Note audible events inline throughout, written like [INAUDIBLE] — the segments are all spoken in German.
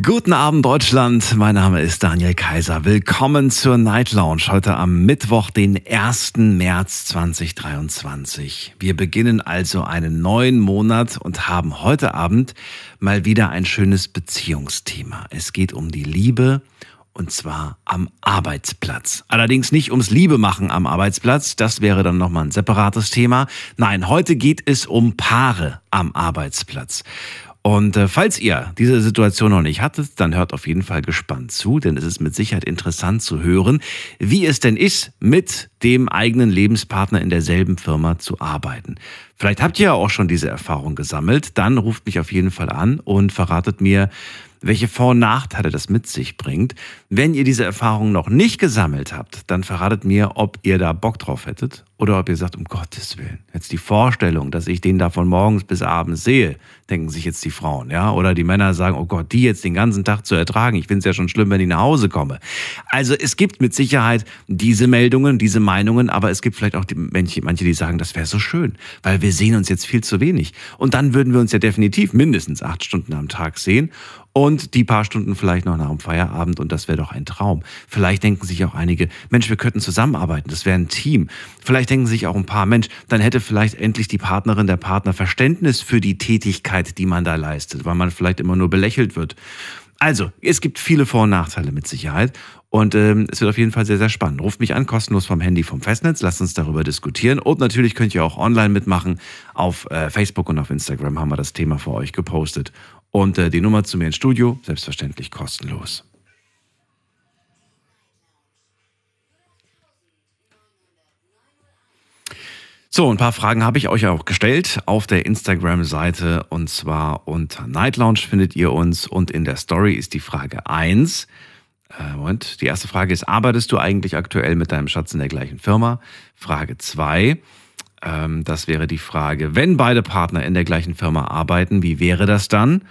Guten Abend Deutschland, mein Name ist Daniel Kaiser. Willkommen zur Night Lounge heute am Mittwoch, den 1. März 2023. Wir beginnen also einen neuen Monat und haben heute Abend mal wieder ein schönes Beziehungsthema. Es geht um die Liebe und zwar am Arbeitsplatz. Allerdings nicht ums Liebe machen am Arbeitsplatz, das wäre dann nochmal ein separates Thema. Nein, heute geht es um Paare am Arbeitsplatz. Und äh, falls ihr diese Situation noch nicht hattet, dann hört auf jeden Fall gespannt zu, denn es ist mit Sicherheit interessant zu hören, wie es denn ist, mit dem eigenen Lebenspartner in derselben Firma zu arbeiten. Vielleicht habt ihr ja auch schon diese Erfahrung gesammelt, dann ruft mich auf jeden Fall an und verratet mir, welche Vor- und Nachteile das mit sich bringt. Wenn ihr diese Erfahrung noch nicht gesammelt habt, dann verratet mir, ob ihr da Bock drauf hättet oder ob ihr sagt, um Gottes Willen, jetzt die Vorstellung, dass ich den da von morgens bis abends sehe, denken sich jetzt die Frauen, ja, oder die Männer sagen, oh Gott, die jetzt den ganzen Tag zu ertragen, ich finde es ja schon schlimm, wenn ich nach Hause komme. Also es gibt mit Sicherheit diese Meldungen, diese Meinungen, aber es gibt vielleicht auch die, manche, manche, die sagen, das wäre so schön, weil wir sehen uns jetzt viel zu wenig. Und dann würden wir uns ja definitiv mindestens acht Stunden am Tag sehen und die paar Stunden vielleicht noch nach dem Feierabend und das wäre doch ein Traum. Vielleicht denken sich auch einige, Mensch, wir könnten zusammenarbeiten, das wäre ein Team. Vielleicht denken sich auch ein paar, Mensch, dann hätte vielleicht endlich die Partnerin, der Partner Verständnis für die Tätigkeit, die man da leistet, weil man vielleicht immer nur belächelt wird. Also, es gibt viele Vor- und Nachteile mit Sicherheit. Und ähm, es wird auf jeden Fall sehr, sehr spannend. Ruft mich an, kostenlos vom Handy vom Festnetz. Lasst uns darüber diskutieren. Und natürlich könnt ihr auch online mitmachen. Auf äh, Facebook und auf Instagram haben wir das Thema für euch gepostet. Und äh, die Nummer zu mir ins Studio, selbstverständlich kostenlos. So, ein paar Fragen habe ich euch auch gestellt auf der Instagram-Seite und zwar unter Night Lounge findet ihr uns und in der Story ist die Frage 1. Äh, Moment, die erste Frage ist, arbeitest du eigentlich aktuell mit deinem Schatz in der gleichen Firma? Frage 2, ähm, das wäre die Frage, wenn beide Partner in der gleichen Firma arbeiten, wie wäre das dann?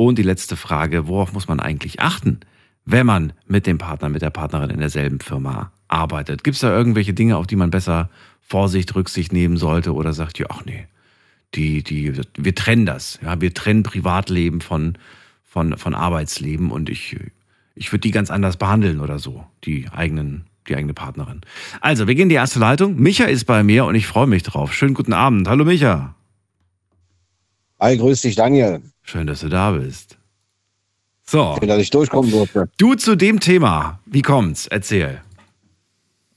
Und die letzte Frage, worauf muss man eigentlich achten, wenn man mit dem Partner, mit der Partnerin in derselben Firma arbeitet? Gibt es da irgendwelche Dinge, auf die man besser Vorsicht, Rücksicht nehmen sollte oder sagt, ja, ach nee, die, die, wir trennen das. Ja, wir trennen Privatleben von, von, von Arbeitsleben und ich, ich würde die ganz anders behandeln oder so, die eigenen, die eigene Partnerin. Also, wir gehen in die erste Leitung. Micha ist bei mir und ich freue mich drauf. Schönen guten Abend. Hallo Micha. Hi, grüß dich, Daniel. Schön, dass du da bist. So. Schön, dass ich durchkommen durfte. Du zu dem Thema. Wie kommt's? Erzähl.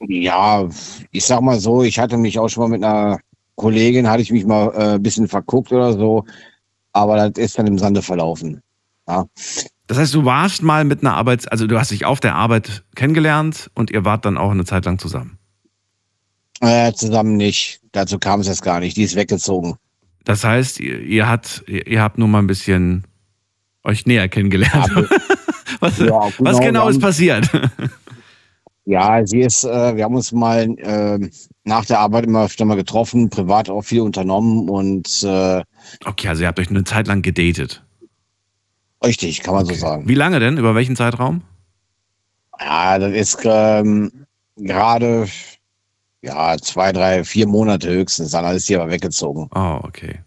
Ja, ich sag mal so, ich hatte mich auch schon mal mit einer Kollegin, hatte ich mich mal äh, ein bisschen verguckt oder so, aber das ist dann im Sande verlaufen. Ja. Das heißt, du warst mal mit einer Arbeit, also du hast dich auf der Arbeit kennengelernt und ihr wart dann auch eine Zeit lang zusammen. Äh, zusammen nicht. Dazu kam es jetzt gar nicht. Die ist weggezogen. Das heißt, ihr, ihr, hat, ihr habt nur mal ein bisschen euch näher kennengelernt. Ja, [LAUGHS] was, ja, was genau, genau wir ist passiert? [LAUGHS] Ja, sie ist, äh, wir haben uns mal äh, nach der Arbeit immer öfter mal getroffen, privat auch viel unternommen und äh, Okay, also ihr habt euch eine Zeit lang gedatet. richtig, kann man so sagen. Wie lange denn? Über welchen Zeitraum? Ja, das ist ähm, gerade ja zwei, drei, vier Monate höchstens. Dann ist sie aber weggezogen. Oh, okay.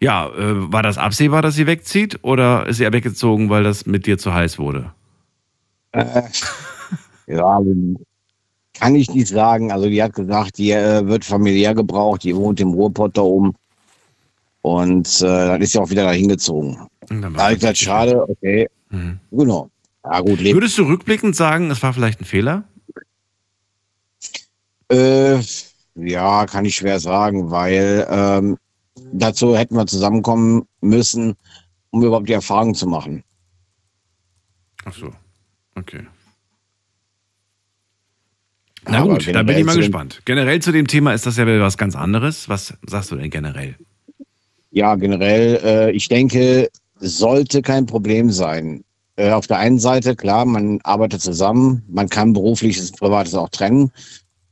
Ja, äh, war das absehbar, dass sie wegzieht oder ist sie ja weggezogen, weil das mit dir zu heiß wurde? Äh, [LAUGHS] ja, kann ich nicht sagen. Also die hat gesagt, die äh, wird familiär gebraucht. Die wohnt im Ruhrpott da oben. Und äh, dann ist sie auch wieder dahin gezogen. Da habe ich gesagt, schade, okay, Mhm. genau. Ja gut. Würdest du rückblickend sagen, es war vielleicht ein Fehler? Äh, ja, kann ich schwer sagen, weil ähm, dazu hätten wir zusammenkommen müssen, um überhaupt die Erfahrung zu machen. Ach so, okay. Na Aber gut, da bin ich mal gespannt. Generell zu dem Thema ist das ja wieder was ganz anderes. Was sagst du denn generell? Ja, generell, äh, ich denke, sollte kein Problem sein. Äh, auf der einen Seite, klar, man arbeitet zusammen, man kann berufliches und privates auch trennen.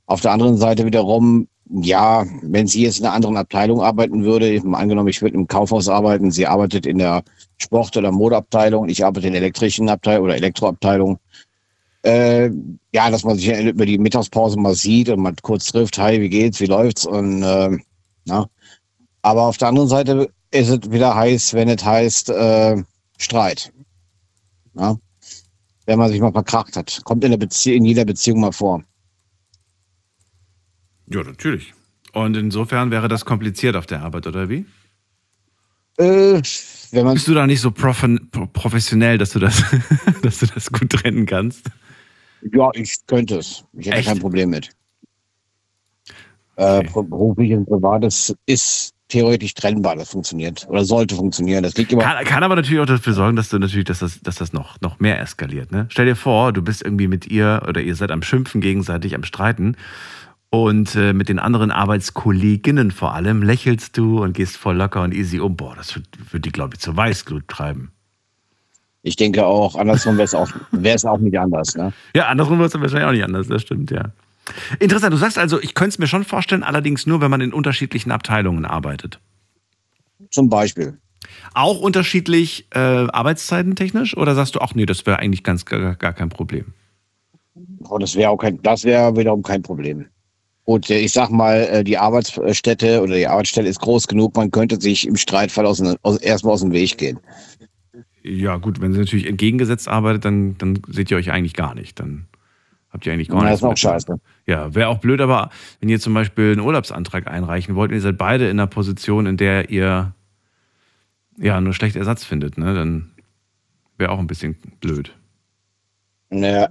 Auf der anderen Seite wiederum, ja, wenn sie jetzt in einer anderen Abteilung arbeiten würde, angenommen, ich würde im Kaufhaus arbeiten, sie arbeitet in der Sport- oder Modeabteilung. Ich arbeite in der elektrischen Abteilung oder Elektroabteilung. Äh, ja, dass man sich über die Mittagspause mal sieht und mal kurz trifft, hi, wie geht's, wie läuft's und äh, na. Aber auf der anderen Seite ist es wieder heiß, wenn es heißt äh, Streit. Ja? Wenn man sich mal verkracht hat. Kommt in, in jeder Beziehung mal vor. Ja, natürlich. Und insofern wäre das kompliziert auf der Arbeit, oder wie? Äh, Bist du da nicht so professionell, dass du das, [LAUGHS] dass du das gut trennen kannst? Ja, ich könnte es. Ich hätte Echt? kein Problem mit. Äh, Okay. beruflich und privates ist theoretisch trennbar. Das funktioniert oder sollte funktionieren. Das liegt immer. Kann, kann aber natürlich auch dafür sorgen, dass du natürlich, dass das, dass das noch, noch mehr eskaliert. Ne? Stell dir vor, du bist irgendwie mit ihr oder ihr seid am Schimpfen gegenseitig, am Streiten und äh, mit den anderen Arbeitskolleginnen vor allem lächelst du und gehst voll locker und easy um. Boah, das wird, wird die, glaube ich, zur Weißglut treiben. Ich denke auch, andersrum wäre es auch, wäre auch nicht anders. Ne? Ja, andersrum wird es wahrscheinlich auch nicht anders, das stimmt, ja. Interessant, du sagst also, ich könnte es mir schon vorstellen, allerdings nur, wenn man in unterschiedlichen Abteilungen arbeitet. Zum Beispiel. Auch unterschiedlich äh, Arbeitszeiten technisch oder sagst du, ach nee, das wäre eigentlich ganz gar, gar kein Problem? Und das wäre auch kein, das wäre wiederum kein Problem. Gut, äh, ich sag mal, äh, die Arbeitsstätte oder die Arbeitsstelle ist groß genug, man könnte sich im Streitfall aus, aus, erstmal aus dem Weg gehen. Ja, gut, wenn sie natürlich entgegengesetzt arbeitet, dann, dann seht ihr euch eigentlich gar nicht. Dann habt ihr eigentlich gar Na, nichts. ist auch scheiße. Ja, wäre auch blöd, aber wenn ihr zum Beispiel einen Urlaubsantrag einreichen wollt und ihr seid beide in einer Position, in der ihr ja nur schlecht Ersatz findet, ne, dann wäre auch ein bisschen blöd. Naja,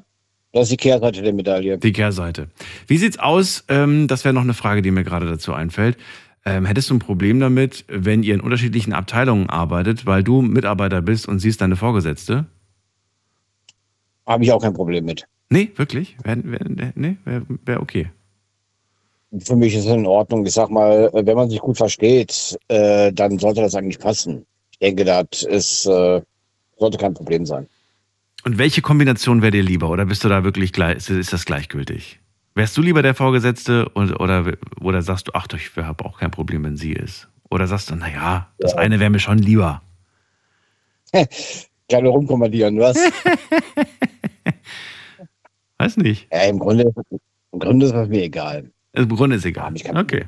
das ist die Kehrseite der Medaille. Die Kehrseite. Wie sieht's aus? Ähm, das wäre noch eine Frage, die mir gerade dazu einfällt. Ähm, hättest du ein Problem damit, wenn ihr in unterschiedlichen Abteilungen arbeitet, weil du Mitarbeiter bist und sie ist deine Vorgesetzte? Habe ich auch kein Problem mit. Nee, wirklich? Wär, wär, nee, wäre wär okay. Für mich ist es in Ordnung. Ich sag mal, wenn man sich gut versteht, äh, dann sollte das eigentlich passen. Ich denke, das ist, äh, sollte kein Problem sein. Und welche Kombination wäre dir lieber? Oder bist du da wirklich gleich, ist, das gleichgültig? Wärst du lieber der Vorgesetzte und, oder, oder sagst du, ach, ich habe auch kein Problem, wenn sie ist? Oder sagst du, naja, das Ja. eine wäre mir schon lieber. [LAUGHS] Gerne rumkommandieren, was? [LAUGHS] Weiß nicht. ja, im Grunde, im Grunde ist es mir egal. Im Grunde ist egal. Hab ich kein Okay.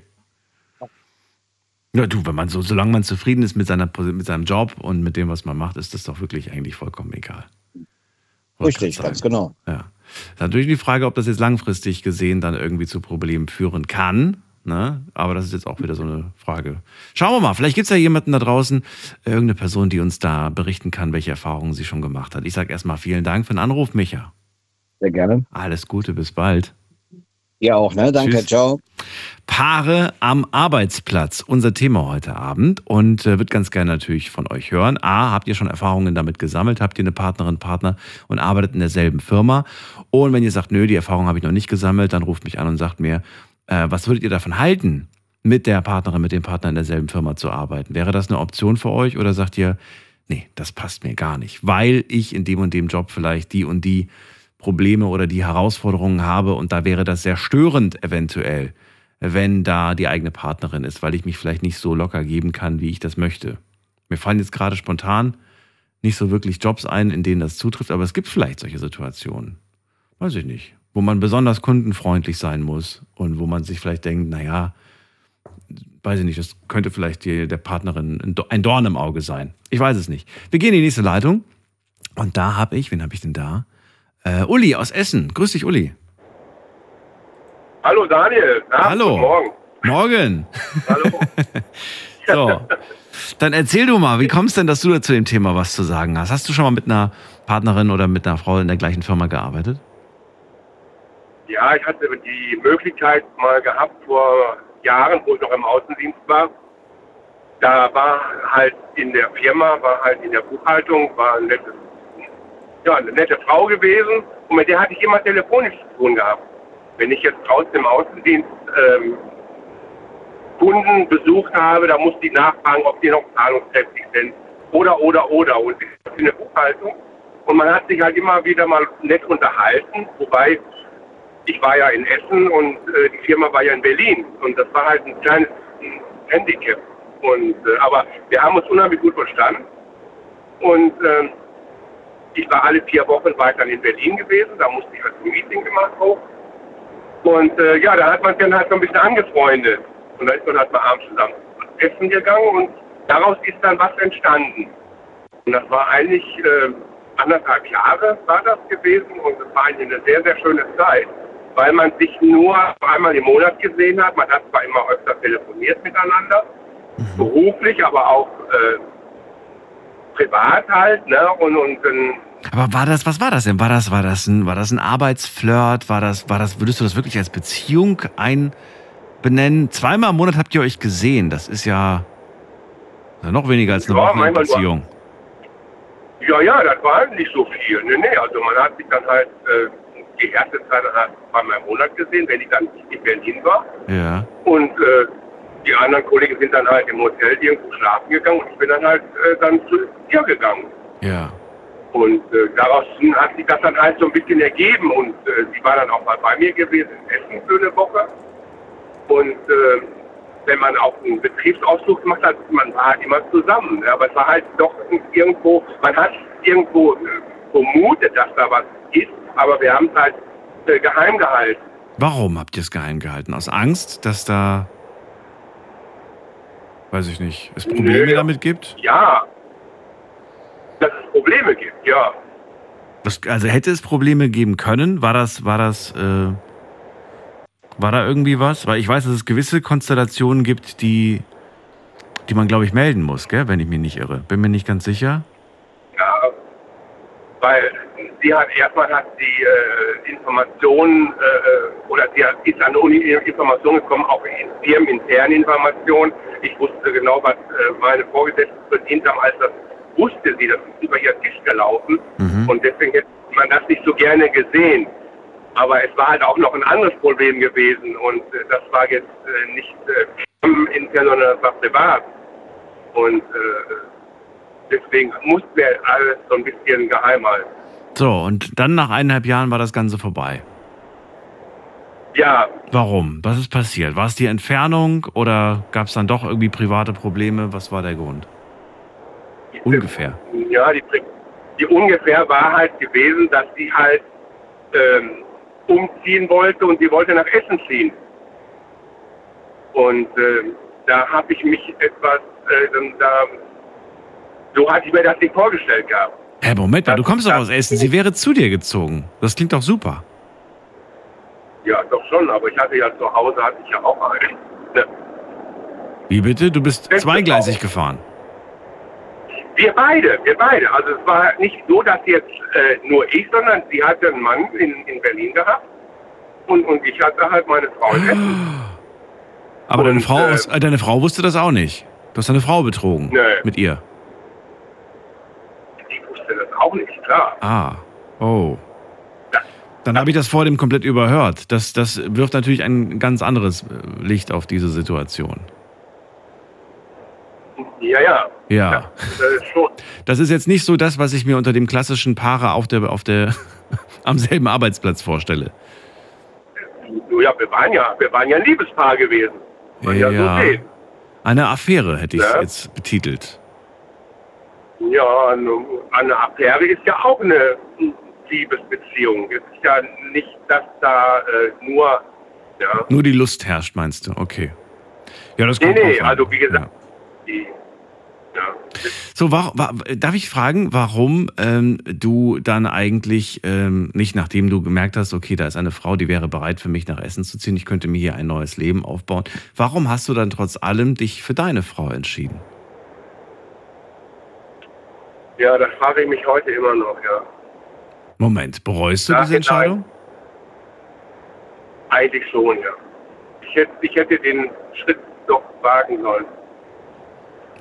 Ja, du, wenn man so, solange man zufrieden ist mit, seiner, mit seinem Job und mit dem, was man macht, ist das doch wirklich eigentlich vollkommen egal. Richtig, ganz genau. Ja. Ist natürlich die Frage, ob das jetzt langfristig gesehen dann irgendwie zu Problemen führen kann. Ne? Aber das ist jetzt auch wieder so eine Frage. Schauen wir mal, vielleicht gibt es ja jemanden da draußen, irgendeine Person, die uns da berichten kann, welche Erfahrungen sie schon gemacht hat. Ich sage erstmal vielen Dank für den Anruf, Micha. Sehr gerne. Alles Gute, bis bald. Ihr auch, ne? Danke, Tschüss. ciao. Paare am Arbeitsplatz, unser Thema heute Abend und äh, wird ganz gerne natürlich von euch hören. A, habt ihr schon Erfahrungen damit gesammelt? Habt ihr eine Partnerin, Partner und arbeitet in derselben Firma? Und wenn ihr sagt, nö, die Erfahrung habe ich noch nicht gesammelt, dann ruft mich an und sagt mir, äh, was würdet ihr davon halten, mit der Partnerin, mit dem Partner in derselben Firma zu arbeiten? Wäre das eine Option für euch oder sagt ihr, nee, das passt mir gar nicht, weil ich in dem und dem Job vielleicht die und die Probleme oder die Herausforderungen habe und da wäre das sehr störend eventuell, wenn da die eigene Partnerin ist, weil ich mich vielleicht nicht so locker geben kann, wie ich das möchte. Mir fallen jetzt gerade spontan nicht so wirklich Jobs ein, in denen das zutrifft, aber es gibt vielleicht solche Situationen. Weiß ich nicht. Wo man besonders kundenfreundlich sein muss und wo man sich vielleicht denkt, naja, weiß ich nicht, das könnte vielleicht die, der Partnerin ein Do- ein Dorn im Auge sein. Ich weiß es nicht. Wir gehen in die nächste Leitung und da habe ich, wen habe ich denn da? Äh, Uli aus Essen. Grüß dich, Uli. Hallo Daniel. Na, Hallo. Morgen. Morgen. Hallo. [LAUGHS] So. Dann erzähl du mal, wie kommst denn, dass du da zu dem Thema was zu sagen hast? Hast du schon mal mit einer Partnerin oder mit einer Frau in der gleichen Firma gearbeitet? ja, ich hatte die Möglichkeit mal gehabt vor Jahren, wo ich noch im Außendienst war. Da war halt in der Firma, war halt in der Buchhaltung, war ein nettes, ja, eine nette Frau gewesen und mit der hatte ich immer telefonisch zu tun gehabt. Wenn ich jetzt draußen im Außendienst ähm, Kunden besucht habe, da musste ich nachfragen, ob die noch zahlungskräftig sind. Oder, oder, oder. Und ich in der Buchhaltung. Und man hat sich halt immer wieder mal nett unterhalten. Wobei, ich war ja in Essen und äh, die Firma war ja in Berlin. Und das war halt ein kleines ein Handicap. Und, äh, aber wir haben uns unheimlich gut verstanden. Und ähm, ich war alle vier Wochen weiter in Berlin gewesen, da musste ich halt ein Meeting gemacht hoch. Und äh, ja, da hat man sich dann halt so ein bisschen angefreundet. Und da ist man halt mal abends zusammen essen gegangen und daraus ist dann was entstanden. Und das war eigentlich äh, anderthalb Jahre war das gewesen und es war eigentlich eine sehr, sehr schöne Zeit, weil man sich nur einmal im Monat gesehen hat. Man hat zwar immer öfter telefoniert miteinander, beruflich, aber auch äh, privat halt, ne? Und, und ähm, Aber war das, was war das denn? War das, war das ein, war das ein Arbeitsflirt? War das, war das, würdest du das wirklich als Beziehung einbenennen? Zweimal im Monat habt ihr euch gesehen. Das ist ja, noch weniger als eine Ja, Woche Beziehung. ja, ja, das war nicht so viel. Nee, nee, also man hat sich dann halt äh, die erste Zeit halt zweimal im Monat gesehen, wenn ich dann in Berlin war. Ja. Und äh, die anderen Kollegen sind dann halt im Hotel irgendwo schlafen gegangen und ich bin dann halt äh, dann zu ihr gegangen. Ja. Und äh, daraus hat sich das dann halt so ein bisschen ergeben und äh, sie war dann auch mal bei mir gewesen in Essen für eine Woche. Und äh, wenn man auch einen Betriebsausflug gemacht hat, man war halt immer zusammen. ne? Aber es war halt doch irgendwo, man hat irgendwo äh, vermutet, dass da was ist, aber wir haben es halt äh, geheim gehalten. Warum habt ihr es geheim gehalten? Aus Angst, dass da, weiß ich nicht, es Probleme Nö. damit gibt? Ja, dass es Probleme gibt, ja. Das, also hätte es Probleme geben können? War das, war das, äh, war da irgendwie was? Weil ich weiß, dass es gewisse Konstellationen gibt, die, die man, glaube ich, melden muss, gell? wenn ich mich nicht irre. Bin mir nicht ganz sicher. Ja, weil sie hat erstmal hat sie äh, Informationen äh, oder sie hat, ist an Uni Informationen gekommen, auch in firmeninterne Informationen. Ich wusste genau, was äh, meine Vorgesetzten verdient haben, als das wusste sie, das ist über ihren Tisch gelaufen Mhm. und deswegen hätte man das nicht so gerne gesehen. Aber es war halt auch noch ein anderes Problem gewesen und äh, das war jetzt äh, nicht äh, firmenintern, sondern das war privat. Und äh, deswegen mussten wir alles so ein bisschen geheim halten. So, und dann nach eineinhalb Jahren war das Ganze vorbei. Ja, Warum? Was ist passiert? War es die Entfernung oder gab es dann doch irgendwie private Probleme? Was war der Grund? Ungefähr. ja, die, die ungefähr war halt gewesen, dass sie halt ähm, umziehen wollte und sie wollte nach Essen ziehen. Und ähm, da habe ich mich etwas, äh, da, so hatte ich mir das nicht vorgestellt gehabt. Hä, Moment mal, du kommst doch aus Essen. Sie wäre zu dir gezogen. Das klingt doch super. Ja, doch schon, aber ich hatte ja zu Hause, hatte ich ja auch einen. Ne? Wie bitte? Du bist zweigleisig gefahren. Wir beide, wir beide. Also es war nicht so, dass jetzt äh, nur ich, sondern sie hatte einen Mann in, in Berlin gehabt und, und ich hatte halt meine Frau in Essen. Aber deine Und, Frau, äh, äh, deine Frau wusste das auch nicht. Du hast deine Frau betrogen. Nö. Mit ihr. Ich wusste das auch nicht, klar. Ah. Oh. Dann habe ich das vor dem komplett überhört. Das, das wirft natürlich ein ganz anderes äh, Licht auf diese Situation. Ja, ja. Ja. Das ist schon. Das ist jetzt nicht so das, was ich mir unter dem klassischen Paare auf der, auf der, [LAUGHS] am selben Arbeitsplatz vorstelle. Ja, wir waren ja, wir waren ja ein Liebespaar gewesen. Man ja, Ja. so. Eine Affäre hätte ich Ja. jetzt betitelt. Ja, eine, Affäre ist ja auch eine Liebesbeziehung. Es ist ja nicht, dass da äh, nur, ja, Nur die Lust herrscht, meinst du? Okay. Ja, das Nee, kommt nee, an. also wie gesagt- Ja. die, ja. So, wa wa darf ich fragen, warum ähm, du dann eigentlich ähm, nicht, nachdem du gemerkt hast, okay, da ist eine Frau, die wäre bereit für mich nach Essen zu ziehen, ich könnte mir hier ein neues Leben aufbauen, warum hast du dann trotz allem dich für deine Frau entschieden? ja, das frage ich mich heute immer noch, ja. Moment, bereust du Ja, diese nein. Entscheidung? Eigentlich schon, ja. Ich hätte, ich hätte den Schritt doch wagen sollen.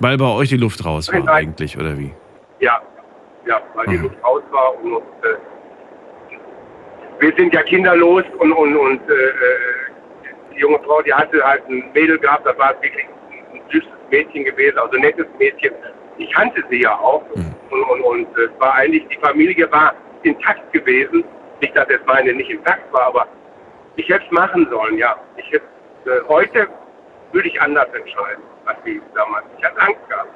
Weil bei euch die Luft raus war eigentlich, oder wie? Ja, ja, weil die Mhm. Luft raus war und, äh, wir sind ja kinderlos und, und, und äh, äh, die junge Frau, die hatte halt ein Mädel gehabt, das war wirklich ein süßes Mädchen gewesen, also ein nettes Mädchen. Ich kannte sie ja auch Mhm. und, und, und es war eigentlich, die Familie war intakt gewesen. Nicht, dass es meine nicht intakt war, aber ich hätte es machen sollen, ja. Ich hätte, äh, heute würde ich anders entscheiden, wie damals. Ich hatte Angst gehabt.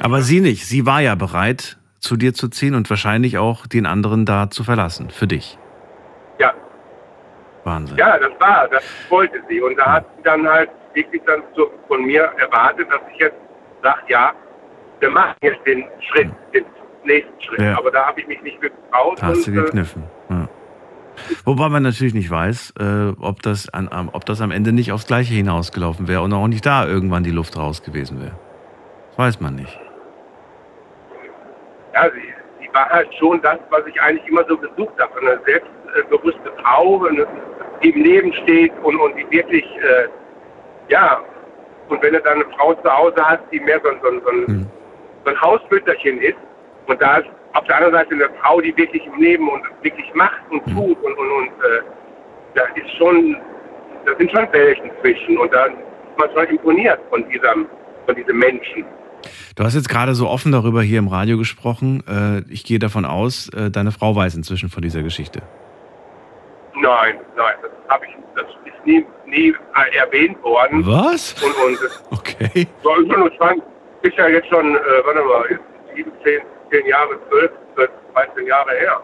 Aber sie nicht. Sie war ja bereit, zu dir zu ziehen und wahrscheinlich auch den anderen da zu verlassen. Für dich. Ja, Wahnsinn. ja, das war, das wollte sie. Und da hat sie dann halt wirklich dann so von mir erwartet, dass ich jetzt sage, ja, wir machen jetzt den Schritt, den nächsten Schritt. Ja. Aber da habe ich mich nicht getraut. Da hast du äh, gekniffen. Ja. Wobei man natürlich nicht weiß, äh, ob, das an, am- ob das am Ende nicht aufs Gleiche hinausgelaufen wäre und auch nicht da irgendwann die Luft raus gewesen wäre. Das weiß man nicht. ja, sie, sie war halt schon das, was ich eigentlich immer so gesucht habe. Eine selbstbewusste Frau, eine, die im Leben steht und, und die wirklich, äh, ja, und wenn du dann eine Frau zu Hause hast, die mehr so, ein- so, so, ein, Hm. so ein Hausmütterchen ist, und da ist auf der anderen Seite eine Frau, die wirklich im Leben und wirklich macht und Hm. tut und, und, und äh, da ist schon, da sind schon Welchen zwischen und da ist man schon imponiert von diesem, von diesem Menschen. Du hast jetzt gerade so offen darüber hier im Radio gesprochen. Äh, ich gehe davon aus, äh, deine Frau weiß inzwischen von dieser Geschichte. Nein, nein, das habe ich, das ist nie, nie erwähnt worden. Was? Und, und [LAUGHS] Okay. schon 20, ist ja jetzt schon, äh, warte mal, jetzt 7, 10, 10 Jahre, 12, 12, 13 Jahre her.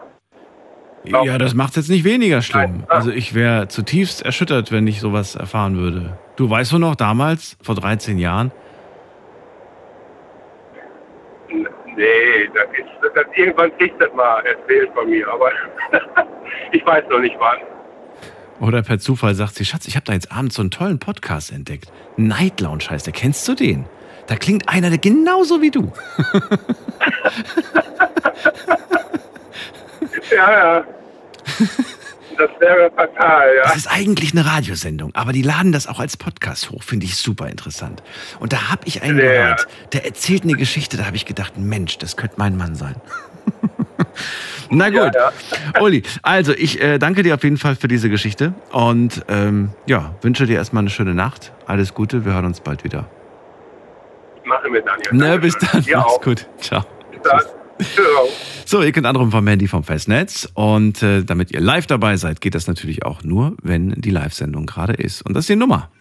Ja, das macht es jetzt nicht weniger schlimm. Also ich wäre zutiefst erschüttert, wenn ich sowas erfahren würde. Du weißt du noch damals, vor 13 Jahren? Nee, das ist, das, das, irgendwann kriegt das mal erzählt von mir, aber [LAUGHS] ich weiß noch nicht wann. Oder per Zufall sagt sie, Schatz, ich habe da jetzt abends so einen tollen Podcast entdeckt. Night Lounge heißt der. Kennst du den? Da klingt einer der genauso wie du. [LAUGHS] Ja, ja. Das wäre fatal, ja. Das ist eigentlich eine Radiosendung, aber die laden das auch als Podcast hoch. Finde ich super interessant. Und da habe ich einen Ja. gehört, der erzählt eine Geschichte, da habe ich gedacht, Mensch, das könnte mein Mann sein. [LAUGHS] Na gut. Ja, Uli, also ich äh, danke dir auf jeden Fall für diese Geschichte und ähm, ja, wünsche dir erstmal eine schöne Nacht. Alles Gute, wir hören uns bald wieder. Machen wir dann jetzt. Na, bis dann. Dir Mach's auch. gut. Ciao. Bis dann. So, ihr könnt anrufen vom Handy vom Festnetz und äh, damit ihr live dabei seid, geht das natürlich auch nur, wenn die Live-Sendung gerade ist. Und das ist die Nummer.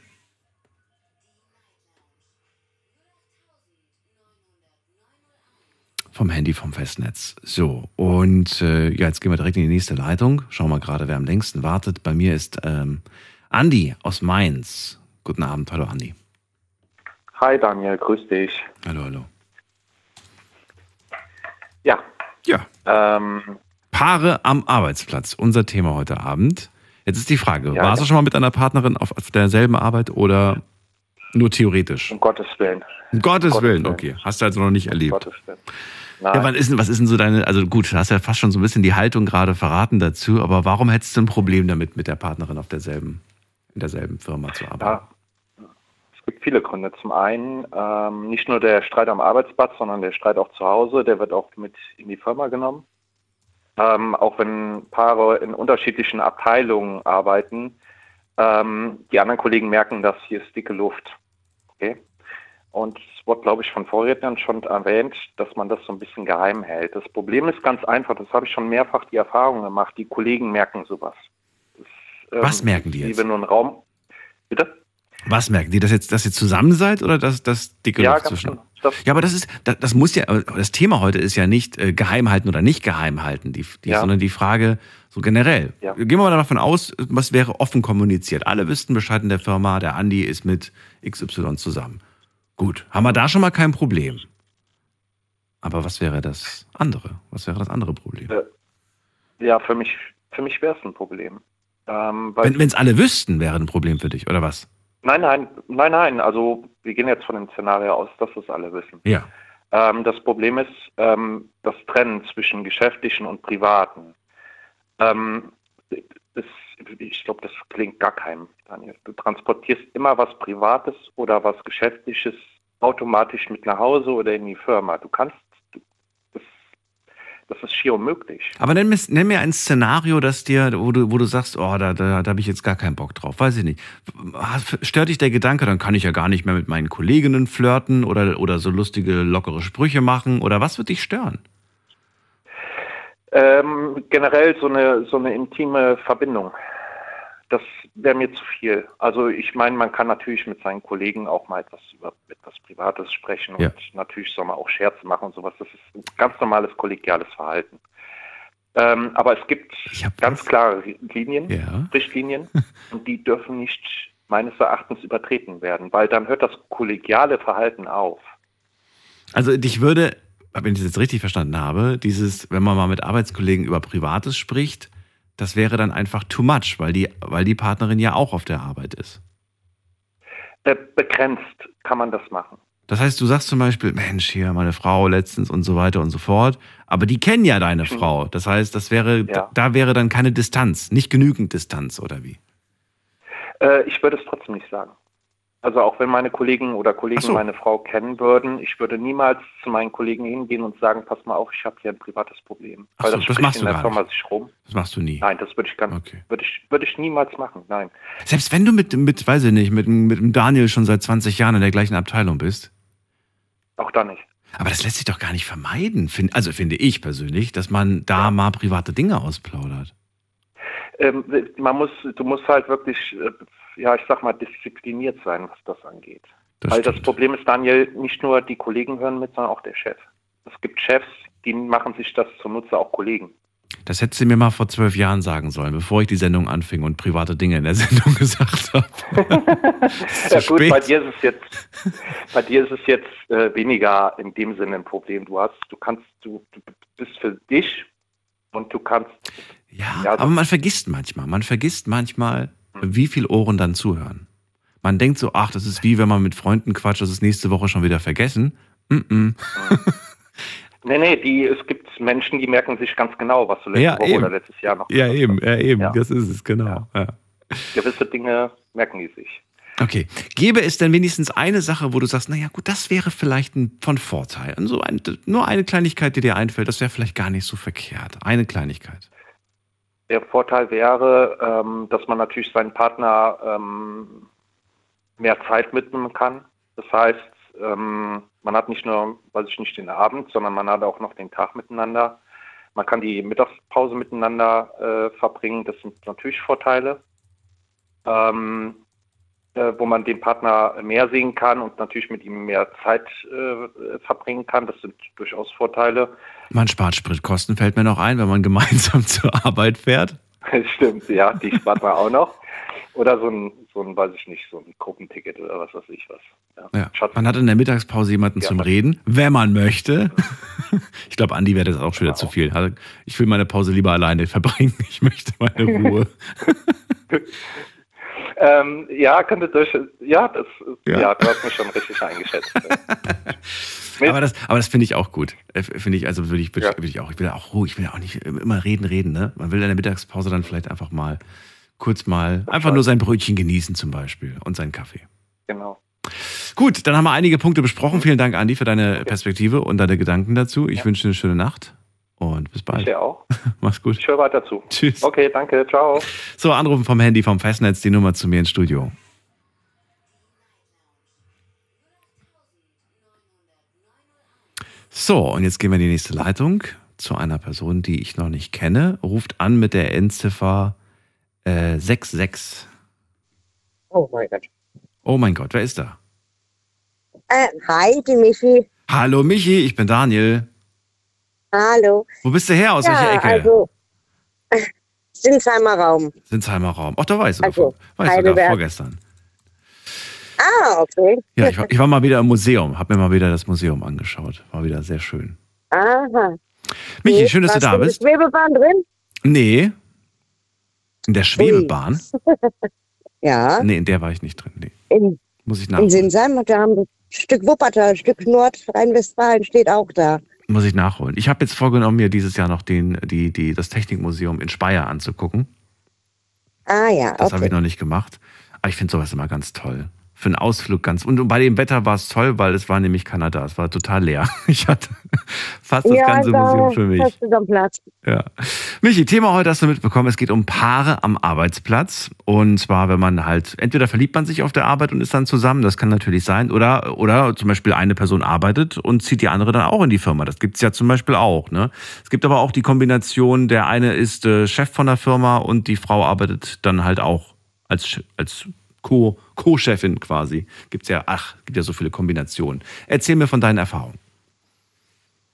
Vom Handy vom Festnetz. So, und äh, ja, jetzt gehen wir direkt in die nächste Leitung. Schauen wir gerade, wer am längsten wartet. Bei mir ist ähm, Andi aus Mainz. Guten Abend, hallo Andi. Hi Daniel, grüß dich. Hallo, hallo. Ja, Ja, ähm, Paare am Arbeitsplatz, unser Thema heute Abend. Jetzt ist die Frage, Ja, warst du ja. schon mal mit deiner Partnerin auf, auf derselben Arbeit oder nur theoretisch? um Gottes Willen. Um Gottes Willen, Willen. okay. Hast du also noch nicht Um erlebt. Gottes Willen. Ja, Nein, wann ist denn, was ist denn so deine, also gut, du hast ja fast schon so ein bisschen die Haltung gerade verraten dazu, aber warum hättest du ein Problem damit, mit der Partnerin auf derselben, in derselben Firma zu arbeiten? ja, es gibt viele Gründe. Zum einen ähm, nicht nur der Streit am Arbeitsplatz, sondern der Streit auch zu Hause, der wird auch mit in die Firma genommen. Ähm, auch wenn Paare in unterschiedlichen Abteilungen arbeiten, ähm, die anderen Kollegen merken, dass hier ist dicke Luft. Okay? Und es wurde, glaube ich, von Vorrednern schon erwähnt, dass man das so ein bisschen geheim hält. Das Problem ist ganz einfach, das habe ich schon mehrfach die Erfahrung gemacht, die Kollegen merken sowas. Das, ähm, Was merken die jetzt? wenn du einen Raum. Bitte? Was merken die, dass, jetzt, dass ihr zusammen seid oder dass das dicke ja, Luft zwischen? genau. Ja, aber das ist, das, das muss ja, das Thema heute ist ja nicht äh, geheim halten oder nicht geheim halten, die, die, Ja. sondern die Frage so generell. Ja. Gehen wir mal davon aus, was wäre offen kommuniziert. Alle wüssten Bescheid in der Firma, der Andi ist mit XY zusammen. Gut, haben wir da schon mal kein Problem. Aber was wäre das andere? Was wäre das andere Problem? Äh, ja, für mich, für mich wäre es ein Problem. Ähm, Wenn es alle wüssten, wäre ein Problem für dich, oder was? Nein, nein, nein, nein. Also wir gehen jetzt von dem Szenario aus, dass das alle wissen. Ja. Ähm, das Problem ist ähm, das Trennen zwischen geschäftlichen und privaten. Ähm, das, ich glaube, das klingt gar keinem, Daniel. Du transportierst immer was Privates oder was Geschäftliches automatisch mit nach Hause oder in die Firma. Du kannst, das ist schier unmöglich. Aber nenn mir, nenn mir ein Szenario, das dir, wo du, wo du sagst, oh, da, da, da habe ich jetzt gar keinen Bock drauf. Weiß ich nicht. Stört dich der Gedanke, dann kann ich ja gar nicht mehr mit meinen Kolleginnen flirten oder, oder so lustige, lockere Sprüche machen. Oder was wird dich stören? Ähm, generell so eine, so eine intime Verbindung. Das wäre mir zu viel. Also ich meine, man kann natürlich mit seinen Kollegen auch mal etwas über etwas Privates sprechen Ja. und natürlich soll man auch Scherze machen und sowas. Das ist ein ganz normales kollegiales Verhalten. Ähm, aber es gibt Ich ganz was- klare Linien, Ja. Richtlinien [LAUGHS] und die dürfen nicht meines Erachtens übertreten werden, weil dann hört das kollegiale Verhalten auf. Also dich würde, wenn ich das jetzt richtig verstanden habe, dieses, wenn man mal mit Arbeitskollegen über Privates spricht, das wäre dann einfach too much, weil die, weil die Partnerin ja auch auf der Arbeit ist. Äh, begrenzt kann man das machen. Das heißt, du sagst zum Beispiel, Mensch, hier meine Frau letztens und so weiter und so fort. Aber die kennen ja deine Frau. Das heißt, das wäre, Ja. da wäre dann keine Distanz, nicht genügend Distanz oder wie? Äh, ich würde es trotzdem nicht sagen. Also auch wenn meine Kollegen oder Kollegen so. meine Frau kennen würden, ich würde niemals zu meinen Kollegen hingehen und sagen, pass mal auf, ich habe hier ein privates Problem. Ach Weil so, das das machst in du der Firma sich rum. Das machst du nie. Nein, das würde ich ganz, Okay. würde ich, würde ich niemals machen. Nein. Selbst wenn du mit, mit, weiß ich nicht, mit, mit dem Daniel schon seit 20 Jahren in der gleichen Abteilung bist. Auch da nicht. Aber das lässt sich doch gar nicht vermeiden, find, also finde ich persönlich, dass man da mal private Dinge ausplaudert. Ähm, man muss, du musst halt wirklich, äh, ja, ich sag mal, diszipliniert sein, was das angeht. Das Weil das stimmt. Problem ist, Daniel, nicht nur die Kollegen hören mit, sondern auch der Chef. Es gibt Chefs, die machen sich das zunutze, auch Kollegen. Das hättest du mir mal vor zwölf Jahren sagen sollen, bevor ich die Sendung anfing und private Dinge in der [LAUGHS] Sendung gesagt habe. [LAUGHS] Ja gut, spät. bei dir ist es jetzt, bei dir ist es jetzt äh, weniger in dem Sinne ein Problem. Du hast, du kannst, du, du bist für dich und du kannst, Ja, Ja, aber man vergisst manchmal, man vergisst manchmal, wie viel Ohren dann zuhören. Man denkt so, ach, das ist wie wenn man mit Freunden quatscht, das ist nächste Woche schon wieder vergessen. Mm -mm. nee, nee, die, es gibt Menschen, die merken sich ganz genau, was du letzte Ja, Woche eben. oder letztes Jahr noch Ja, eben, hast. ja, eben, Ja. das ist es, genau. Ja. Gewisse Dinge merken die sich. Okay. Gäbe es denn wenigstens eine Sache, wo du sagst, naja, gut, das wäre vielleicht ein, von Vorteil. Und so ein, nur eine Kleinigkeit, die dir einfällt, das wäre vielleicht gar nicht so verkehrt. Eine Kleinigkeit. Der Vorteil wäre, ähm, dass man natürlich seinen Partner ähm, mehr Zeit mitnehmen kann. Das heißt, ähm, man hat nicht nur, weiß ich nicht, den Abend, sondern man hat auch noch den Tag miteinander. Man kann die Mittagspause miteinander äh, verbringen. Das sind natürlich Vorteile, ähm, äh, wo man den Partner mehr sehen kann und natürlich mit ihm mehr Zeit äh, verbringen kann. Das sind durchaus Vorteile. Man spart Spritkosten, fällt mir noch ein, wenn man [LAUGHS] gemeinsam zur Arbeit fährt. [LAUGHS] Stimmt, ja, die spart man auch noch. Oder so ein, so ein, weiß ich nicht, so ein Gruppenticket oder was weiß ich was. Ja. Schatz- Man hat in der Mittagspause jemanden Ja, zum Reden, wenn man möchte. [LAUGHS] Ich glaube, Andi wäre das auch schon wieder Genau. zu viel. Also, Ich will meine Pause lieber alleine verbringen. Ich möchte meine Ruhe. Ähm, ja, könnte durch. Ja, das, Ja. ja. du hast mich schon richtig eingeschätzt. [LAUGHS] Aber das, aber das finde ich auch gut. Äh, Finde ich, also würde ich, Ja. ich, auch, ich will auch ruhig, ich will auch nicht immer reden, reden, ne? Man will in der Mittagspause dann vielleicht einfach mal kurz mal einfach nur sein Brötchen genießen zum Beispiel und seinen Kaffee. genau. Gut, dann haben wir einige Punkte besprochen. Vielen Dank, Andi, für deine Perspektive und deine Gedanken dazu. Ich wünsche dir eine schöne Nacht und bis Ich bald. dir auch. [LAUGHS] Mach's gut. Ich höre weiter zu. Tschüss. Okay, danke. Ciao. So, anrufen vom Handy, vom Festnetz, die Nummer zu mir ins Studio. So, und jetzt gehen wir in die nächste Leitung zu einer Person, die ich noch nicht kenne. Ruft an mit der Endziffer äh, 66. Oh mein Gott. Oh mein Gott, wer ist da? Äh, hi, die Michi. Hallo Michi, ich bin Daniel. Hallo. Wo bist du her? Aus welcher ja, Ecke? also [LAUGHS] Sinsheimer Raum. Sinsheimer Raum. Ach, da weißt du Also, davon. Weißt du, da Heidelberg. vorgestern. Ah, okay. Ja, ich war, ich war mal wieder im Museum, habe mir mal wieder das Museum angeschaut. War wieder sehr schön. Aha. Michi, schön, dass du Warst da in der bist. Schwebebahn drin? Nee. In der Schwebebahn? [LAUGHS] Ja. Nee, in der war ich nicht drin. Nee. In, Muss ich in nachholen. Sinsheim, da haben wir ein Stück Wuppertal, ein Stück Nordrhein-Westfalen steht auch da. Muss ich nachholen. Ich habe jetzt vorgenommen, mir dieses Jahr noch den, die, die, das Technikmuseum in Speyer anzugucken. Ah ja, Das habe ich noch nicht gemacht. Aber ich finde sowas immer ganz toll. Für einen Ausflug ganz. Und bei dem Wetter war es toll, weil es war nämlich Kanada. Es war total leer. [LAUGHS] Ich hatte fast das ja, ganze da Museum für mich. Platz. Ja. Michi, Thema heute hast du mitbekommen, es geht um Paare am Arbeitsplatz. Und zwar, wenn man halt, entweder verliebt man sich auf der Arbeit und ist dann zusammen, das kann natürlich sein, oder, oder zum Beispiel eine Person arbeitet und zieht die andere dann auch in die Firma. Das gibt's ja zum Beispiel auch. Ne? Es gibt aber auch die Kombination, der eine ist äh, Chef von der Firma und die Frau arbeitet dann halt auch als, als Co- Co-Chefin quasi. Gibt's ja, ach, gibt ja so viele Kombinationen. Erzähl mir von deinen Erfahrungen.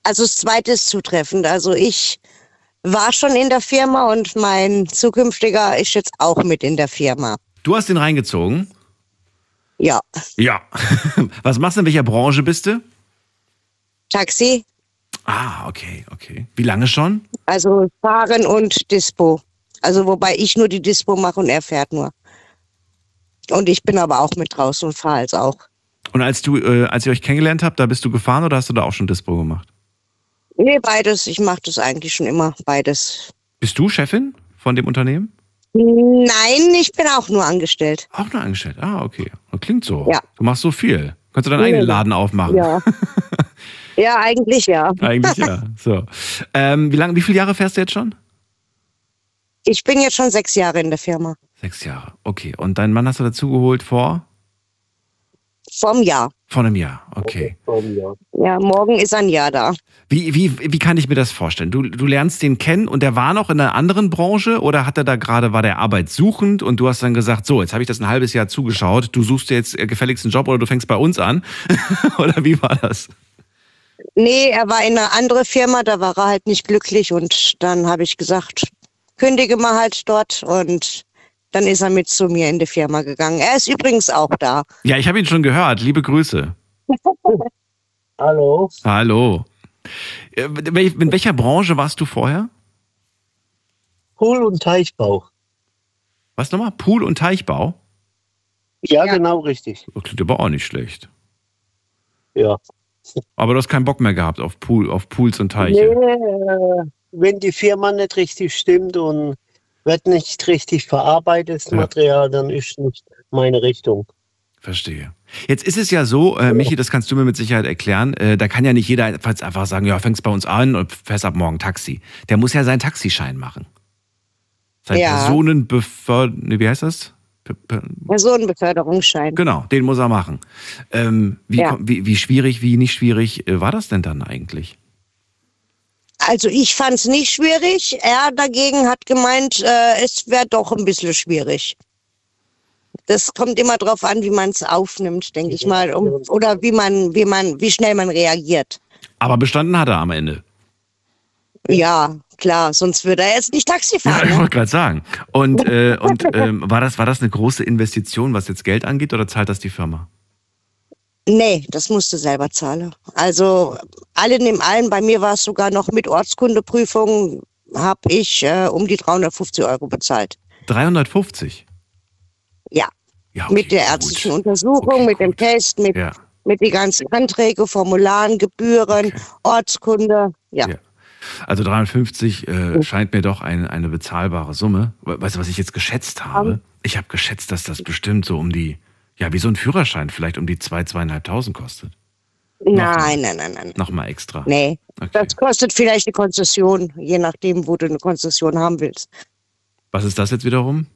Also das zweite ist zutreffend. Also ich war schon in der Firma und mein zukünftiger ist jetzt auch mit in der Firma. Du hast den reingezogen? Ja, Ja. [LAUGHS] Was machst du? In welcher Branche bist du? Taxi, Ah, okay, okay. Wie lange schon? also Fahren und Dispo. Also wobei ich nur die Dispo mache und er fährt nur. Und ich bin aber auch mit draußen und fahre als auch. Und als du, äh, als ihr euch kennengelernt habt, da bist du gefahren oder hast du da auch schon Dispo gemacht? Nee, beides. Ich mache das eigentlich schon immer, beides. Bist du Chefin von dem Unternehmen? Nein, ich bin auch nur angestellt. Auch nur angestellt. Ah, okay. Klingt so. Ja. Du machst so viel. Kannst du deinen eigenen Laden aufmachen? Ja. [LAUGHS] ja, eigentlich ja. Eigentlich ja. [LAUGHS] So. Ähm, wie lange, wie viele Jahre fährst du jetzt schon? Ich bin jetzt schon sechs Jahre in der Firma. Sechs Jahre. Okay. Und deinen Mann hast du dazugeholt vor? Vom Jahr. Vor einem Jahr. Okay. Ja, morgen ist ein Jahr da. Wie, wie, wie kann ich mir das vorstellen? Du, du lernst den kennen und der war noch in einer anderen Branche oder hat er da gerade, war der arbeitssuchend und du hast dann gesagt, so, jetzt habe ich das ein halbes Jahr zugeschaut, du suchst dir jetzt gefälligst einen Job oder du fängst bei uns an? [LAUGHS] oder wie war das? Nee, er war in einer anderen Firma, da war er halt nicht glücklich und dann habe ich gesagt, kündige mal halt dort und dann ist er mit zu mir in die Firma gegangen. Er ist übrigens auch da. Ja, ich habe ihn schon gehört. Liebe Grüße. [LAUGHS] Hallo, Hallo. Äh, In welcher Branche warst du vorher? Pool- und Teichbau. Was nochmal? Pool- und Teichbau? Ja, genau richtig. Das klingt aber auch nicht schlecht. Ja. Aber du hast keinen Bock mehr gehabt auf, Pool, auf Pools und Nee, Teiche. äh, wenn die Firma nicht richtig stimmt und wird nicht richtig verarbeitet, das Ja. Material, dann ist nicht meine Richtung. Verstehe. Jetzt ist es ja so, äh, Michi, das kannst du mir mit Sicherheit erklären, äh, da kann ja nicht jeder einfach einfach sagen, ja, fängst bei uns an und fährst ab morgen Taxi. Der muss ja seinen Taxischein machen. Sein Ja. Personenbeförder... Nee, wie heißt das? Personenbeförderungsschein. genau, den muss er machen. Ähm, wie, Ja. wie, wie schwierig, wie nicht schwierig äh, war das denn dann eigentlich? Also ich fand es nicht schwierig. Er dagegen hat gemeint, äh, es wäre doch ein bisschen schwierig. Das kommt immer drauf an, wie man es aufnimmt, denke ich mal, um, oder wie man, wie man, wie schnell man reagiert. Aber bestanden hat er am Ende. Ja, klar, sonst würde er jetzt nicht Taxi Ja, fahren. ich ne? wollte gerade sagen. Und, äh, und [LAUGHS] ähm, war, das, war das eine große Investition, was jetzt Geld angeht, oder zahlt das die Firma? Nee, das musste selber zahlen. Also allen im allen, bei mir war es sogar noch mit Ortskundeprüfung, habe ich äh, um die 350 Euro bezahlt. 350? Ja, Ja, okay, mit der gut. ärztlichen Untersuchung, Okay, mit dem gut. Test, mit, Ja. mit den ganzen Anträge, Formularen, Gebühren, Okay. Ortskunde. Ja. Ja. Also 350 äh, scheint mir doch ein, eine bezahlbare Summe. We- Weißt du, was ich jetzt geschätzt habe? Ich habe geschätzt, dass das bestimmt so um die, ja, wie so ein Führerschein vielleicht um die 2.000, 2.500 kostet. Nein, nein, nein, nein. Nochmal extra. Nee. Okay. Das kostet vielleicht eine Konzession, je nachdem, wo du eine Konzession haben willst. Was ist das jetzt wiederum?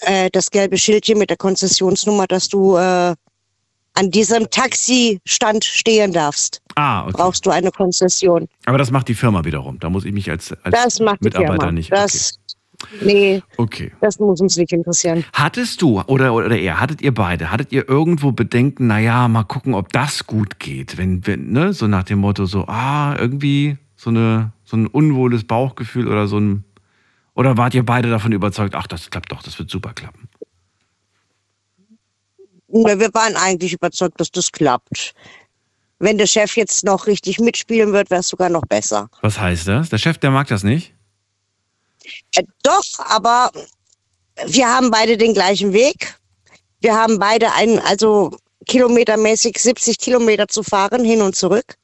Äh, das gelbe Schildchen mit der Konzessionsnummer, dass du äh, an diesem Taxistand stehen darfst, Ah, okay. brauchst du eine Konzession. Aber das macht die Firma wiederum. Da muss ich mich als, als Das macht die Mitarbeiter Firma. nicht. Das, nee, Okay. das muss uns nicht interessieren. Hattest du oder, oder er, hattet ihr beide, hattet ihr irgendwo Bedenken, naja, mal gucken, ob das gut geht? Wenn, wenn, ne, so nach dem Motto, so, ah, irgendwie so, eine, so ein unwohles Bauchgefühl oder so ein. Oder wart ihr beide davon überzeugt, ach, das klappt doch, das wird super klappen? Na, Wir waren eigentlich überzeugt, dass das klappt. Wenn der Chef jetzt noch richtig mitspielen wird, wäre es sogar noch besser. Was heißt das? Der Chef, der mag das nicht? Äh, doch, aber wir haben beide den gleichen Weg. Wir haben beide einen, also kilometermäßig 70 Kilometer zu fahren, hin und zurück.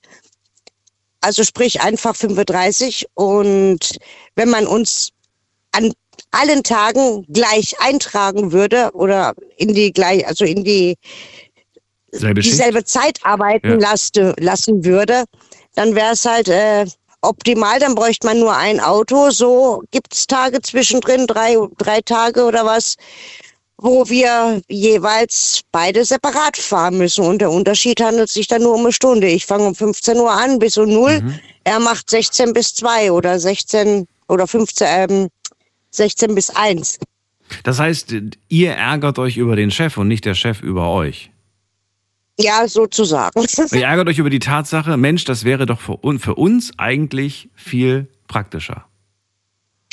Also sprich einfach 35. Und wenn man uns an allen Tagen gleich eintragen würde oder in die gleich, also in die Selbe Schicht? dieselbe Zeit arbeiten Ja. laste, lassen würde, dann wäre es halt äh, optimal. Dann bräuchte man nur ein Auto. So gibt's Tage zwischendrin, drei, drei Tage oder was, wo wir jeweils beide separat fahren müssen. Und der Unterschied handelt sich dann nur um eine Stunde. Ich fange um 15 Uhr an bis um 0. Mhm. Er macht 16 bis 2 oder 16 oder 15, ähm, 16 bis 1. Das heißt, ihr ärgert euch über den Chef und nicht der Chef über euch. Ja, sozusagen. Ihr ärgert euch über die Tatsache, Mensch, das wäre doch für, für uns eigentlich viel praktischer.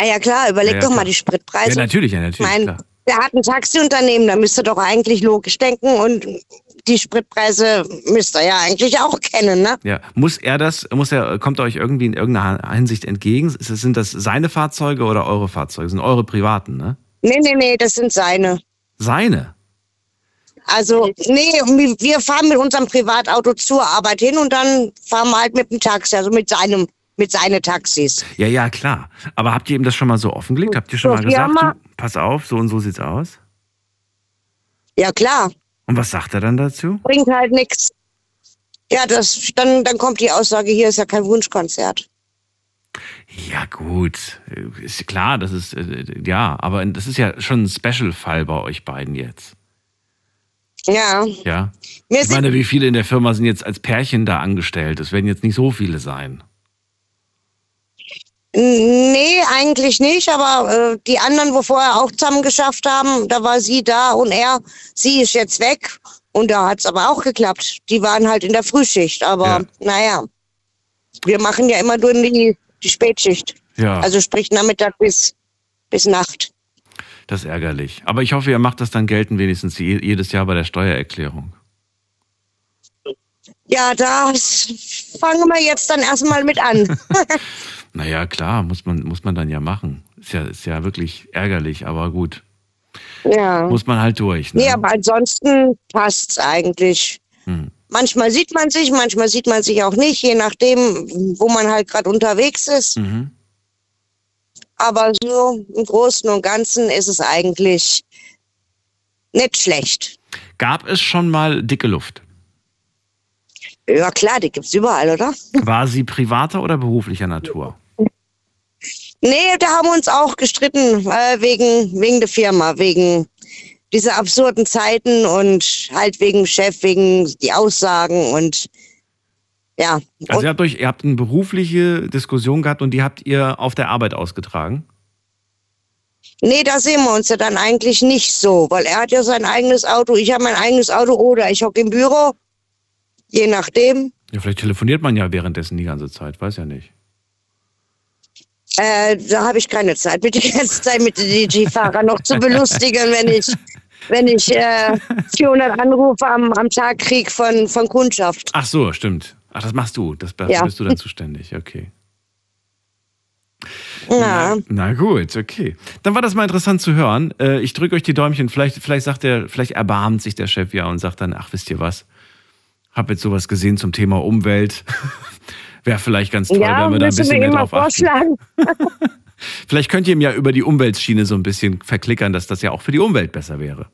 Ah ja klar, überleg Ja, ja, doch mal klar. die Spritpreise. Ja, natürlich, ja, Ich natürlich, mein, klar. der hat ein Taxiunternehmen, da müsste doch eigentlich logisch denken und die Spritpreise müsste er ja eigentlich auch kennen, ne? Ja, muss er das, muss er, kommt er euch irgendwie in irgendeiner Hinsicht entgegen? Sind das seine Fahrzeuge oder eure Fahrzeuge? Sind eure privaten, ne? Nee, nee, nee, das sind seine. Seine? Also, nee, wir- fahren mit unserem Privatauto zur Arbeit hin und dann fahren wir halt mit dem Taxi, also mit seinem, mit seinen Taxis. Ja, ja, klar. Aber habt ihr ihm das schon mal so offengelegt? Habt ihr schon So, mal gesagt, mal- du, pass auf, so und so sieht's aus? Ja, klar, Und was sagt er dann dazu? bringt halt nichts. Ja, das, dann, dann kommt die Aussage, hier ist ja kein Wunschkonzert. Ja, gut. Ist klar, das ist, äh, ja, aber das ist ja schon ein Special-Fall bei euch beiden jetzt. Ja, Ja. Ich meine, wie viele in der Firma sind jetzt als Pärchen da angestellt? Es werden jetzt nicht so viele sein. nee, eigentlich nicht, aber äh, die anderen, wo vorher auch zusammen geschafft haben, da war sie da und er, sie ist jetzt weg und da hat's aber auch geklappt. Die waren halt in der Frühschicht, aber Ja. naja, wir machen ja immer nur die, die Spätschicht. Ja, Also sprich Nachmittag bis, bis Nacht. Das ist ärgerlich. Aber ich hoffe, ihr macht das dann geltend wenigstens je- jedes Jahr bei der Steuererklärung. Ja, das fangen wir jetzt dann erstmal mit an. [LAUGHS] [LAUGHS] Naja, klar, muss man, muss man dann ja machen. Ist ja, ist ja wirklich ärgerlich, aber gut. ja. Muss man halt durch. Ne? Nee, aber ansonsten passt's eigentlich. Hm. Manchmal sieht man sich, manchmal sieht man sich auch nicht, je nachdem, wo man halt gerade unterwegs ist. Mhm. Aber so im Großen und Ganzen ist es eigentlich nicht schlecht. Gab es schon mal dicke Luft? Ja klar, die gibt's überall, oder? [LAUGHS] War sie privater oder beruflicher Natur? Nee, da haben wir uns auch gestritten äh, wegen, wegen der Firma, wegen dieser absurden Zeiten und halt wegen Chef, wegen die Aussagen und ja. Also und, ihr habt euch, ihr habt eine berufliche Diskussion gehabt und die habt ihr auf der Arbeit ausgetragen? nee, da sehen wir uns ja dann eigentlich nicht so, weil er hat ja sein eigenes Auto, ich habe mein eigenes Auto oder ich hocke im Büro, je nachdem. Ja, vielleicht telefoniert man ja währenddessen die ganze Zeit, weiß ja nicht. Äh, da habe ich keine Zeit, mit die ganze Zeit mit den DJ-Fahrer noch zu belustigen, wenn ich, wenn ich äh, 400 Anrufe am, am Tag krieg von, von Kundschaft. Ach so, stimmt. Ach, das machst du. Das, dafür Ja. bist du dann zuständig. Okay. Ja, Na gut, okay. Dann war das mal interessant zu hören. Äh, Ich drücke euch die Däumchen. Vielleicht, vielleicht sagt er, vielleicht erbarmt sich der Chef ja und sagt dann, ach, wisst ihr was? Hab jetzt sowas gesehen zum Thema Umwelt. [LAUGHS] Wäre vielleicht ganz toll, ja wenn wir da ein bisschen mehr drauf achten. vorschlagen. [LAUGHS] Vielleicht könnt ihr ihm ja über die Umweltschiene so ein bisschen verklickern, dass das ja auch für die Umwelt besser wäre.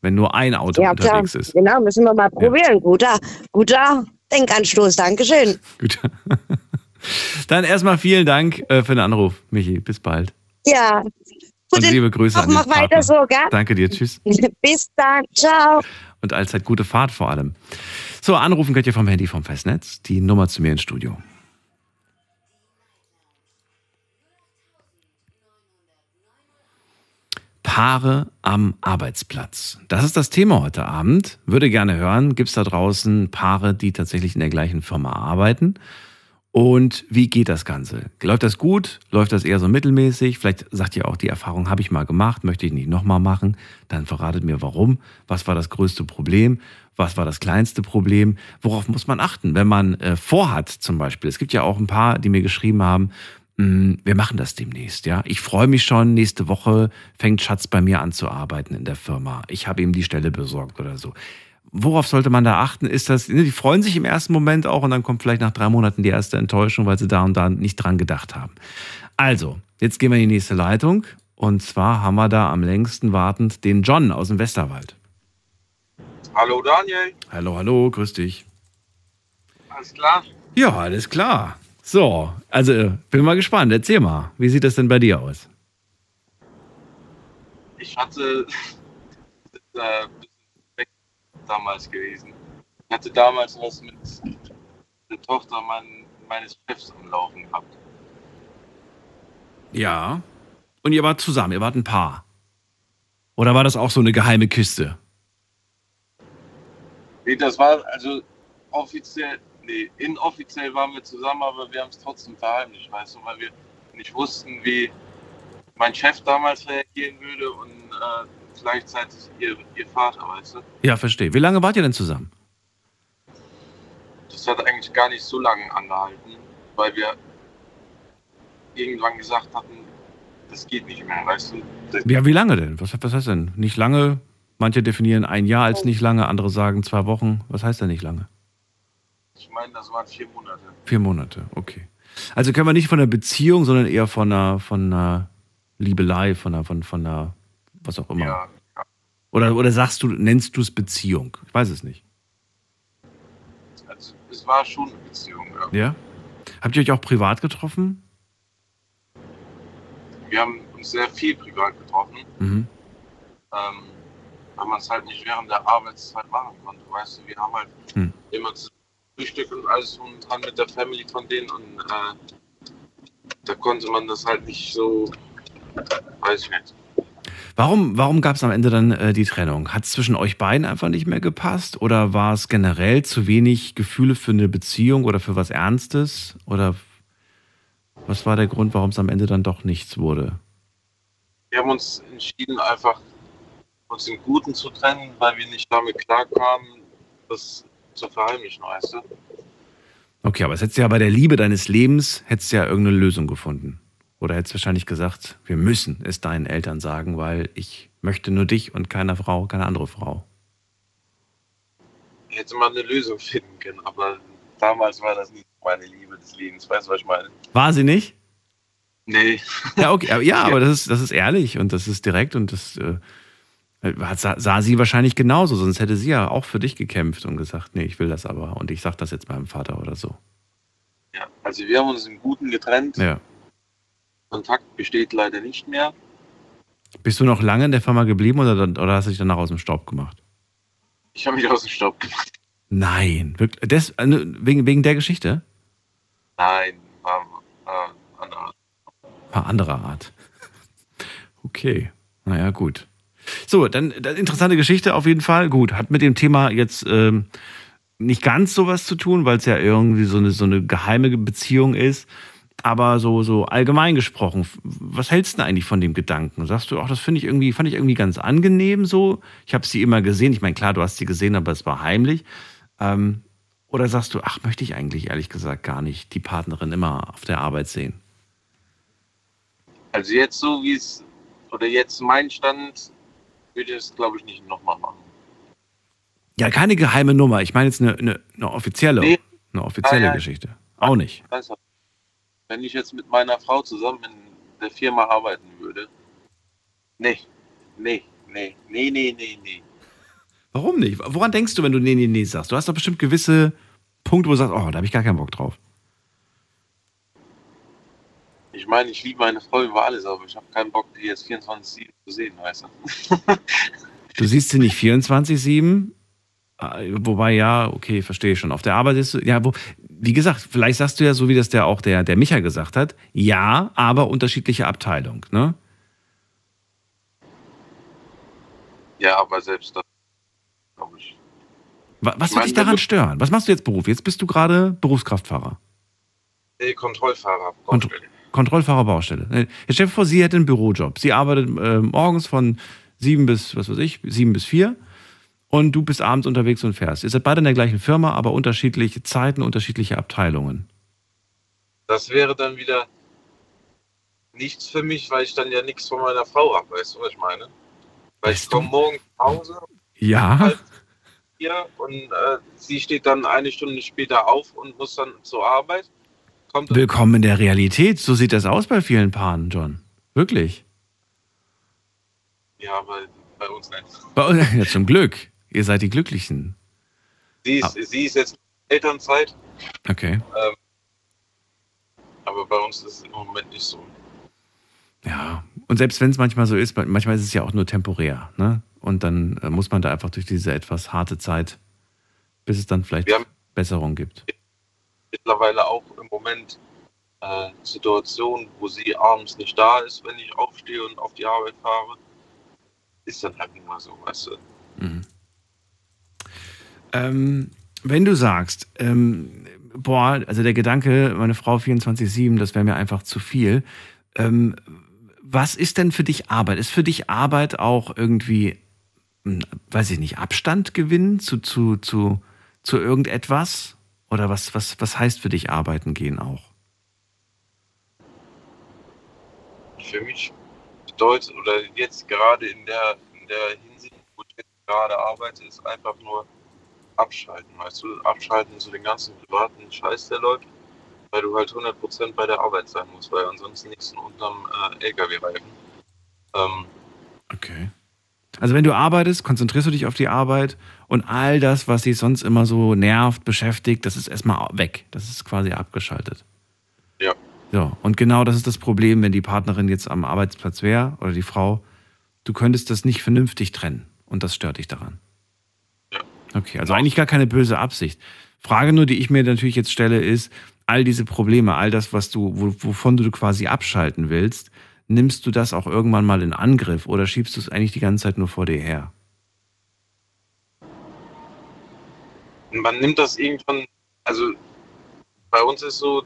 Wenn nur ein Auto Ja, klar. unterwegs ist. Genau, müssen wir mal probieren. Guter, guter Denkanstoß. Dankeschön. Gut. [LAUGHS] Dann erstmal vielen Dank äh, für den Anruf, Michi. Bis bald. Ja. Und liebe Grüße Nacht, an Mach weiter so, gell? Danke dir. Tschüss. [LAUGHS] Bis dann. Ciao. Und allzeit gute Fahrt vor allem. So, anrufen könnt ihr vom Handy vom Festnetz. Die Nummer zu mir ins Studio. Paare am Arbeitsplatz. Das ist das Thema heute Abend. Würde gerne hören, gibt es da draußen Paare, die tatsächlich in der gleichen Firma arbeiten? Und wie geht das Ganze? Läuft das gut? Läuft das eher so mittelmäßig? Vielleicht sagt ihr auch, die Erfahrung habe ich mal gemacht, möchte ich nicht nochmal machen. Dann verratet mir warum. Was war das größte Problem? Was war das kleinste Problem? Worauf muss man achten, wenn man äh, vorhat zum Beispiel? Es gibt ja auch ein paar, die mir geschrieben haben, "Mm, wir machen das demnächst, ja. Ich freue mich schon, nächste Woche fängt Schatz bei mir an zu arbeiten in der Firma. Ich habe ihm die Stelle besorgt oder so. Worauf sollte man da achten? Ist das, ne, die freuen sich im ersten Moment auch und dann kommt vielleicht nach drei Monaten die erste Enttäuschung, weil sie da und da nicht dran gedacht haben. Also, jetzt gehen wir in die nächste Leitung und zwar haben wir da am längsten wartend den John aus dem Westerwald. Hallo Daniel, Hallo, hallo, grüß dich. alles klar? Ja, alles klar. So, also bin mal gespannt. Erzähl mal, wie sieht das denn bei dir aus? Ich hatte [LAUGHS] äh, damals gewesen. Ich hatte damals was mit der Tochter mein, meines Chefs am Laufen gehabt. Ja. Und ihr wart zusammen, ihr wart ein Paar. Oder war das auch so eine geheime Kiste? Nee, das war also offiziell, nee, inoffiziell waren wir zusammen, aber wir haben es trotzdem verheimlicht, weißt du, weil wir nicht wussten, wie mein Chef damals reagieren würde und äh, gleichzeitig ihr, ihr Vater, weißt du. Ja, verstehe. Wie lange wart ihr denn zusammen? Das hat eigentlich gar nicht so lange angehalten, weil wir irgendwann gesagt hatten, das geht nicht mehr, weißt du. Das, Ja, wie lange denn? Was, was heißt denn? Nicht lange? Manche definieren ein Jahr als nicht lange, andere sagen zwei Wochen. Was heißt denn nicht lange? Ich meine, das waren vier Monate. Vier Monate, okay. Also können wir nicht von einer Beziehung, sondern eher von einer, von einer Liebelei, von einer, von, von einer, was auch immer. Ja, Oder, oder sagst du, nennst du es Beziehung? Ich weiß es nicht. also es war schon eine Beziehung, ja. Ja? Habt ihr euch auch privat getroffen? Wir haben uns sehr viel privat getroffen, Mhm. ähm, weil man es halt nicht während der Arbeitszeit machen konnte, weißt du. Wir haben halt Hm. immer zu Frühstück und alles drum und dran mit der Family von denen und äh, da konnte man das halt nicht so, weiß ich nicht. Warum, warum gab es am Ende dann äh, die Trennung? Hat es zwischen euch beiden einfach nicht mehr gepasst? Oder war es generell zu wenig Gefühle für eine Beziehung oder für was Ernstes? Oder was war der Grund, warum es am Ende dann doch nichts wurde? Wir haben uns entschieden, einfach uns im Guten zu trennen, weil wir nicht damit klarkamen, das zu verheimlichen, weißt du. Okay, aber es hättest ja bei der Liebe deines Lebens, hättest ja irgendeine Lösung gefunden. Oder hättest wahrscheinlich gesagt, wir müssen es deinen Eltern sagen, weil ich möchte nur dich und keine Frau, keine andere Frau. Hätte man eine Lösung finden können, aber damals war das nicht meine Liebe des Lebens, weißt du, was ich meine? War sie nicht? Nee. Ja, okay, aber, ja, [LAUGHS] aber das ist, das ist ehrlich und das ist direkt und das äh, sah, sah sie wahrscheinlich genauso, sonst hätte sie ja auch für dich gekämpft und gesagt, nee, ich will das aber und ich sag das jetzt meinem Vater oder so. Ja, also wir haben uns im Guten getrennt. Ja. Kontakt besteht leider nicht mehr. Bist du noch lange in der Firma geblieben oder, oder hast du dich danach aus dem Staub gemacht? Ich habe mich aus dem Staub gemacht. Nein, wirklich. Des, äh, wegen, wegen der Geschichte? Nein, war äh, andere. War anderer Art. [LAUGHS] Okay, naja, gut. So, dann, dann interessante Geschichte auf jeden Fall. Gut, hat mit dem Thema jetzt ähm, nicht ganz sowas zu tun, weil es ja irgendwie so eine, so eine geheime Beziehung ist. Aber so, so allgemein gesprochen, was hältst du denn eigentlich von dem Gedanken? Sagst du, ach, das ich irgendwie, fand ich irgendwie ganz angenehm so. Ich habe sie immer gesehen. Ich meine, klar, du hast sie gesehen, aber es war heimlich. Ähm, oder sagst du, ach, möchte ich eigentlich ehrlich gesagt gar nicht die Partnerin immer auf der Arbeit sehen? Also jetzt so wie es, oder jetzt mein Stand, würde ich es glaube ich nicht nochmal machen. Ja, keine geheime Nummer. Ich meine jetzt eine, eine, eine offizielle, Nee. eine offizielle Ah, ja. Geschichte. Auch nicht. Du, wenn ich jetzt mit meiner Frau zusammen in der Firma arbeiten würde, nee, nee, nee, nee, nee, nee, nee. Warum nicht? Woran denkst du, wenn du nee, nee, nee sagst? Du hast doch bestimmt gewisse Punkte, wo du sagst, oh, da habe ich gar keinen Bock drauf. Ich meine, ich liebe meine Frau über alles, aber ich habe keinen Bock, die jetzt 24-7 zu sehen, weißt du. [LAUGHS] Du siehst sie nicht 24-7, äh, wobei ja, okay, verstehe ich schon. Auf der Arbeit ist du, ja, wo, wie gesagt, vielleicht sagst du ja so, wie das der auch der, der Micha gesagt hat, ja, aber unterschiedliche Abteilung, ne? Ja, aber selbst das, glaube ich. Wa- Was Ich wird meine, dich daran stören? Was machst du jetzt Beruf? Jetzt bist du gerade Berufskraftfahrer. Nee, Kontrollfahrer. Kont Kontrollfahrer Baustelle. Jetzt stell dir vor, sie hätte einen Bürojob. Sie arbeitet äh, morgens von sieben bis, was weiß ich, sieben bis vier und du bist abends unterwegs und fährst. Ihr seid beide in der gleichen Firma, aber unterschiedliche Zeiten, unterschiedliche Abteilungen. Das wäre dann wieder nichts für mich, weil ich dann ja nichts von meiner Frau habe, weißt du, was ich meine? Weil ich Weißt du- komme morgen nach Hause Ja, hier und äh, sie steht dann eine Stunde später auf und muss dann zur Arbeit. Kommt willkommen in der Realität. So sieht das aus bei vielen Paaren, John. Wirklich. ja, aber bei uns nicht. Bei uns- [LAUGHS] Ja, zum Glück. Ihr seid die Glücklichen. Sie ist, sie ist jetzt Elternzeit, Okay. aber bei uns ist es im Moment nicht so. Ja, und selbst wenn es manchmal so ist, manchmal ist es ja auch nur temporär. Ne? Und dann äh, muss man da einfach durch diese etwas harte Zeit, bis es dann vielleicht Besserung gibt. Mittlerweile auch im Moment äh, Situationen, wo sie abends nicht da ist, wenn ich aufstehe und auf die Arbeit fahre. ist dann halt immer so, weißt du. Mhm. Ähm, wenn du sagst, ähm, boah, also der Gedanke, meine Frau 24-7, das wäre mir einfach zu viel. Ähm, was ist denn für dich Arbeit? Ist für dich Arbeit auch irgendwie, hm, weiß ich nicht, Abstand gewinnen zu, zu, zu, zu irgendetwas? Oder was, was, was heißt für dich arbeiten gehen auch? Für mich bedeutet, oder jetzt gerade in der, in der Hinsicht, wo ich jetzt gerade arbeite, ist einfach nur abschalten, weißt du, abschalten zu den ganzen privaten Scheiß, der läuft, weil du halt 100% bei der Arbeit sein musst, weil ansonsten nichts unterm äh, LKW-Reifen. Ähm, okay. Also wenn du arbeitest, konzentrierst du dich auf die Arbeit und all das, was dich sonst immer so nervt, beschäftigt, das ist erstmal weg. Das ist quasi abgeschaltet. Ja. So, und genau das ist das Problem, wenn die Partnerin jetzt am Arbeitsplatz wäre oder die Frau. Du könntest das nicht vernünftig trennen und das stört dich daran. Ja. Okay, also eigentlich gar keine böse Absicht. Frage nur, die ich mir natürlich jetzt stelle, ist, all diese Probleme, all das, was du, wovon du quasi abschalten willst, nimmst du das auch irgendwann mal in Angriff oder schiebst du es eigentlich die ganze Zeit nur vor dir her? Man nimmt das irgendwann, also bei uns ist so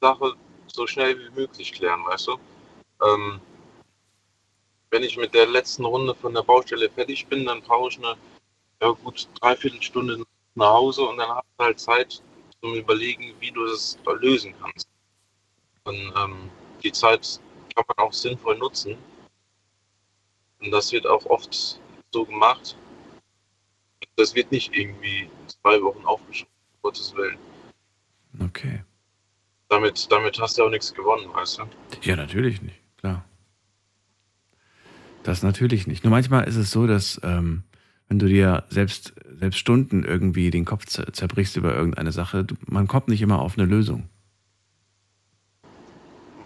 Sache so schnell wie möglich klären, weißt du? Ähm, wenn ich mit der letzten Runde von der Baustelle fertig bin, dann brauche ich eine ja gut dreiviertel Stunde nach Hause und dann hast du halt Zeit zum Überlegen, wie du das lösen kannst. Und ähm, die Zeit kann man auch sinnvoll nutzen. Und das wird auch oft so gemacht. Das wird nicht irgendwie zwei Wochen aufgeschoben, um Gottes Willen. Okay. Damit, damit hast du auch nichts gewonnen, weißt du? Ja, natürlich nicht, klar. Das natürlich nicht. Nur manchmal ist es so, dass ähm, wenn du dir selbst, selbst Stunden irgendwie den Kopf zerbrichst über irgendeine Sache, du, man kommt nicht immer auf eine Lösung.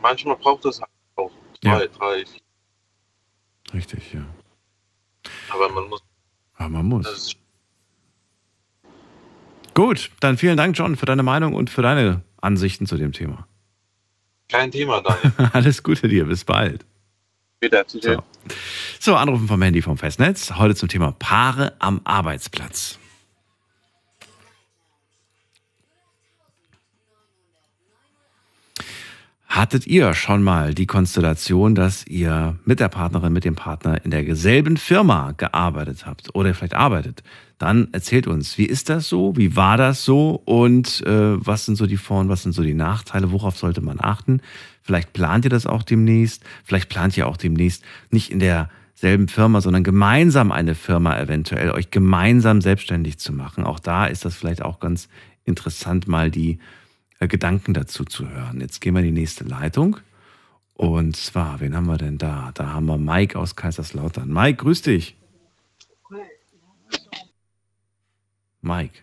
Manchmal braucht es halt auch zwei, ja. drei. Richtig, ja. Aber man muss. Aber man muss. Gut, dann vielen Dank, John, für deine Meinung und für deine Ansichten zu dem Thema. Kein Thema, Daniel. [LAUGHS] Alles Gute dir, bis bald. Wieder zu dir. So. so, anrufen vom Handy vom Festnetz. Heute zum Thema Paare am Arbeitsplatz. Hattet ihr schon mal die Konstellation, dass ihr mit der Partnerin, mit dem Partner in derselben Firma gearbeitet habt oder vielleicht arbeitet? Dann erzählt uns, wie ist das so? Wie war das so? Und äh, was sind so die Vor- und was sind so die Nachteile? Worauf sollte man achten? Vielleicht plant ihr das auch demnächst. Vielleicht plant ihr auch demnächst nicht in derselben Firma, sondern gemeinsam eine Firma eventuell, euch gemeinsam selbstständig zu machen. Auch da ist das vielleicht auch ganz interessant, mal die Gedanken dazu zu hören. Jetzt gehen wir in die nächste Leitung. Und zwar, wen haben wir denn da? Da haben wir Mike aus Kaiserslautern. Mike, grüß dich. Mike.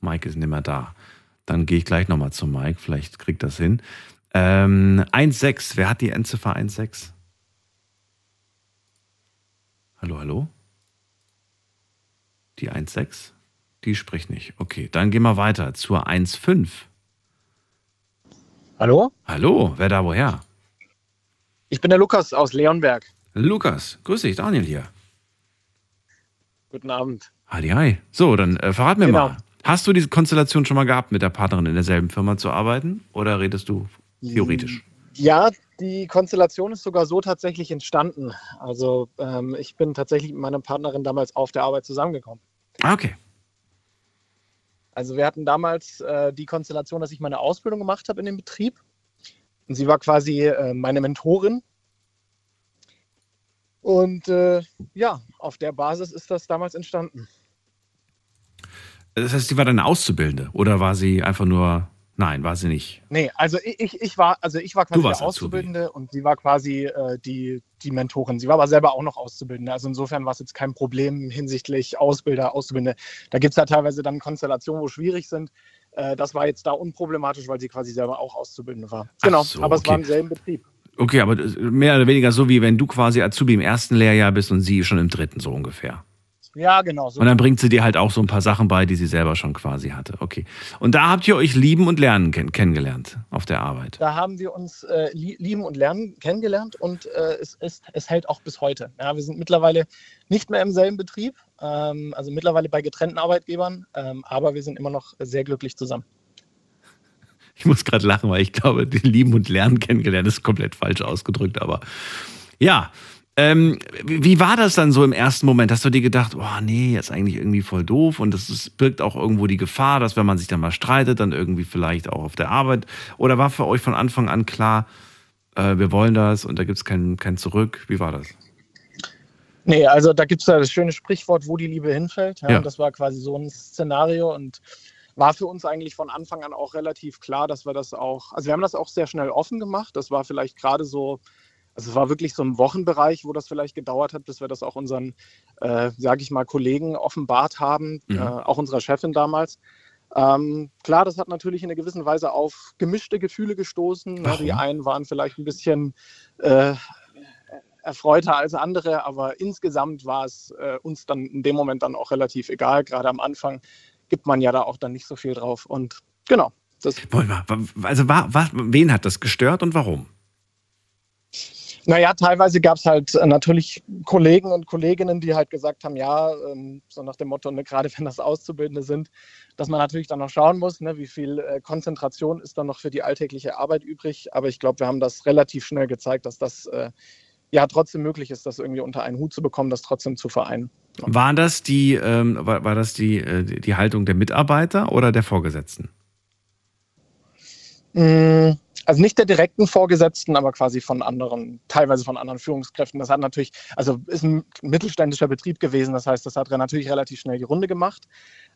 Mike ist nicht mehr da. Dann gehe ich gleich nochmal zu Mike. Vielleicht kriegt das hin. Ähm, 1,6. Wer hat die Endziffer 1,6? Hallo, hallo? Die 1,6? Die spricht nicht. Okay, dann gehen wir weiter zur 1.5. Hallo? Hallo, wer da woher? Ich bin der Lukas aus Leonberg. Lukas, grüß dich, Daniel hier. Guten Abend. Hi, hi. So, dann äh, verrat mir Genau. mal. Hast du diese Konstellation schon mal gehabt, mit der Partnerin in derselben Firma zu arbeiten? Oder redest du theoretisch? Ja, die Konstellation ist sogar so tatsächlich entstanden. Also ähm, ich bin tatsächlich mit meiner Partnerin damals auf der Arbeit zusammengekommen. Ah, okay. Also wir hatten damals äh, die Konstellation, dass ich meine Ausbildung gemacht habe in dem Betrieb. Und sie war quasi äh, meine Mentorin. Und äh, ja, auf der Basis ist das damals entstanden. Das heißt, sie war deine Auszubildende oder war sie einfach nur. Nein, war sie nicht. Nee, also ich, ich, war, also ich war quasi der Azubi. Auszubildende und sie war quasi äh, die, die Mentorin. Sie war aber selber auch noch Auszubildende. Also insofern war es jetzt kein Problem hinsichtlich Ausbilder, Auszubildende. Da gibt es ja teilweise dann Konstellationen, wo schwierig sind. Äh, das war jetzt da unproblematisch, weil sie quasi selber auch Auszubildende war. Genau, so, aber es war okay. im selben Betrieb. Okay, aber mehr oder weniger so, wie wenn du quasi Azubi im ersten Lehrjahr bist und sie schon im dritten, so ungefähr. Ja, genau. So Und dann bringt sie dir halt auch so ein paar Sachen bei, die sie selber schon quasi hatte. Okay. Und da habt ihr euch lieben und lernen kenn kennengelernt auf der Arbeit. Da haben wir uns äh, lieben und lernen kennengelernt und äh, es, es, es hält auch bis heute. Ja, wir sind mittlerweile nicht mehr im selben Betrieb, ähm, also mittlerweile bei getrennten Arbeitgebern, ähm, aber wir sind immer noch sehr glücklich zusammen. Ich muss gerade lachen, weil ich glaube, die lieben und lernen kennengelernt ist komplett falsch ausgedrückt, aber ja, ähm, wie war das dann so im ersten Moment? Hast du dir gedacht, oh nee, jetzt eigentlich irgendwie voll doof und das birgt auch irgendwo die Gefahr, dass wenn man sich dann mal streitet, dann irgendwie vielleicht auch auf der Arbeit? Oder war für euch von Anfang an klar, äh, wir wollen das und da gibt es kein, kein Zurück? Wie war das? Nee, also da gibt es ja das schöne Sprichwort, wo die Liebe hinfällt. Ja, ja. Das war quasi so ein Szenario und war für uns eigentlich von Anfang an auch relativ klar, dass wir das auch, also wir haben das auch sehr schnell offen gemacht. Das war vielleicht gerade so also es war wirklich so ein Wochenbereich, wo das vielleicht gedauert hat, bis wir das auch unseren, äh, sage ich mal, Kollegen offenbart haben, mhm. äh, auch unserer Chefin damals. Ähm, klar, das hat natürlich in einer gewissen Weise auf gemischte Gefühle gestoßen. Ne? Die einen waren vielleicht ein bisschen äh, erfreuter als andere, aber insgesamt war es äh, uns dann in dem Moment dann auch relativ egal. Gerade am Anfang gibt man ja da auch dann nicht so viel drauf. Und genau. Das also war, war, wen hat das gestört und warum? Naja, teilweise gab es halt äh, natürlich Kollegen und Kolleginnen, die halt gesagt haben, ja, ähm, so nach dem Motto, ne, gerade wenn das Auszubildende sind, dass man natürlich dann noch schauen muss, ne, wie viel äh, Konzentration ist dann noch für die alltägliche Arbeit übrig. Aber ich glaube, wir haben das relativ schnell gezeigt, dass das äh, ja trotzdem möglich ist, das irgendwie unter einen Hut zu bekommen, das trotzdem zu vereinen. War das die, ähm, war, war das die, äh, die Haltung der Mitarbeiter oder der Vorgesetzten? Mmh also nicht der direkten Vorgesetzten, aber quasi von anderen, teilweise von anderen Führungskräften. Das hat natürlich, also ist ein mittelständischer Betrieb gewesen, das heißt, das hat natürlich relativ schnell die Runde gemacht.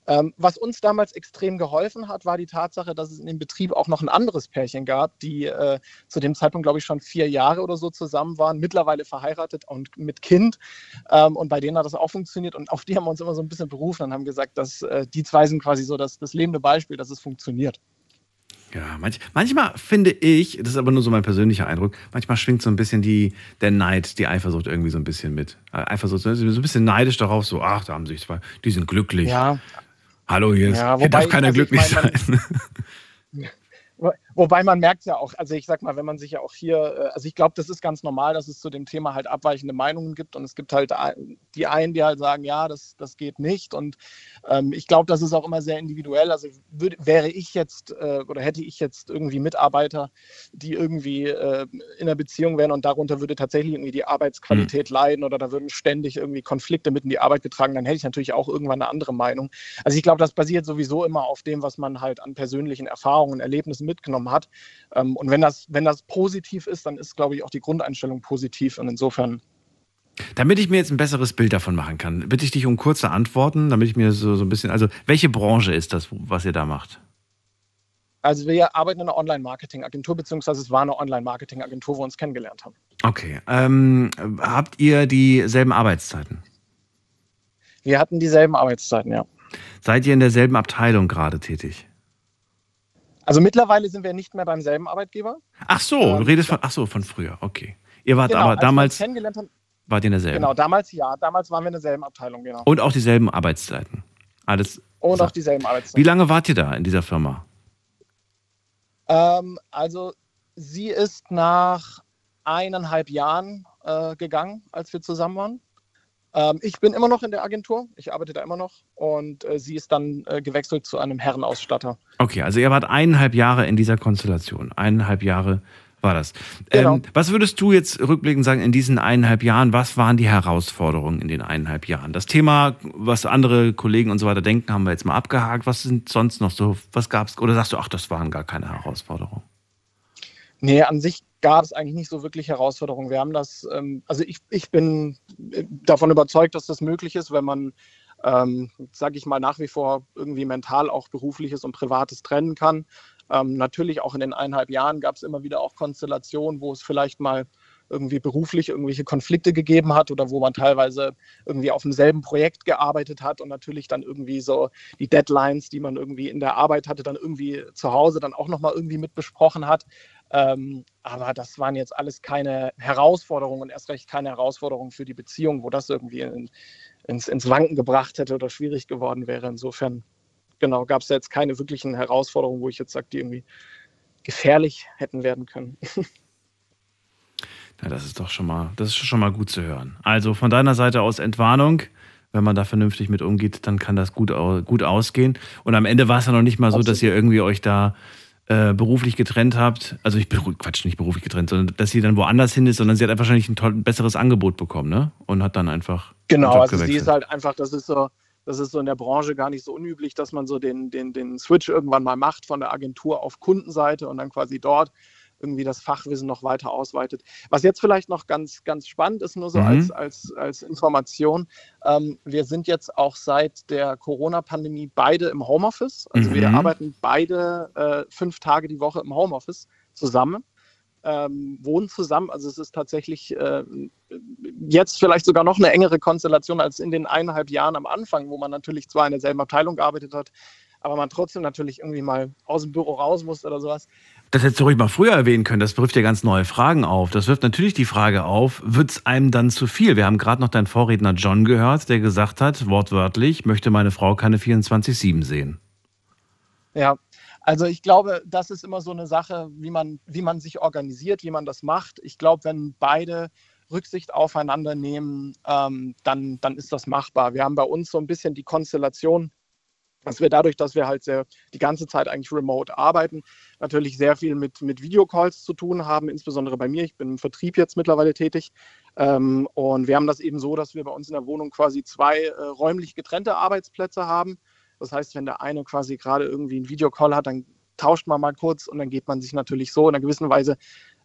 Ähm, was uns damals extrem geholfen hat, war die Tatsache, dass es in dem Betrieb auch noch ein anderes Pärchen gab, die äh, zu dem Zeitpunkt, glaube ich, schon vier Jahre oder so zusammen waren, mittlerweile verheiratet und mit Kind. Ähm, und bei denen hat das auch funktioniert und auf die haben wir uns immer so ein bisschen berufen und haben gesagt, dass äh, die zwei sind quasi so das, das lebende Beispiel, dass es funktioniert. Ja, manch, manchmal finde ich, das ist aber nur so mein persönlicher Eindruck, manchmal schwingt so ein bisschen die, der Neid, die Eifersucht irgendwie so ein bisschen mit. Äh, Eifersucht, so ein bisschen neidisch darauf, so, ach, da haben sich zwei, die sind glücklich. Ja. Hallo, hier, ist, ja, hier darf keiner also glücklich ich mein, sein. [LAUGHS] Wobei man merkt ja auch, also ich sag mal, wenn man sich ja auch hier, äh, also ich glaube, das ist ganz normal, dass es zu dem Thema halt abweichende Meinungen gibt und es gibt halt die einen, die halt sagen, ja, das, das geht nicht und ähm, ich glaube, das ist auch immer sehr individuell. Also würd, wäre ich jetzt äh, oder hätte ich jetzt irgendwie Mitarbeiter, die irgendwie äh, in einer Beziehung wären und darunter würde tatsächlich irgendwie die Arbeitsqualität mhm. leiden oder da würden ständig irgendwie Konflikte mit in die Arbeit getragen, dann hätte ich natürlich auch irgendwann eine andere Meinung. Also ich glaube, das basiert sowieso immer auf dem, was man halt an persönlichen Erfahrungen, Erlebnissen mitgenommen hat. Ähm, und wenn das, wenn das positiv ist, dann ist, glaube ich, auch die Grundeinstellung positiv. Und insofern damit ich mir jetzt ein besseres Bild davon machen kann, bitte ich dich um kurze Antworten, damit ich mir so, so ein bisschen, also welche Branche ist das, was ihr da macht? Also wir arbeiten in einer Online-Marketing-Agentur, beziehungsweise es war eine Online-Marketing-Agentur, wo wir uns kennengelernt haben. Okay. Ähm, habt ihr dieselben Arbeitszeiten? Wir hatten dieselben Arbeitszeiten, ja. Seid ihr in derselben Abteilung gerade tätig? Also mittlerweile sind wir nicht mehr beim selben Arbeitgeber. Ach so, ähm, du redest von, ach so, von früher, okay. Ihr wart genau, aber damals, kennengelernt haben, wart ihr in derselben? Genau, damals ja, damals waren wir in derselben Abteilung, genau. Und auch dieselben Arbeitszeiten? Alles. Und so. auch dieselben Arbeitszeiten. Wie lange wart ihr da in dieser Firma? Ähm, also sie ist nach eineinhalb Jahren äh, gegangen, als wir zusammen waren. Ähm, ich bin immer noch in der Agentur, ich arbeite da immer noch und äh, sie ist dann äh, gewechselt zu einem Herrenausstatter. Okay, also ihr wart eineinhalb Jahre in dieser Konstellation. Eineinhalb Jahre war das. Genau. Ähm, was würdest du jetzt rückblickend sagen in diesen eineinhalb Jahren? Was waren die Herausforderungen in den eineinhalb Jahren? Das Thema, was andere Kollegen und so weiter denken, haben wir jetzt mal abgehakt. Was sind sonst noch so? Was gab es? Oder sagst du, ach, das waren gar keine Herausforderungen? Nee, an sich gab es eigentlich nicht so wirklich Herausforderungen. Wir haben das, ähm, also ich, ich bin äh, davon überzeugt, dass das möglich ist, wenn man, ähm, sage ich mal, nach wie vor irgendwie mental auch berufliches und privates trennen kann. Ähm, natürlich auch in den eineinhalb Jahren gab es immer wieder auch Konstellationen, wo es vielleicht mal irgendwie beruflich irgendwelche Konflikte gegeben hat oder wo man teilweise irgendwie auf demselben Projekt gearbeitet hat und natürlich dann irgendwie so die Deadlines, die man irgendwie in der Arbeit hatte, dann irgendwie zu Hause dann auch nochmal irgendwie mit besprochen hat. Ähm, aber das waren jetzt alles keine Herausforderungen und erst recht keine Herausforderungen für die Beziehung, wo das irgendwie in, ins, ins Wanken gebracht hätte oder schwierig geworden wäre. Insofern, genau, gab es jetzt keine wirklichen Herausforderungen, wo ich jetzt sage, die irgendwie gefährlich hätten werden können. [LAUGHS] Ja, das ist doch schon mal, das ist schon mal gut zu hören. Also von deiner Seite aus Entwarnung. Wenn man da vernünftig mit umgeht, dann kann das gut, gut ausgehen. Und am Ende war es ja noch nicht mal so, dass ihr irgendwie euch da äh, beruflich getrennt habt. Also ich Quatsch, nicht beruflich getrennt, sondern dass sie dann woanders hin ist, sondern sie hat einfach wahrscheinlich ein, toll, ein besseres Angebot bekommen, ne? Und hat dann einfach. Genau, also gewechselt. sie ist halt einfach, das ist so, das ist so in der Branche gar nicht so unüblich, dass man so den, den, den Switch irgendwann mal macht von der Agentur auf Kundenseite und dann quasi dort irgendwie das Fachwissen noch weiter ausweitet. Was jetzt vielleicht noch ganz, ganz spannend ist, nur so mhm. als, als, als Information, ähm, wir sind jetzt auch seit der Corona-Pandemie beide im Homeoffice. Also mhm. wir arbeiten beide äh, fünf Tage die Woche im Homeoffice zusammen. Ähm, wohnen zusammen. Also es ist tatsächlich äh, jetzt vielleicht sogar noch eine engere Konstellation als in den eineinhalb Jahren am Anfang, wo man natürlich zwar in derselben Abteilung gearbeitet hat, aber man trotzdem natürlich irgendwie mal aus dem Büro raus musste oder sowas. Das hättest du ruhig mal früher erwähnen können. Das wirft ja ganz neue Fragen auf. Das wirft natürlich die Frage auf, wird es einem dann zu viel? Wir haben gerade noch deinen Vorredner John gehört, der gesagt hat, wortwörtlich, möchte meine Frau keine 24-7 sehen. Ja, also ich glaube, das ist immer so eine Sache, wie man, wie man sich organisiert, wie man das macht. Ich glaube, wenn beide Rücksicht aufeinander nehmen, ähm, dann, dann ist das machbar. Wir haben bei uns so ein bisschen die Konstellation, dass wir dadurch, dass wir halt sehr die ganze Zeit eigentlich remote arbeiten, natürlich sehr viel mit, mit Videocalls zu tun haben, insbesondere bei mir. Ich bin im Vertrieb jetzt mittlerweile tätig. Ähm, und wir haben das eben so, dass wir bei uns in der Wohnung quasi zwei äh, räumlich getrennte Arbeitsplätze haben. Das heißt, wenn der eine quasi gerade irgendwie einen Videocall hat, dann tauscht man mal kurz und dann geht man sich natürlich so in einer gewissen Weise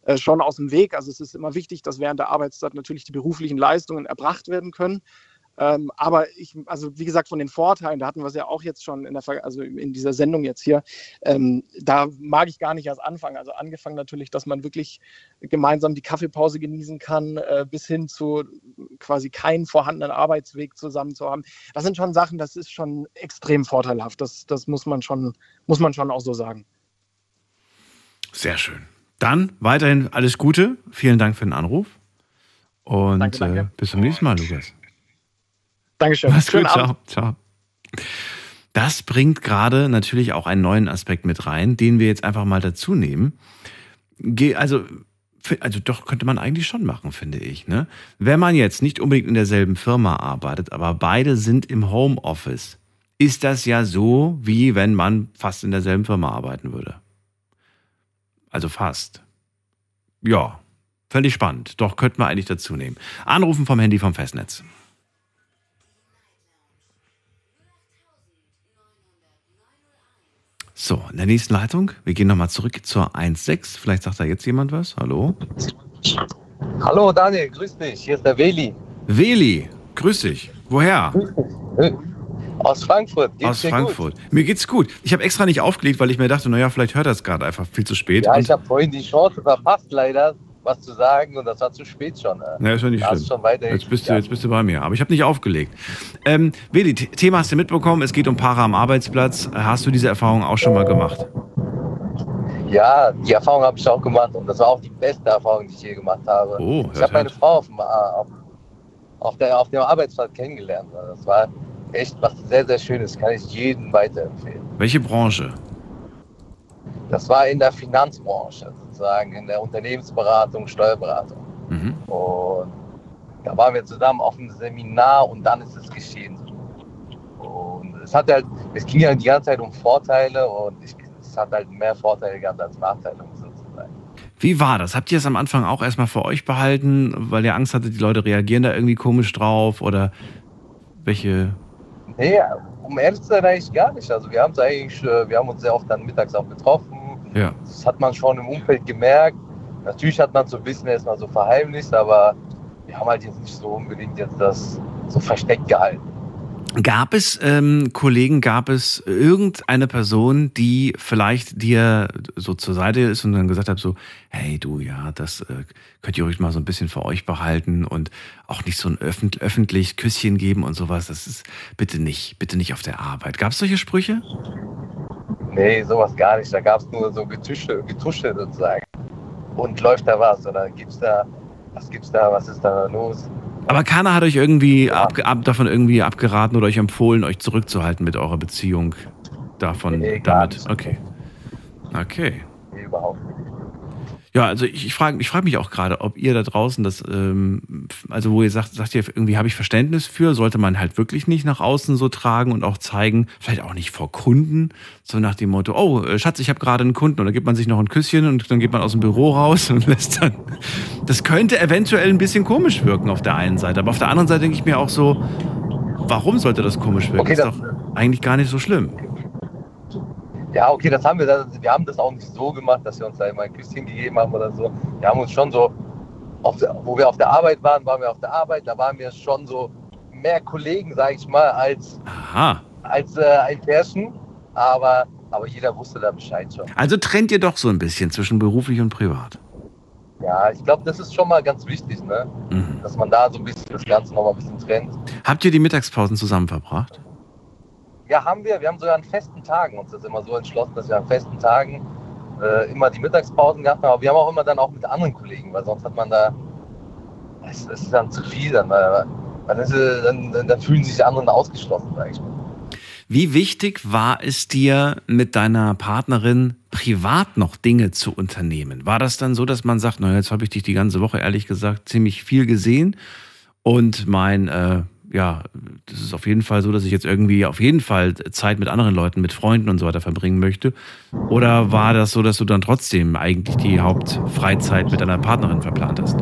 äh, schon aus dem Weg. Also es ist immer wichtig, dass während der Arbeitszeit natürlich die beruflichen Leistungen erbracht werden können. Ähm, aber ich, also wie gesagt, von den Vorteilen, da hatten wir es ja auch jetzt schon in, der, also in dieser Sendung jetzt hier, ähm, da mag ich gar nicht erst anfangen. Also angefangen natürlich, dass man wirklich gemeinsam die Kaffeepause genießen kann, äh, bis hin zu quasi keinen vorhandenen Arbeitsweg zusammen zu haben. Das sind schon Sachen, das ist schon extrem vorteilhaft. Das, das muss man schon, muss man schon auch so sagen. Sehr schön. Dann weiterhin alles Gute. Vielen Dank für den Anruf. Und danke, danke. Äh, bis zum nächsten Mal, Lukas. Dankeschön. Mach's gut, ciao, ciao. Das bringt gerade natürlich auch einen neuen Aspekt mit rein, den wir jetzt einfach mal dazu nehmen. Also, also doch könnte man eigentlich schon machen, finde ich. Ne? Wenn man jetzt nicht unbedingt in derselben Firma arbeitet, aber beide sind im Homeoffice, ist das ja so, wie wenn man fast in derselben Firma arbeiten würde. Also fast. Ja, völlig spannend. Doch könnten wir eigentlich dazu nehmen. Anrufen vom Handy vom Festnetz. So, in der nächsten Leitung, wir gehen nochmal zurück zur 1.6. Vielleicht sagt da jetzt jemand was. Hallo? Hallo Daniel, grüß dich. Hier ist der Weli. Weli, grüß dich. Woher? Aus Frankfurt. Geht's Aus Frankfurt. Gut? Mir geht's gut. Ich habe extra nicht aufgelegt, weil ich mir dachte, naja, vielleicht hört er es gerade einfach viel zu spät. Ja, ich habe vorhin die Chance verpasst, leider was zu sagen und das war zu spät schon. Ja, ist ja nicht schlimm. Schon jetzt, bist du, jetzt bist du bei mir. Aber ich habe nicht aufgelegt. Ähm, Willi, Thema hast du mitbekommen. Es geht um Paare am Arbeitsplatz. Hast du diese Erfahrung auch schon mal gemacht? Ja, die Erfahrung habe ich auch gemacht und das war auch die beste Erfahrung, die ich je gemacht habe. Oh, ich habe meine Frau auf dem, auf, auf, der, auf dem Arbeitsplatz kennengelernt. Das war echt was sehr, sehr Schönes. Kann ich jedem weiterempfehlen. Welche Branche? Das war in der Finanzbranche, sozusagen, in der Unternehmensberatung, Steuerberatung. Mhm. Und da waren wir zusammen auf einem Seminar und dann ist es geschehen. Und es hat halt, es ging ja die ganze Zeit um Vorteile und ich, es hat halt mehr Vorteile gehabt als Nachteile sozusagen. Wie war das? Habt ihr es am Anfang auch erstmal für euch behalten, weil ihr Angst hattet, die Leute reagieren da irgendwie komisch drauf oder welche? Nee, um ehrlich zu sein, eigentlich gar nicht. Also wir haben es eigentlich, äh, wir haben uns sehr oft dann mittags auch getroffen. Ja. Das hat man schon im Umfeld gemerkt. Natürlich hat man so ein bisschen erstmal so verheimlicht, aber wir haben halt jetzt nicht so unbedingt jetzt das so versteckt gehalten. Gab es ähm, Kollegen, gab es irgendeine Person, die vielleicht dir so zur Seite ist und dann gesagt hat, so, hey du, ja, das äh, könnt ihr euch mal so ein bisschen für euch behalten und auch nicht so ein öffentlich, öffentlich Küsschen geben und sowas. Das ist bitte nicht, bitte nicht auf der Arbeit. Gab es solche Sprüche? Nee, sowas gar nicht. Da gab es nur so Getusche, Getusche sozusagen. Und läuft da was? Oder gibt's da, was gibt's da, was ist da los? Aber keiner hat euch irgendwie ab, ab, davon irgendwie abgeraten oder euch empfohlen, euch zurückzuhalten mit eurer Beziehung davon Nee, damit. Okay. Okay. Nee, überhaupt nicht. Ja, also ich, ich frage ich frag mich auch gerade, ob ihr da draußen das, ähm, also wo ihr sagt, sagt ihr, irgendwie habe ich Verständnis für, sollte man halt wirklich nicht nach außen so tragen und auch zeigen, vielleicht auch nicht vor Kunden, so nach dem Motto, oh äh, Schatz, ich habe gerade einen Kunden und dann gibt man sich noch ein Küsschen und dann geht man aus dem Büro raus [LAUGHS] und lässt dann. Das könnte eventuell ein bisschen komisch wirken auf der einen Seite, aber auf der anderen Seite denke ich mir auch so, warum sollte das komisch wirken? Okay, ist das- doch eigentlich gar nicht so schlimm. Ja, okay, das haben wir, das, wir haben das auch nicht so gemacht, dass wir uns da immer ein Küsschen gegeben haben oder so. Wir haben uns schon so, auf wo wir auf der Arbeit waren, waren wir auf der Arbeit, da waren wir schon so mehr Kollegen, sage ich mal, als, Aha. als äh, ein Pärchen. Aber, aber jeder wusste da Bescheid schon. Also trennt ihr doch so ein bisschen zwischen beruflich und privat. Ja, ich glaube, das ist schon mal ganz wichtig, ne? Mhm. dass man da so ein bisschen das Ganze noch mal ein bisschen trennt. Habt ihr die Mittagspausen zusammen verbracht? Ja, haben wir. Wir haben sogar an festen Tagen uns das immer so entschlossen, dass wir an festen Tagen äh, immer die Mittagspausen gehabt haben. Aber wir haben auch immer dann auch mit anderen Kollegen, weil sonst hat man da, es ist dann zu viel. Dann, äh, dann, ist, äh, dann, dann fühlen sich die anderen ausgeschlossen, sag ich mal. Wie wichtig war es dir, mit deiner Partnerin privat noch Dinge zu unternehmen? War das dann so, dass man sagt, naja, jetzt habe ich dich die ganze Woche ehrlich gesagt ziemlich viel gesehen und mein, äh, ja, das ist auf jeden Fall so, dass ich jetzt irgendwie auf jeden Fall Zeit mit anderen Leuten, mit Freunden und so weiter verbringen möchte? Oder war das so, dass du dann trotzdem eigentlich die Hauptfreizeit mit deiner Partnerin verplant hast?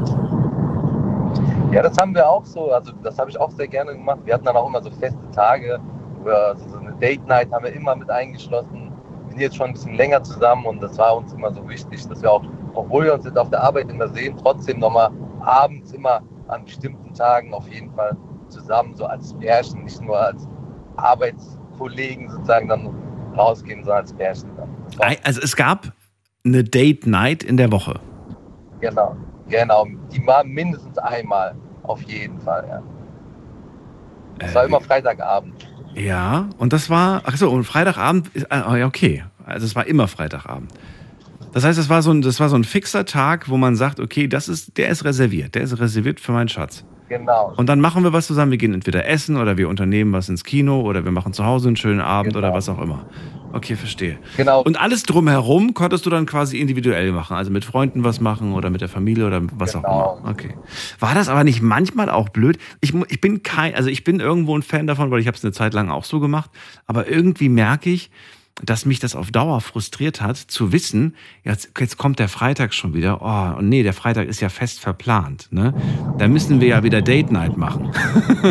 Ja, das haben wir auch so. Also das habe ich auch sehr gerne gemacht. Wir hatten dann auch immer so feste Tage, also so eine Date Night haben wir immer mit eingeschlossen. Wir sind jetzt schon ein bisschen länger zusammen und das war uns immer so wichtig, dass wir auch, obwohl wir uns jetzt auf der Arbeit immer sehen, trotzdem nochmal abends immer an bestimmten Tagen auf jeden Fall zusammen, so als Pärchen, nicht nur als Arbeitskollegen sozusagen dann rausgehen, sondern als Pärchen dann. War, Also es gab eine Date Night in der Woche. genau, genau. Die war mindestens einmal, auf jeden Fall, ja. War Äh, immer Freitagabend. Ja, und das war, ach so, und Freitagabend, ist, ah, ja, okay. Also es war immer Freitagabend. Das heißt, das war, so ein, das war so ein fixer Tag, wo man sagt, okay, das ist, der ist reserviert, der ist reserviert für meinen Schatz. Genau. Und dann machen wir was zusammen, wir gehen entweder essen oder wir unternehmen was ins Kino oder wir machen zu Hause einen schönen Abend oder was auch immer. Okay, verstehe. Genau. Und alles drumherum konntest du dann quasi individuell machen, also mit Freunden was machen oder mit der Familie oder was Genau. auch immer. Okay. War das aber nicht manchmal auch blöd? Ich, ich bin kein, also ich bin irgendwo ein Fan davon, weil ich habe es eine Zeit lang auch so gemacht, aber irgendwie merke ich, dass mich das auf Dauer frustriert hat, zu wissen, jetzt, jetzt kommt der Freitag schon wieder. Oh, und nee, der Freitag ist ja fest verplant. Ne? Da müssen wir ja wieder Date Night machen.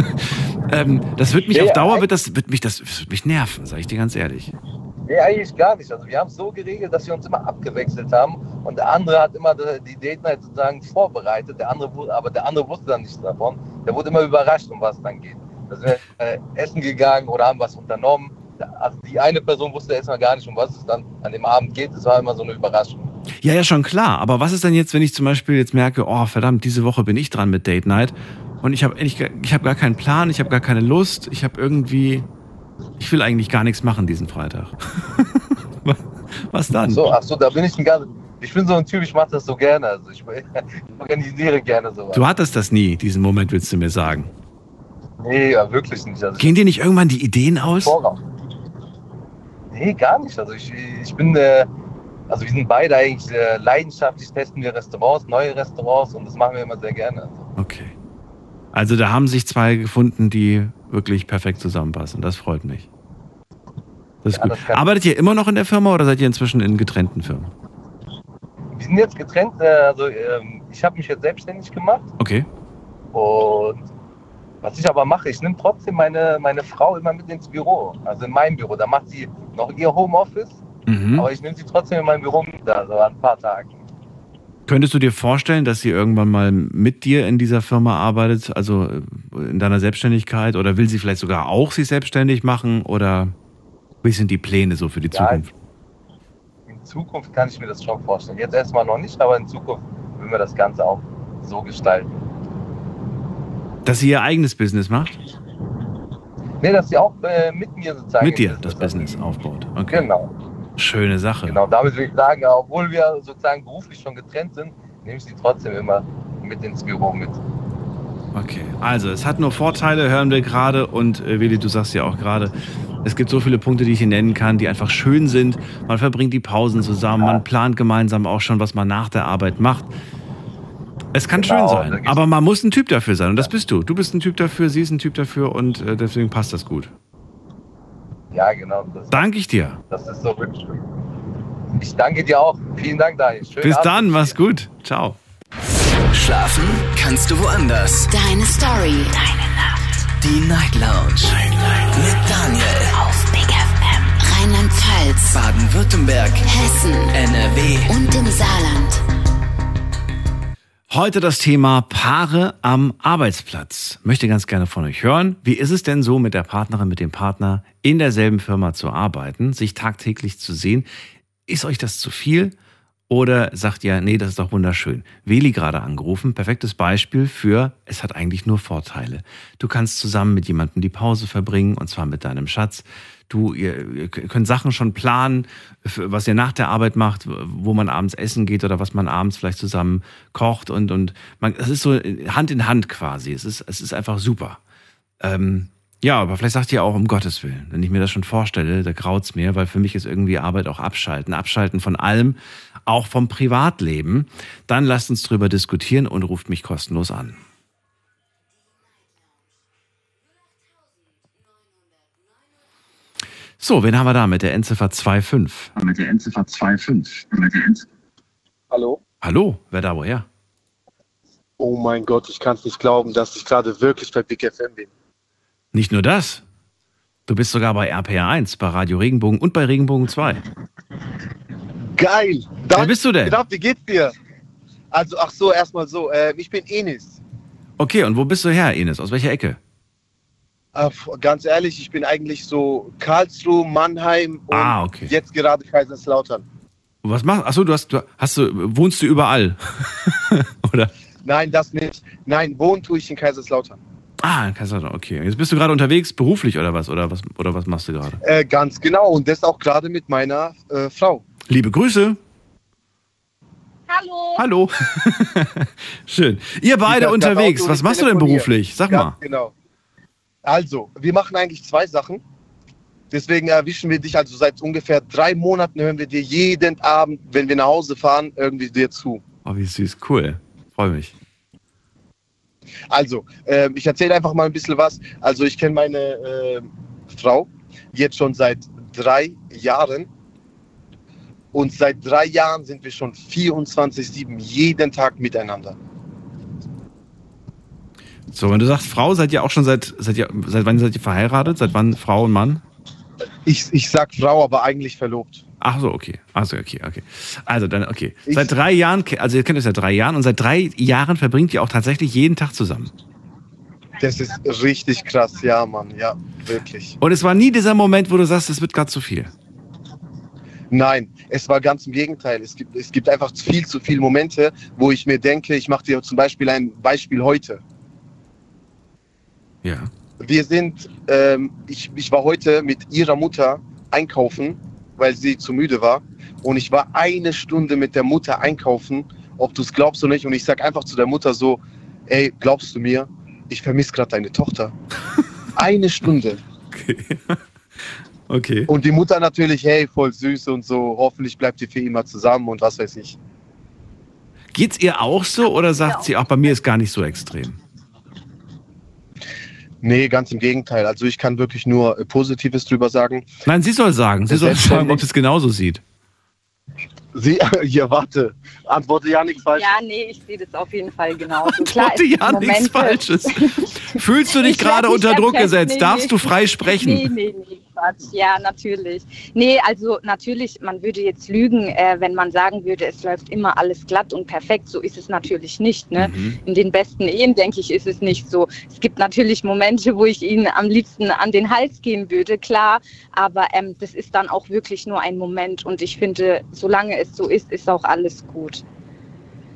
[LAUGHS] ähm, das wird mich Nee, auf Dauer, wird, das, wird mich das wird mich nerven, sage ich dir ganz ehrlich. Nee, eigentlich gar nicht. Also wir haben es so geregelt, dass wir uns immer abgewechselt haben und der andere hat immer die Date Night sozusagen vorbereitet, der andere, aber der andere wusste dann nichts davon. Der wurde immer überrascht, um was es dann geht. Da sind wir äh, essen gegangen oder haben was unternommen. Also die eine Person wusste erstmal gar nicht, um was es dann an dem Abend geht. Es war immer so eine Überraschung. Ja, ja, schon klar. Aber was ist denn jetzt, wenn ich zum Beispiel jetzt merke, oh verdammt, diese Woche bin ich dran mit Date Night und ich habe ich, ich hab gar keinen Plan, ich habe gar keine Lust, ich habe irgendwie, ich will eigentlich gar nichts machen diesen Freitag. [LAUGHS] was dann? So, ach so, da bin ich ein ganz. Ich bin so ein Typ, ich mache das so gerne. Also ich, [LAUGHS] ich organisiere gerne sowas. Du hattest das nie, diesen Moment willst du mir sagen. Nee, ja, wirklich nicht. Also Gehen dir nicht irgendwann die Ideen aus? Voraus. Nee, gar nicht. Also ich, ich bin, äh, also wir sind beide eigentlich äh, leidenschaftlich, testen wir Restaurants, neue Restaurants und das machen wir immer sehr gerne. Also, Okay. Also da haben sich zwei gefunden, die wirklich perfekt zusammenpassen. Das freut mich. Das ist Ja, gut. das Arbeitet ihr immer noch in der Firma oder seid ihr inzwischen in getrennten Firmen? wir sind jetzt getrennt, äh, also ähm, ich habe mich jetzt selbstständig gemacht Okay. und was ich aber mache, ich nehme trotzdem meine, meine Frau immer mit ins Büro, also in mein Büro. Da macht sie noch ihr Homeoffice, Mhm. aber ich nehme sie trotzdem in mein Büro mit, da, so an ein paar Tagen. Könntest du dir vorstellen, dass sie irgendwann mal mit dir in dieser Firma arbeitet, also äh, in deiner Selbstständigkeit? Oder will sie vielleicht sogar auch sich selbstständig machen? Oder wie sind die Pläne so für die Ja, Zukunft? In Zukunft kann ich mir das schon vorstellen. Jetzt erstmal noch nicht, aber in Zukunft will wir das Ganze auch so gestalten. Dass sie ihr eigenes Business macht? Nee, dass sie auch äh, mit mir sozusagen. Mit dir das Business aufbaut. Okay. Genau. Schöne Sache. Genau, damit will ich sagen, obwohl wir sozusagen beruflich schon getrennt sind, nehme ich sie trotzdem immer mit ins Büro mit. Okay, also es hat nur Vorteile, hören wir gerade. Und äh, Willi, du sagst ja auch gerade, es gibt so viele Punkte, die ich hier nennen kann, die einfach schön sind. Man verbringt die Pausen zusammen, man plant gemeinsam auch schon, was man nach der Arbeit macht. Es kann Genau, schön sein, aber man muss ein Typ dafür sein. Und das bist du. Du bist ein Typ dafür, sie ist ein Typ dafür und äh, deswegen passt das gut. Ja, genau. Das, Danke ich dir. das ist so wirklich schön. Ich danke dir auch. Vielen Dank, Daniel. Schönen Bis Abend. dann, mach's gut. Ciao. Schlafen kannst du woanders. Deine Story. Deine Nacht. Die Night Lounge. Mit Daniel. Auf Big FM. Rheinland-Pfalz. Baden-Württemberg. Hessen. NRW. Und im Saarland. Heute das Thema Paare am Arbeitsplatz. Möchte ganz gerne von euch hören. Wie ist es denn so, mit der Partnerin, mit dem Partner in derselben Firma zu arbeiten, sich tagtäglich zu sehen? Ist euch das zu viel? Oder sagt ihr, nee, das ist doch wunderschön. Weli gerade angerufen, perfektes Beispiel für, es hat eigentlich nur Vorteile. Du kannst zusammen mit jemandem die Pause verbringen, und zwar mit deinem Schatz. Du, ihr, ihr könnt Sachen schon planen, für- was ihr nach der Arbeit macht, wo man abends essen geht oder was man abends vielleicht zusammen kocht und, und man, es ist so Hand in Hand quasi. Es ist, es ist einfach super. Ähm, ja, aber vielleicht sagt ihr auch, um Gottes Willen, wenn ich mir das schon vorstelle, da graut's mir, weil für mich ist irgendwie Arbeit auch abschalten. Abschalten von allem, auch vom Privatleben. Dann lasst uns drüber diskutieren und ruft mich kostenlos an. So, wen haben wir da mit der Endziffer 2.5? Mit der Endziffer 2.5. Mit der Endziffer. Hallo? Hallo, wer da woher? Oh mein Gott, ich kann es nicht glauben, dass ich gerade wirklich bei Big FM bin. Nicht nur das. Du bist sogar bei RPR 1, bei Radio Regenbogen und bei Regenbogen 2. Geil! Wer bist du denn? Genau, wie geht's dir? Also, ach so, erstmal so. Äh, ich bin Enis. Okay, und wo bist du her, Ines? Aus welcher Ecke? Äh, ganz ehrlich, ich bin eigentlich so Karlsruhe, Mannheim und Ah, okay. jetzt gerade Kaiserslautern. Was machst Achso, du hast, du hast du, wohnst du überall? [LAUGHS] Oder? Nein, das nicht. Nein, wohnen tue ich in Kaiserslautern. Ah, in Kaiserslautern, okay. Jetzt bist du gerade unterwegs, beruflich oder was? Oder was, oder was machst du gerade? Äh, ganz genau. Und das auch gerade mit meiner äh, Frau. Liebe Grüße. Hallo. Hallo. [LAUGHS] Schön. Ihr beide unterwegs. Auto Was machst du denn beruflich? Sag Ganz mal. Genau. Also, wir machen eigentlich zwei Sachen. Deswegen erwischen wir dich also seit ungefähr drei Monaten hören wir dir jeden Abend, wenn wir nach Hause fahren, irgendwie dir zu. Oh, wie süß. Cool. Freue mich. Also, äh, ich erzähle einfach mal ein bisschen was. Also, ich kenne meine äh, Frau jetzt schon seit drei Jahren. Und seit drei Jahren sind wir schon 24-7 jeden Tag miteinander. So, wenn du sagst Frau, seid ihr auch schon seit, seit, ihr, seit wann seid ihr verheiratet? Seit wann Frau und Mann? Ich, ich sag Frau, aber eigentlich verlobt. Ach so, okay. Also okay, okay. Also dann, okay. Seit drei Jahren, also ihr kennt es seit drei Jahren und seit drei Jahren verbringt ihr auch tatsächlich jeden Tag zusammen. Das ist richtig krass, ja, Mann, ja, wirklich. Und es war nie dieser Moment, wo du sagst, es wird gerade zu viel. Nein, es war ganz im Gegenteil. Es gibt, es gibt einfach viel zu viele Momente, wo ich mir denke, ich mache dir zum Beispiel ein Beispiel heute. Ja. Wir sind, ähm, ich, ich war heute mit ihrer Mutter einkaufen, weil sie zu müde war. Und ich war eine Stunde mit der Mutter einkaufen, ob du es glaubst oder nicht. Und ich sag einfach zu der Mutter so, ey, glaubst du mir, ich vermisse gerade deine Tochter. [LAUGHS] eine Stunde. [LAUGHS] Okay. Und die Mutter natürlich, hey, voll süß und so, hoffentlich bleibt ihr für immer zusammen und was weiß ich. Geht's ihr auch so oder sagt sie, auch bei mir ist gar nicht so extrem? Nee, ganz im Gegenteil. Also ich kann wirklich nur äh, Positives drüber sagen. Nein, sie soll sagen. Sie soll sagen, ob Selbstverständlich. es genauso sieht. Sie, [LAUGHS] ja, warte. Antworte ja nichts falsch. Ja, nee, ich sehe das auf jeden Fall genauso. Klar, Antworte ja nichts Falsches. [LAUGHS] Fühlst du dich Ich gerade unter Druck gesetzt? nee, Darfst nee. du frei sprechen? Nee, nee, nee, Quatsch. Ja, natürlich. Nee, also natürlich, man würde jetzt lügen, äh, wenn man sagen würde, es läuft immer alles glatt und perfekt. So ist es natürlich nicht. Ne? Mhm. In den besten Ehen, denke ich, ist es nicht so. Es gibt natürlich Momente, wo ich ihnen am liebsten an den Hals gehen würde, klar. Aber ähm, das ist dann auch wirklich nur ein Moment. Und ich finde, solange es so ist, ist auch alles gut.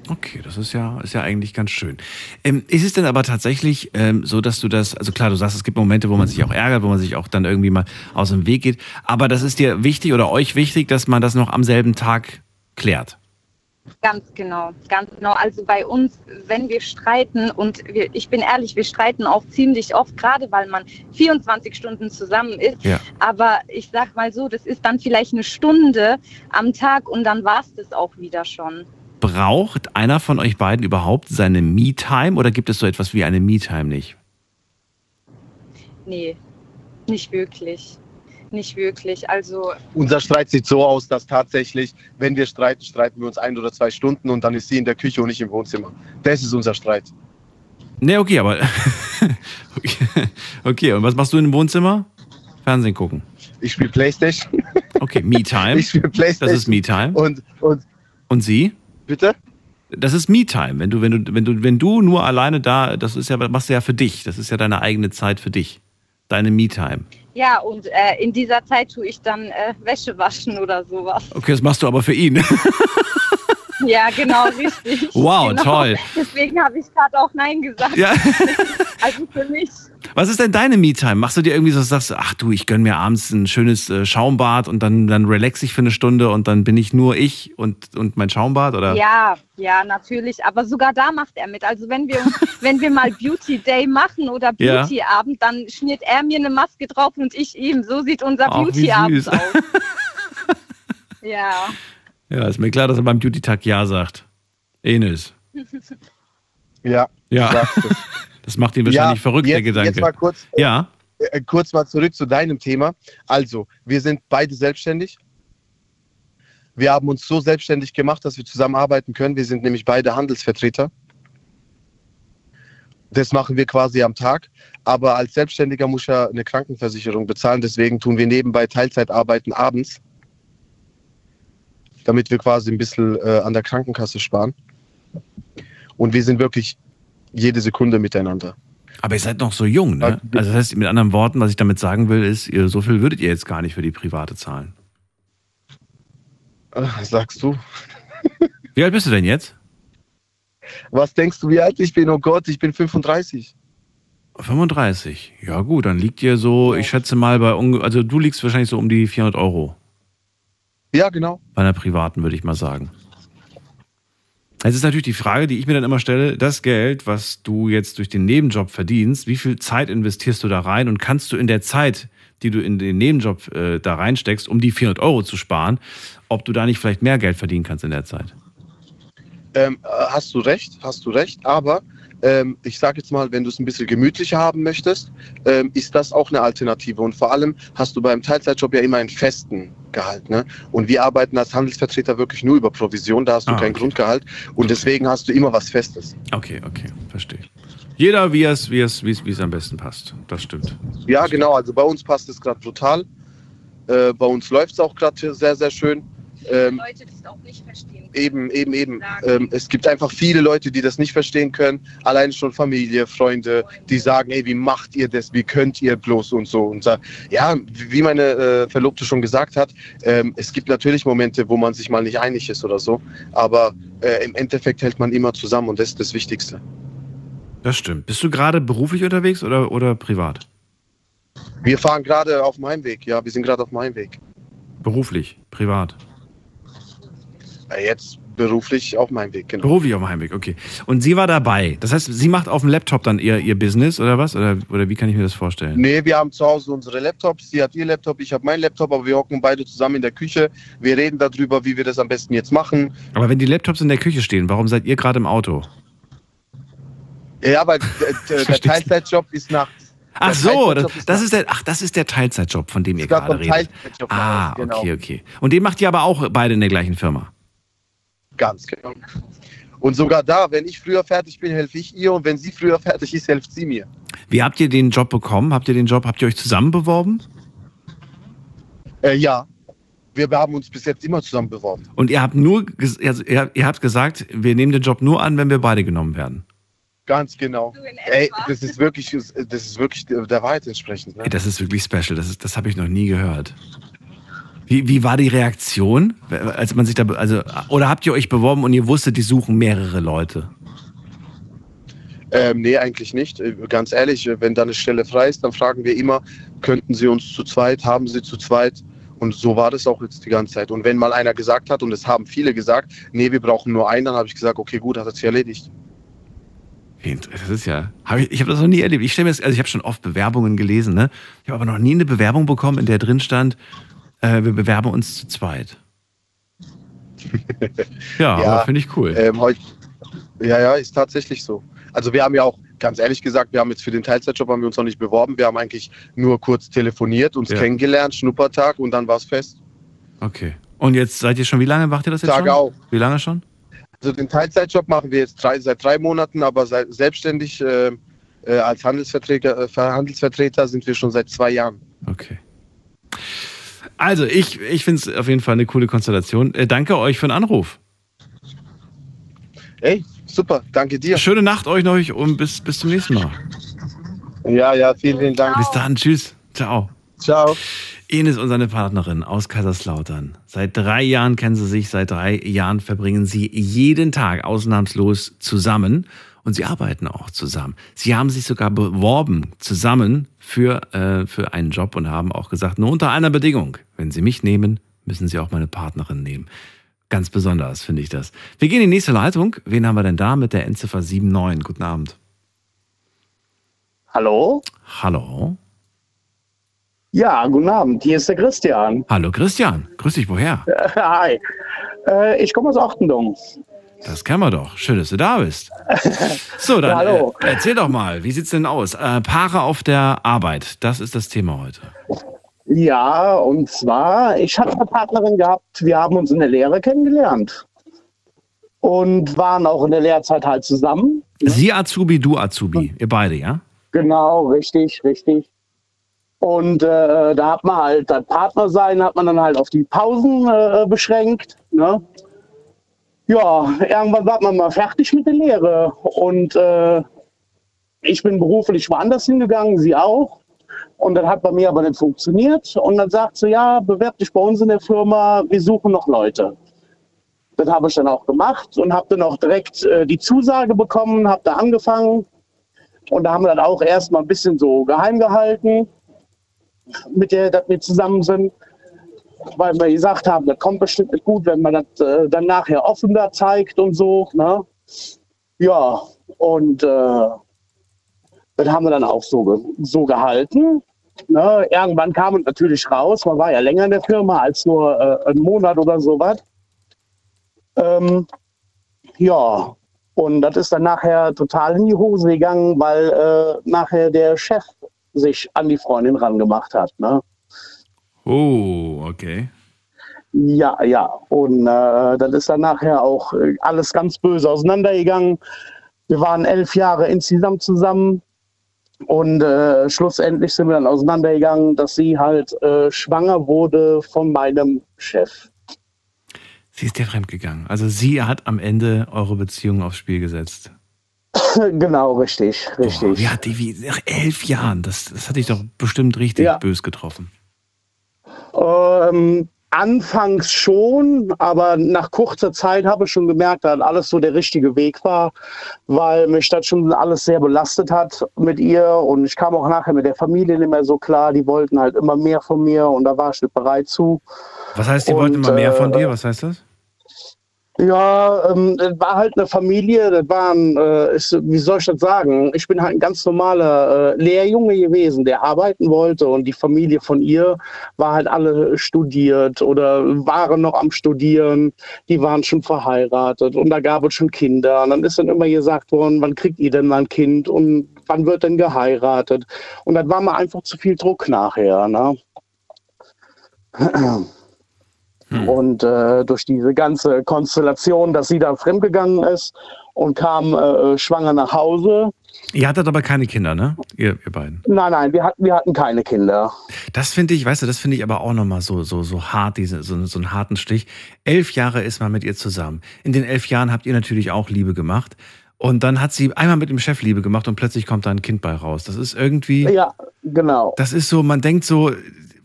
Okay, das ist ja, ist ja eigentlich ganz schön. Ähm, ist es denn aber tatsächlich ähm, so, dass du das, also klar, du sagst, es gibt Momente, wo man sich auch ärgert, wo man sich auch dann irgendwie mal aus dem Weg geht, aber das ist dir wichtig oder euch wichtig, dass man das noch am selben Tag klärt? Ganz genau, ganz genau. Also bei uns, wenn wir streiten und wir, ich bin ehrlich, wir streiten auch ziemlich oft, gerade weil man 24 Stunden zusammen ist. Ja. Aber ich sag mal so, das ist dann vielleicht eine Stunde am Tag und dann war es das auch wieder schon. Braucht einer von euch beiden überhaupt seine Me-Time oder gibt es so etwas wie eine Me-Time nicht? Nee, nicht wirklich. Nicht wirklich. Also Unser Streit sieht so aus, dass tatsächlich, wenn wir streiten, streiten wir uns ein oder zwei Stunden und dann ist sie in der Küche und ich im Wohnzimmer. Das ist unser Streit. Nee, okay, aber. [LAUGHS] okay. und was machst du im Wohnzimmer? Fernsehen gucken. Ich spiele Playstation. Okay, Me-Time. [LAUGHS] Ich spiele Playstation. Das ist Me-Time. Und, und, und sie? Bitte? Das ist Me-Time. Wenn du, wenn, du, wenn, du, wenn du nur alleine da, das ist ja, machst du ja für dich. Das ist ja deine eigene Zeit für dich. Deine Me-Time. ja, und äh, in dieser Zeit tue ich dann äh, Wäsche waschen oder sowas. Okay, das machst du aber für ihn. [LAUGHS] Ja, genau, richtig. [LAUGHS] Wow, genau. toll. Deswegen habe ich gerade auch Nein gesagt. Ja. [LAUGHS] Also für mich. Was ist denn deine Me-Time? Machst du dir irgendwie so, sagst du, ach du, ich gönn mir abends ein schönes äh, Schaumbad und dann, dann relax ich für eine Stunde und dann bin ich nur ich und, und mein Schaumbad, oder? Ja, ja, natürlich. Aber sogar da macht er mit. Also wenn wir, [LAUGHS] wenn wir mal Beauty Day machen oder Ja. Beauty Abend, dann schmiert er mir eine Maske drauf und ich ihm. So sieht unser Beauty Abend aus. Ja. Ja, ist mir klar, dass er beim Beauty-Tag Ja sagt. Enes. [LAUGHS] Ja. Ja. [LAUGHS] Das macht ihn wahrscheinlich Ja, verrückt, der jetzt- Gedanke. Jetzt mal kurz, ja. äh, kurz mal zurück zu deinem Thema. Also, wir sind beide selbstständig. Wir haben uns so selbstständig gemacht, dass wir zusammenarbeiten können. Wir sind nämlich beide Handelsvertreter. Das machen wir quasi am Tag. Aber als Selbstständiger muss ich ja eine Krankenversicherung bezahlen. Deswegen tun wir nebenbei Teilzeit arbeiten abends, damit wir quasi ein bisschen äh, an der Krankenkasse sparen. Und wir sind wirklich jede Sekunde miteinander. Aber ihr seid noch so jung, ne? Also das heißt, mit anderen Worten, was ich damit sagen will, ist, ihr, so viel würdet ihr jetzt gar nicht für die private zahlen. Äh, Sagst du? [LAUGHS] Wie alt bist du denn jetzt? Was denkst du, wie alt ich bin? Oh Gott, ich bin 35. 35. Ja gut, dann liegt ihr so, ich schätze mal bei, also du liegst wahrscheinlich so um die 400 Euro. Ja, genau. Bei einer privaten, würde ich mal sagen. Es ist natürlich die Frage, die ich mir dann immer stelle, das Geld, was du jetzt durch den Nebenjob verdienst, wie viel Zeit investierst du da rein und kannst du in der Zeit, die du in den Nebenjob äh, da reinsteckst, um die 400 Euro zu sparen, ob du da nicht vielleicht mehr Geld verdienen kannst in der Zeit? Ähm, äh, hast du recht, hast du recht. Aber ähm, ich sage jetzt mal, wenn du es ein bisschen gemütlicher haben möchtest, ähm, ist das auch eine Alternative. Und vor allem hast du beim Teilzeitjob ja immer einen festen Gehalt. Ne? Und wir arbeiten als Handelsvertreter wirklich nur über Provision, da hast du Ah, kein okay. Grundgehalt. Und deswegen hast du immer was Festes. Okay, okay, verstehe. Jeder, wie es, wie es, wie es, wie es am besten passt. Das stimmt. Ja, genau. Also bei uns passt es gerade brutal. Äh, bei uns läuft es auch gerade sehr, sehr schön. Ähm, Leute das auch nicht verstehen. Eben, eben, eben. Ähm, es gibt einfach viele Leute, die das nicht verstehen können. Allein schon Familie, Freunde, die sagen, ey, wie macht ihr das? Wie könnt ihr bloß und so? Und sa- ja, wie meine äh, Verlobte schon gesagt hat, ähm, es gibt natürlich Momente, wo man sich mal nicht einig ist oder so. Aber äh, im Endeffekt hält man immer zusammen und das ist das Wichtigste. Das stimmt. Bist du gerade beruflich unterwegs oder, oder privat? Wir fahren gerade auf dem Heimweg. Ja, wir sind gerade auf dem Heimweg. Beruflich, privat. Äh, jetzt beruflich auf dem Heimweg, genau. Beruflich auf dem Heimweg, okay. Und sie war dabei. Das heißt, sie macht auf dem Laptop dann ihr, ihr Business oder was? Oder, oder wie kann ich mir das vorstellen? Nee, wir haben zu Hause unsere Laptops. Sie hat ihr Laptop, ich habe meinen Laptop, aber wir hocken beide zusammen in der Küche. Wir reden darüber, wie wir das am besten jetzt machen. Aber wenn die Laptops in der Küche stehen, warum seid ihr gerade im Auto? Ja, aber [LAUGHS] der, der Teilzeitjob ist nachts. Ach so, das, das ist der, ach, das ist der Teilzeitjob, von dem ihr gerade redet. Ah, genau. okay, okay. Und den macht ihr aber auch beide in der gleichen Firma. Ganz genau. Und sogar da, wenn ich früher fertig bin, helfe ich ihr und wenn sie früher fertig ist, hilft sie mir. Wie habt ihr den Job bekommen? Habt ihr den Job, habt ihr euch zusammen beworben? Äh, ja, wir haben uns bis jetzt immer zusammen beworben. Und ihr habt nur, also ihr, ihr habt gesagt, wir nehmen den Job nur an, wenn wir beide genommen werden. Ganz genau. Ey, das ist wirklich, das ist wirklich der Wahrheit entsprechend. Ne? Ey, das ist wirklich special. Das, ist, das habe ich noch nie gehört. Wie, wie war die Reaktion, als man sich da, also, oder habt ihr euch beworben und ihr wusstet, die suchen mehrere Leute? Ähm, nee, eigentlich nicht. Äh, Ganz ehrlich, äh, wenn da eine Stelle frei ist, dann fragen wir immer, könnten Sie uns zu zweit, haben Sie zu zweit? Und so war das auch jetzt die ganze Zeit. Und wenn mal einer gesagt hat, und es haben viele gesagt, nee, wir brauchen nur einen, dann habe ich gesagt, okay, gut, hat sich erledigt. Das ist ja, hab ich, ich habe das noch nie erlebt. Ich stelle mir das, also ich habe schon oft Bewerbungen gelesen, ne? Ich habe aber noch nie eine Bewerbung bekommen, in der drin stand, äh, wir bewerben uns zu zweit. [LAUGHS] ja, ja finde ich cool. Ähm, heut, ja, ja, ist tatsächlich so. Also wir haben ja auch, ganz ehrlich gesagt, wir haben jetzt für den Teilzeitjob haben wir uns noch nicht beworben. Wir haben eigentlich nur kurz telefoniert, uns ja. kennengelernt, Schnuppertag und dann war es fest. Okay. Und jetzt seid ihr schon, wie lange macht ihr das jetzt Tage schon? auch. Wie lange schon? Also den Teilzeitjob machen wir jetzt drei, seit drei Monaten, aber seit, selbstständig äh, äh, als Handelsvertreter, äh, Handelsvertreter sind wir schon seit zwei Jahren. Okay. Also, ich, ich finde es auf jeden Fall eine coole Konstellation. Äh, danke euch für den Anruf. Hey, super, danke dir. Schöne Nacht euch noch und bis, bis zum nächsten Mal. Ja, ja, vielen, vielen Dank. Bis dann, tschüss. Ciao. Ciao. Ines und seine Partnerin aus Kaiserslautern. Seit drei Jahren kennen sie sich, seit drei Jahren verbringen sie jeden Tag ausnahmslos zusammen und sie arbeiten auch zusammen. Sie haben sich sogar beworben zusammen für, äh, für einen Job und haben auch gesagt, nur unter einer Bedingung. Wenn sie mich nehmen, müssen sie auch meine Partnerin nehmen. Ganz besonders finde ich das. Wir gehen in die nächste Leitung. Wen haben wir denn da mit der Endziffer 79? Guten Abend. Hallo? Hallo? Ja, guten Abend. Hier ist der Christian. Hallo Christian. Grüß dich, woher? Hi. Äh, ich komme aus Achtendung. Das kennen wir doch. Schön, dass du da bist. So, dann Hallo. Äh, erzähl doch mal, wie sieht's denn aus? Äh, Paare auf der Arbeit, das ist das Thema heute. Ja, und zwar, ich hatte eine Partnerin gehabt, wir haben uns in der Lehre kennengelernt. Und waren auch in der Lehrzeit halt zusammen. Sie Azubi, du Azubi, ihr beide, ja? Genau, richtig, richtig. Und äh, da hat man halt das Partner sein, hat man dann halt auf die Pausen äh, beschränkt. Ne? Ja, irgendwann war man mal fertig mit der Lehre. Und äh, ich bin beruflich woanders hingegangen, sie auch. Und das hat bei mir aber nicht funktioniert. Und dann sagt sie, ja, bewerb dich bei uns in der Firma, wir suchen noch Leute. Das habe ich dann auch gemacht und habe dann auch direkt äh, die Zusage bekommen, habe da angefangen. Und da haben wir dann auch erstmal ein bisschen so geheim gehalten, mit der dass wir zusammen sind. Weil wir gesagt haben, das kommt bestimmt nicht gut, wenn man das äh, dann nachher offener zeigt und so. Ne? Ja, und äh, das haben wir dann auch so, so gehalten. Ne? Irgendwann kam es natürlich raus, man war ja länger in der Firma als nur äh, einen Monat oder sowas. Ähm, ja, und das ist dann nachher total in die Hose gegangen, weil äh, nachher der Chef sich an die Freundin rangemacht hat. Ne? Oh, okay. Ja, ja. Und äh, dann ist dann nachher auch äh, alles ganz böse auseinandergegangen. Wir waren elf Jahre insgesamt zusammen. Und äh, schlussendlich sind wir dann auseinandergegangen, dass sie halt äh, schwanger wurde von meinem Chef. Sie ist dir fremdgegangen. Also sie hat am Ende eure Beziehung aufs Spiel gesetzt. [LAUGHS] genau, richtig, richtig. Boah, wie hat die, wie, nach elf Jahren, das, das hat dich doch bestimmt richtig Ja. bös getroffen. Ähm, anfangs schon, aber nach kurzer Zeit habe ich schon gemerkt, dass alles so der richtige Weg war, weil mich das schon alles sehr belastet hat mit ihr und ich kam auch nachher mit der Familie nicht mehr so klar. Die wollten halt immer mehr von mir und da war ich nicht bereit zu. Was heißt, die Und, wollten immer mehr von äh, dir? Was heißt das? Ja, ähm, das war halt eine Familie, das waren, äh, ist, wie soll ich das sagen? Ich bin halt ein ganz normaler äh, Lehrjunge gewesen, der arbeiten wollte und die Familie von ihr war halt alle studiert oder waren noch am Studieren, die waren schon verheiratet und da gab es schon Kinder und dann ist dann immer gesagt worden, wann kriegt ihr denn mal ein Kind und wann wird denn geheiratet? Und das war mir einfach zu viel Druck nachher, ne? [CLEARS THROAT] Und äh, durch diese ganze Konstellation, dass sie da fremdgegangen ist und kam äh, schwanger nach Hause. Ihr hattet aber keine Kinder, ne? Ihr, ihr beiden. Nein, nein, wir hatten, wir hatten keine Kinder. Das finde ich, weißt du, das finde ich aber auch nochmal so, so, so hart, diese, so, so einen harten Stich. Elf Jahre ist man mit ihr zusammen. In den elf Jahren habt ihr natürlich auch Liebe gemacht. Und dann hat sie einmal mit dem Chef Liebe gemacht und plötzlich kommt da ein Kind bei raus. Das ist irgendwie. Ja, genau. Das ist so, man denkt so,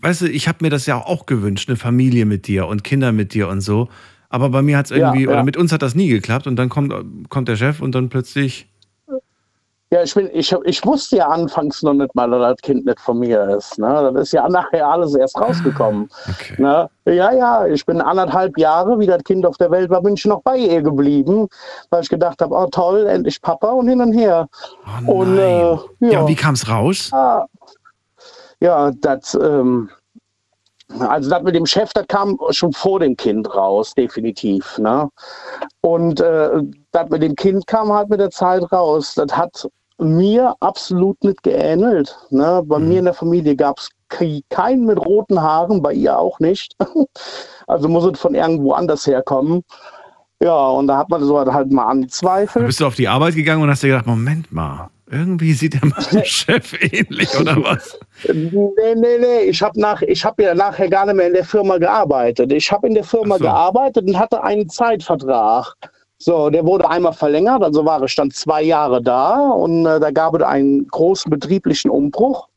weißt du, ich habe mir das ja auch gewünscht, eine Familie mit dir und Kinder mit dir und so. Aber bei mir hat es Ja, irgendwie, ja. oder mit uns hat das nie geklappt und dann kommt, kommt der Chef und dann plötzlich. Ja, ich, bin, ich, ich wusste ja anfangs noch nicht mal, dass das Kind nicht von mir ist. Ne? Das ist ja nachher alles erst rausgekommen. Okay. Ne? Ja, ja, ich bin anderthalb Jahre, wie das Kind auf der Welt war, bin ich noch bei ihr geblieben, weil ich gedacht habe, oh toll, endlich Papa und hin und her. Oh und, äh, ja. Ja, und wie kam es raus? Ah, ja, das, ähm, also das mit dem Chef, das kam schon vor dem Kind raus, definitiv. Ne? Und äh, das mit dem Kind kam halt mit der Zeit raus. Das hat mir absolut nicht geähnelt. Ne? Bei mir in der Familie gab es keinen mit roten Haaren, bei ihr auch nicht. [LAUGHS] also muss es von irgendwo anders herkommen. Ja, und da hat man so halt mal Anzweifel. Da bist du auf die Arbeit gegangen und hast dir gedacht, Moment mal, irgendwie sieht der [LAUGHS] mein Chef ähnlich, oder was? Nee, nee, nee. Ich habe nach, ich hab ja nachher gar nicht mehr in der Firma gearbeitet. Ich habe in der Firma so. gearbeitet und hatte einen Zeitvertrag. So, der wurde einmal verlängert, also war ich dann zwei Jahre da und äh, da gab es einen großen betrieblichen Umbruch.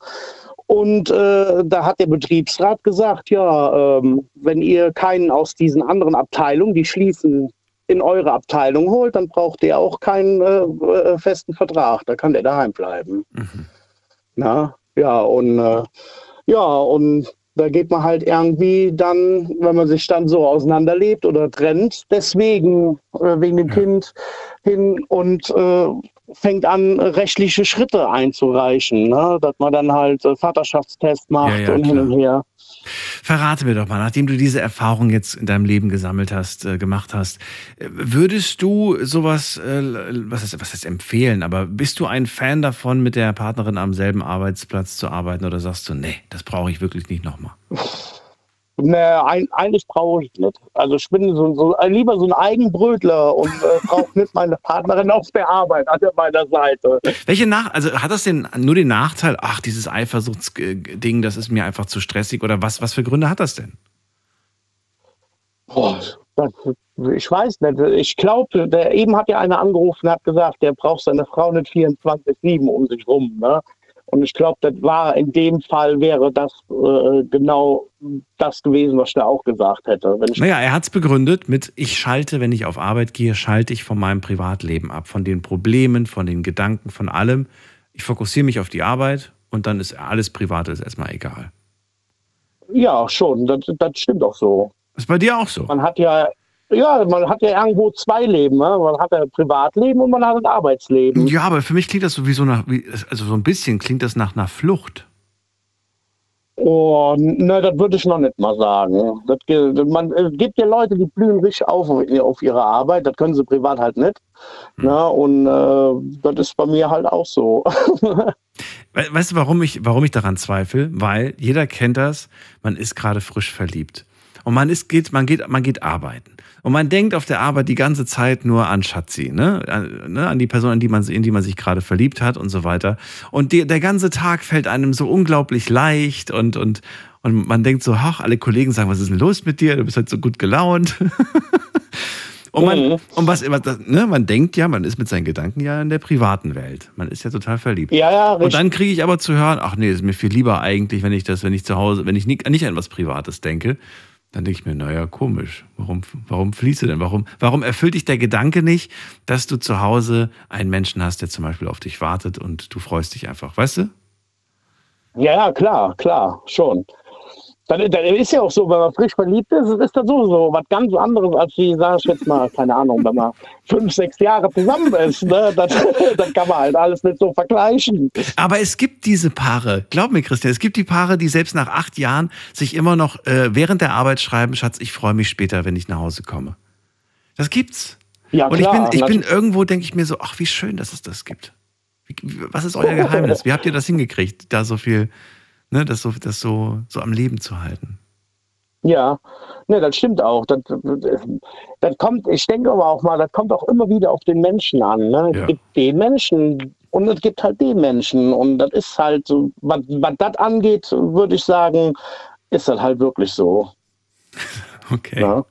Und äh, da hat der Betriebsrat gesagt, ja, ähm, wenn ihr keinen aus diesen anderen Abteilungen, die schließen, in eure Abteilung holt, dann braucht der auch keinen äh, äh, festen Vertrag. Da kann der daheim bleiben. Na, ja, und äh, ja, und da geht man halt irgendwie dann, wenn man sich dann so auseinanderlebt oder trennt, deswegen, äh, wegen dem Kind hin und äh, fängt an, rechtliche Schritte einzureichen, ne? dass man dann halt äh, Vaterschaftstest macht Ja, ja, und hin und her. Verrate mir doch mal, nachdem du diese Erfahrung jetzt in deinem Leben gesammelt hast, äh, gemacht hast, äh, würdest du sowas, äh, was heißt, was heißt empfehlen, aber bist du ein Fan davon, mit der Partnerin am selben Arbeitsplatz zu arbeiten oder sagst du, nee, das brauche ich wirklich nicht nochmal? [LAUGHS] Nee, ein, eigentlich brauche ich nicht. Also ich bin so, so, äh, lieber so ein Eigenbrötler und äh, brauche nicht meine Partnerin auf der Arbeit an meiner Seite. Welche Nach also hat das denn nur den Nachteil, ach, dieses Eifersuchtsding, das ist mir einfach zu stressig oder was, was für Gründe hat das denn? Boah, das, ich weiß nicht. Ich glaube, der eben hat ja einer angerufen und hat gesagt, der braucht seine Frau nicht 24-7 um sich rum. Ne? Und ich glaube, das war in dem Fall wäre das äh, genau das gewesen, was der auch gesagt hätte. Naja, er hat es begründet mit, ich schalte, wenn ich auf Arbeit gehe, schalte ich von meinem Privatleben ab, von den Problemen, von den Gedanken, von allem. Ich fokussiere mich auf die Arbeit und dann ist alles Private ist erstmal egal. Ja, schon, das, das stimmt auch so. Ist bei dir auch so? Man hat ja, ja, man hat ja irgendwo zwei Leben. Ne? Man hat ein Privatleben und man hat ein Arbeitsleben. Ja, aber für mich klingt das so wie so nach, also so ein bisschen klingt das nach einer Flucht. Oh, ne, das würde ich noch nicht mal sagen. Das, man, es gibt ja Leute, die blühen richtig auf auf ihre Arbeit. Das können sie privat halt nicht. Ne? Und äh, das ist bei mir halt auch so. [LAUGHS] We- Weißt du, warum ich, warum ich daran zweifle? Weil jeder kennt das, man ist gerade frisch verliebt. Und man ist, geht, man geht, man geht arbeiten. Und man denkt auf der Arbeit die ganze Zeit nur an Schatzi, ne? An, ne? an die Person, in die, man, in die man sich gerade verliebt hat und so weiter. Und die, der ganze Tag fällt einem so unglaublich leicht und, und, und man denkt so, ach, alle Kollegen sagen, was ist denn los mit dir? Du bist halt so gut gelaunt. [LAUGHS] Und man, und was, das, ne, man denkt ja, man ist mit seinen Gedanken ja in der privaten Welt. Man ist ja total verliebt. Ja, ja, Und dann kriege ich aber zu hören, ach nee, ist mir viel lieber eigentlich, wenn ich das, wenn ich zu Hause, wenn ich nicht, nicht an was Privates denke, dann denke ich mir, naja, komisch. Warum, warum fließt du denn? Warum, warum erfüllt dich der Gedanke nicht, dass du zu Hause einen Menschen hast, der zum Beispiel auf dich wartet und du freust dich einfach, weißt du? Ja, ja, klar, klar, schon. Dann, dann ist ja auch so, wenn man frisch verliebt ist, ist das sowieso was ganz anderes, als wie, sag ich jetzt mal, keine Ahnung, wenn man fünf, sechs Jahre zusammen ist. Ne? Das, [LAUGHS] das kann man halt alles nicht so vergleichen. Aber es gibt diese Paare, glaub mir, Christian, es gibt die Paare, die selbst nach acht Jahren sich immer noch äh, während der Arbeit schreiben, Schatz, ich freue mich später, wenn ich nach Hause komme. Das gibt's. Ja, Und klar, ich bin, ich bin irgendwo, denke ich mir so, ach, wie schön, dass es das gibt. Wie- was ist euer [LAUGHS] Geheimnis? Wie habt ihr das hingekriegt, da so viel, ne, das so, das so, so am Leben zu halten? Ja, ne, das stimmt auch. Das, das kommt, ich denke aber auch mal, das kommt auch immer wieder auf den Menschen an. Ne? Es Ja. gibt den Menschen und es gibt halt den Menschen. Und das ist halt so, was, was das angeht, würde ich sagen, ist das halt wirklich so. [LAUGHS] Okay. Ja.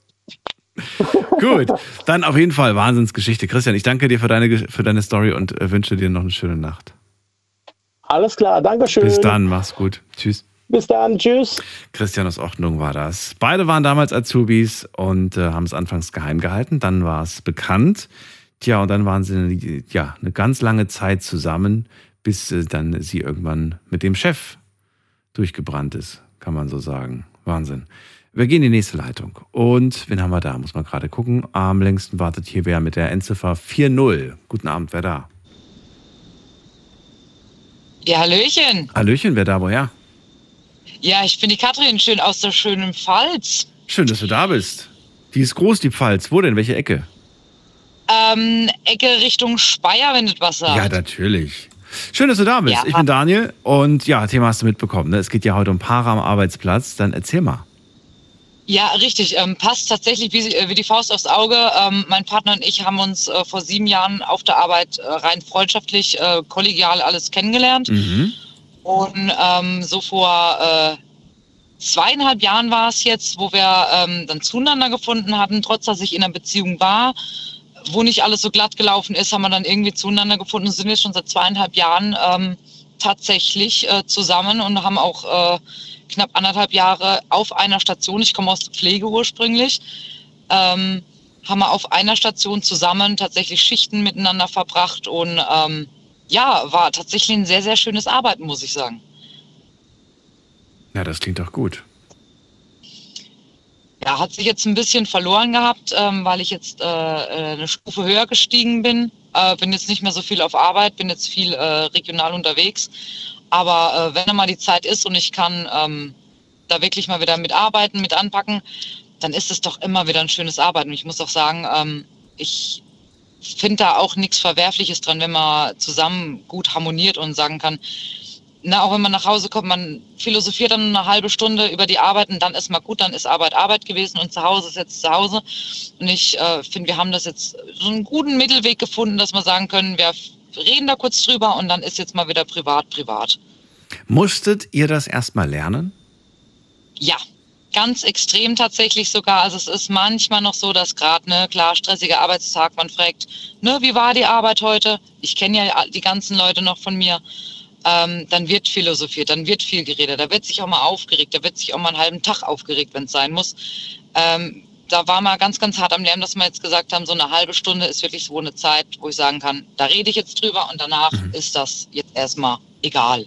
[LAUGHS] Gut, dann auf jeden Fall Wahnsinnsgeschichte. Christian, ich danke dir für deine, für deine Story und äh, wünsche dir noch eine schöne Nacht. Alles klar, Dankeschön. Bis dann, mach's gut. Tschüss. Bis dann, tschüss. Christian aus Ordnung war das. Beide waren damals Azubis und äh, haben es anfangs geheim gehalten. Dann war es bekannt. Tja, und dann waren sie ja eine ganz lange Zeit zusammen, bis äh, dann sie irgendwann mit dem Chef durchgebrannt ist, kann man so sagen. Wahnsinn. Wir gehen in die nächste Leitung. Und wen haben wir da? Muss man gerade gucken. Am längsten wartet hier wer mit der Endziffer 4-0. Guten Abend, wer da? Ja, Hallöchen. Hallöchen, wer da, woher? Ja, ich bin die Katrin, schön aus der schönen Pfalz. Schön, dass du da bist. Die ist groß, die Pfalz. Wo denn? Welche Ecke? Ähm, Ecke Richtung Speyer, wenn das was sagt. Ja, natürlich. Schön, dass du da bist. Ja. Ich bin Daniel und ja, Thema hast du mitbekommen. Ne? Es geht ja heute um Paare am Arbeitsplatz. Dann erzähl mal. Ja, richtig. Ähm, passt tatsächlich wie, äh, wie die Faust aufs Auge. Ähm, mein Partner und ich haben uns äh, vor sieben Jahren auf der Arbeit äh, rein freundschaftlich, äh, kollegial alles kennengelernt. Und ähm, so vor äh, zweieinhalb Jahren war es jetzt, wo wir ähm, dann zueinander gefunden hatten, trotz dass ich in einer Beziehung war, wo nicht alles so glatt gelaufen ist, haben wir dann irgendwie zueinander gefunden und sind jetzt schon seit zweieinhalb Jahren ähm, tatsächlich äh, zusammen und haben auch äh, knapp anderthalb Jahre auf einer Station, ich komme aus der Pflege ursprünglich, ähm, haben wir auf einer Station zusammen tatsächlich Schichten miteinander verbracht und ähm, ja, war tatsächlich ein sehr, sehr schönes Arbeiten, muss ich sagen. Ja, das klingt doch gut. Ja, hat sich jetzt ein bisschen verloren gehabt, ähm, weil ich jetzt äh, äh, eine Stufe höher gestiegen bin. Äh, bin jetzt nicht mehr so viel auf Arbeit, bin jetzt viel äh, regional unterwegs. Aber äh, wenn dann mal die Zeit ist und ich kann ähm, da wirklich mal wieder mitarbeiten, mit anpacken, dann ist es doch immer wieder ein schönes Arbeiten. Ich muss auch sagen, ähm, ich finde da auch nichts Verwerfliches dran, wenn man zusammen gut harmoniert und sagen kann, na, auch wenn man nach Hause kommt, man philosophiert dann eine halbe Stunde über die Arbeit und dann ist mal gut, dann ist Arbeit Arbeit gewesen und zu Hause ist jetzt zu Hause. Und ich äh, finde, wir haben das jetzt so einen guten Mittelweg gefunden, dass wir sagen können, wir reden da kurz drüber und dann ist jetzt mal wieder privat, privat. Musstet ihr das erstmal lernen? Ja, ganz extrem tatsächlich sogar. Also es ist manchmal noch so, dass gerade, ne, klar, stressiger Arbeitstag, man fragt, ne, wie war die Arbeit heute? Ich kenne ja die ganzen Leute noch von mir. Ähm, dann wird philosophiert, dann wird viel geredet, da wird sich auch mal aufgeregt, da wird sich auch mal einen halben Tag aufgeregt, wenn es sein muss. Ähm, da war mal ganz, ganz hart am Lärm, dass wir jetzt gesagt haben, so eine halbe Stunde ist wirklich so eine Zeit, wo ich sagen kann, da rede ich jetzt drüber und danach ist das jetzt erstmal egal.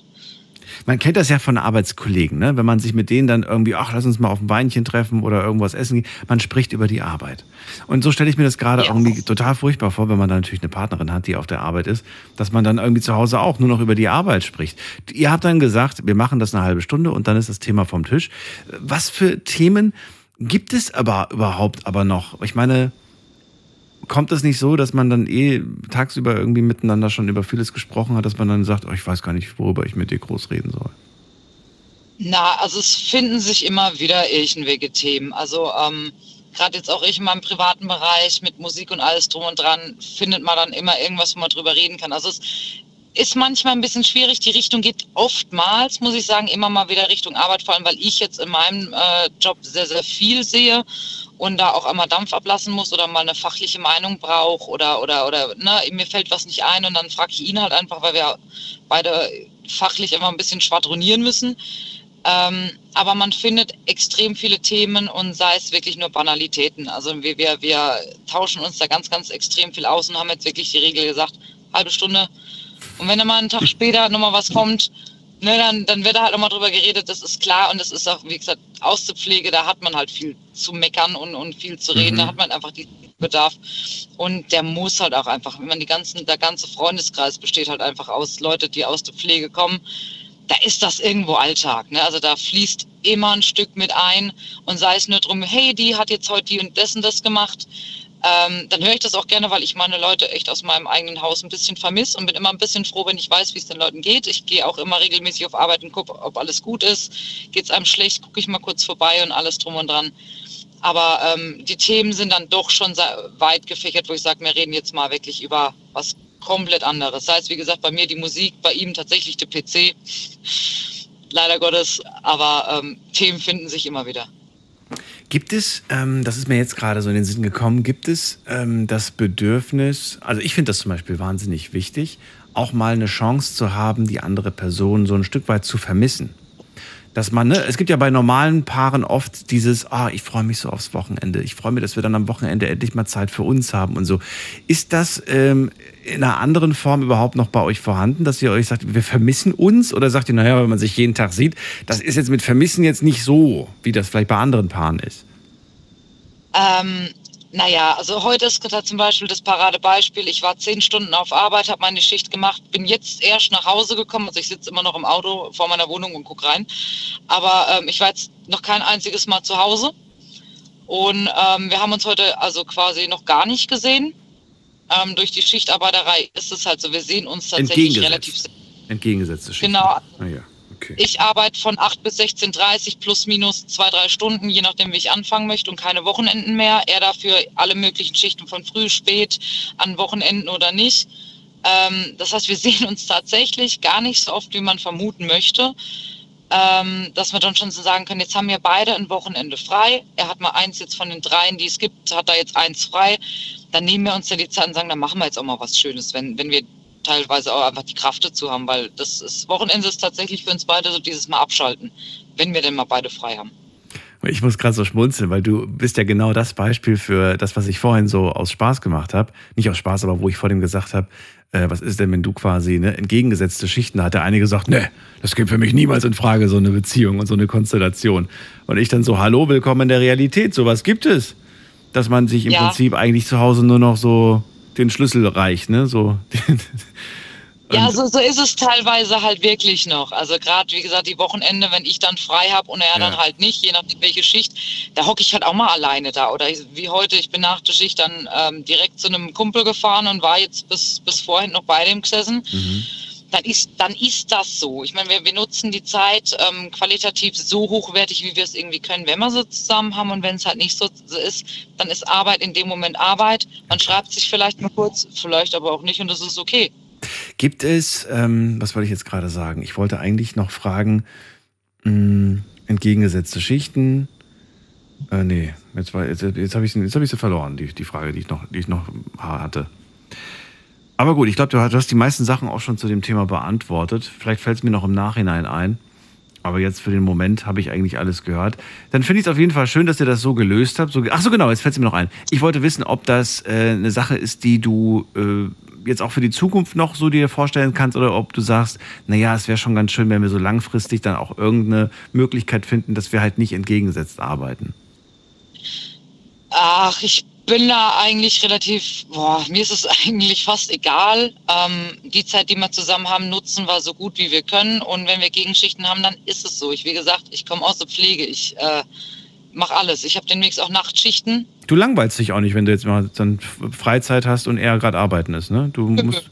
Man kennt das ja von Arbeitskollegen, ne? wenn man sich mit denen dann irgendwie, ach, lass uns mal auf ein Weinchen treffen oder irgendwas essen gehen. Man spricht über die Arbeit. Und so stelle ich mir das gerade irgendwie total furchtbar vor, wenn man dann natürlich eine Partnerin hat, die auf der Arbeit ist, dass man dann irgendwie zu Hause auch nur noch über die Arbeit spricht. Ihr habt dann gesagt, wir machen das eine halbe Stunde und dann ist das Thema vom Tisch. Was für Themen gibt es aber überhaupt aber noch? Ich meine, kommt es nicht so, dass man dann eh tagsüber irgendwie miteinander schon über vieles gesprochen hat, dass man dann sagt, oh, ich weiß gar nicht, worüber ich mit dir groß reden soll? Na, also es finden sich immer wieder irgendwelche Themen. Also ähm, gerade jetzt auch ich in meinem privaten Bereich mit Musik und alles drum und dran, findet man dann immer irgendwas, wo man drüber reden kann. Also es ist manchmal ein bisschen schwierig. Die Richtung geht oftmals, muss ich sagen, immer mal wieder Richtung Arbeit, vor allem weil ich jetzt in meinem äh, Job sehr, sehr viel sehe und da auch einmal Dampf ablassen muss oder mal eine fachliche Meinung brauche oder, oder, oder ne, mir fällt was nicht ein und dann frage ich ihn halt einfach, weil wir beide fachlich immer ein bisschen schwadronieren müssen. Ähm, aber man findet extrem viele Themen und sei es wirklich nur Banalitäten. Also wir, wir, wir tauschen uns da ganz, ganz extrem viel aus und haben jetzt wirklich die Regel gesagt, halbe Stunde. Und wenn dann mal einen Tag später nochmal was kommt, ne, dann, dann wird da halt nochmal drüber geredet, das ist klar. Und das ist auch, wie gesagt, aus der Pflege, da hat man halt viel zu meckern und, und viel zu reden. Mhm. Da hat man einfach diesen Bedarf. Und der muss halt auch einfach, wenn man die ganzen, der ganze Freundeskreis besteht halt einfach aus Leute, die aus der Pflege kommen, da ist das irgendwo Alltag. Ne? Also da fließt immer ein Stück mit ein und sei es nur drum, hey, die hat jetzt heute die und das und das gemacht. Ähm, dann höre ich das auch gerne, weil ich meine Leute echt aus meinem eigenen Haus ein bisschen vermisse und bin immer ein bisschen froh, wenn ich weiß, wie es den Leuten geht. Ich gehe auch immer regelmäßig auf Arbeit und gucke, ob alles gut ist. Geht es einem schlecht, gucke ich mal kurz vorbei und alles drum und dran. Aber ähm, die Themen sind dann doch schon weit gefächert, wo ich sage, wir reden jetzt mal wirklich über was komplett anderes. Sei es, wie gesagt, bei mir die Musik, bei ihm tatsächlich der PC. Leider Gottes, aber ähm, Themen finden sich immer wieder. Gibt es, ähm, das ist mir jetzt gerade so in den Sinn gekommen, gibt es ähm, das Bedürfnis, also ich finde das zum Beispiel wahnsinnig wichtig, auch mal eine Chance zu haben, die andere Person so ein Stück weit zu vermissen. Dass man, ne, es gibt ja bei normalen Paaren oft dieses, ah, ich freue mich so aufs Wochenende. Ich freue mich, dass wir dann am Wochenende endlich mal Zeit für uns haben und so. Ist das ähm, in einer anderen Form überhaupt noch bei euch vorhanden, dass ihr euch sagt, wir vermissen uns? Oder sagt ihr, naja, wenn man sich jeden Tag sieht, das ist jetzt mit Vermissen jetzt nicht so, wie das vielleicht bei anderen Paaren ist? Ähm, naja, also heute ist gerade zum Beispiel das Paradebeispiel. Ich war zehn Stunden auf Arbeit, habe meine Schicht gemacht, bin jetzt erst nach Hause gekommen. Also ich sitze immer noch im Auto vor meiner Wohnung und gucke rein. Aber ähm, ich war jetzt noch kein einziges Mal zu Hause. Und ähm, wir haben uns heute also quasi noch gar nicht gesehen. Ähm, durch die Schichtarbeiterei ist es halt so, wir sehen uns tatsächlich relativ Entgegengesetzte Schicht. Genau. Ah, ja. Okay. Ich arbeite von 8 bis 16.30 plus minus zwei, drei Stunden, je nachdem, wie ich anfangen möchte und keine Wochenenden mehr. Er dafür alle möglichen Schichten von früh, spät, an Wochenenden oder nicht. Ähm, das heißt, wir [LAUGHS] sehen uns tatsächlich gar nicht so oft, wie man vermuten möchte. Ähm, dass wir dann schon so sagen können, jetzt haben wir beide ein Wochenende frei. Er hat mal eins jetzt von den dreien, die es gibt, hat da jetzt eins frei. Dann nehmen wir uns ja die Zeit und sagen, dann machen wir jetzt auch mal was Schönes, wenn, wenn wir teilweise auch einfach die Kraft dazu haben, weil das ist, Wochenende ist tatsächlich für uns beide so dieses Mal abschalten, wenn wir denn mal beide frei haben. Ich muss gerade so schmunzeln, weil du bist ja genau das Beispiel für das, was ich vorhin so aus Spaß gemacht habe. Nicht aus Spaß, aber wo ich vor dem gesagt habe, äh, was ist denn, wenn du quasi ne, entgegengesetzte Schichten, da hat der eine gesagt, ne, das geht für mich niemals in Frage, so eine Beziehung und so eine Konstellation. Und ich dann so, hallo, willkommen in der Realität, sowas gibt es. Dass man sich im Ja. Prinzip eigentlich zu Hause nur noch so den Schlüssel reicht, ne? So. [LAUGHS] Ja, so, so ist es teilweise halt wirklich noch. Also gerade, wie gesagt, die Wochenende, wenn ich dann frei habe und er Ja. dann halt nicht, je nachdem welche Schicht, da hocke ich halt auch mal alleine da. Oder ich, wie heute, ich bin nach der Schicht dann ähm, direkt zu einem Kumpel gefahren und war jetzt bis, bis vorhin noch bei dem gesessen. Dann ist, dann ist das so. Ich meine, wir, wir nutzen die Zeit ähm, qualitativ so hochwertig, wie wir es irgendwie können, wenn wir sie zusammen haben. Und wenn es halt nicht so ist, dann ist Arbeit in dem Moment Arbeit. Man schreibt sich vielleicht mal kurz, vielleicht aber auch nicht und das ist okay. Gibt es, ähm, was wollte ich jetzt gerade sagen? Ich wollte eigentlich noch fragen, mh, entgegengesetzte Schichten. Äh, nee, jetzt, jetzt, jetzt habe ich, hab ich sie verloren, die, die Frage, die ich noch, die ich noch hatte. Aber gut, ich glaube, du, hast- die meisten Sachen auch schon zu dem Thema beantwortet. Vielleicht fällt es mir noch im Nachhinein ein. Aber jetzt für den Moment habe ich eigentlich alles gehört. Dann finde ich es auf jeden Fall schön, dass ihr das so gelöst habt. So, ach so, genau, jetzt fällt es mir noch ein. Ich wollte wissen, ob das äh, eine Sache ist, die du äh, jetzt auch für die Zukunft noch so dir vorstellen kannst oder ob du sagst, naja, es wäre schon ganz schön, wenn wir so langfristig dann auch irgendeine Möglichkeit finden, dass wir halt nicht entgegengesetzt arbeiten. Ach, ich bin da eigentlich relativ, boah, mir ist es [LAUGHS] eigentlich fast egal. Ähm, die Zeit, die wir zusammen haben, nutzen wir so gut wie wir können. Und wenn wir Gegenschichten haben, dann ist es so. Ich, wie gesagt, ich komme aus der Pflege. Ich äh, mache alles. Ich habe demnächst auch Nachtschichten. Du langweilst dich auch nicht, wenn du jetzt mal dann Freizeit hast und er gerade arbeiten ist, ne? Du musst.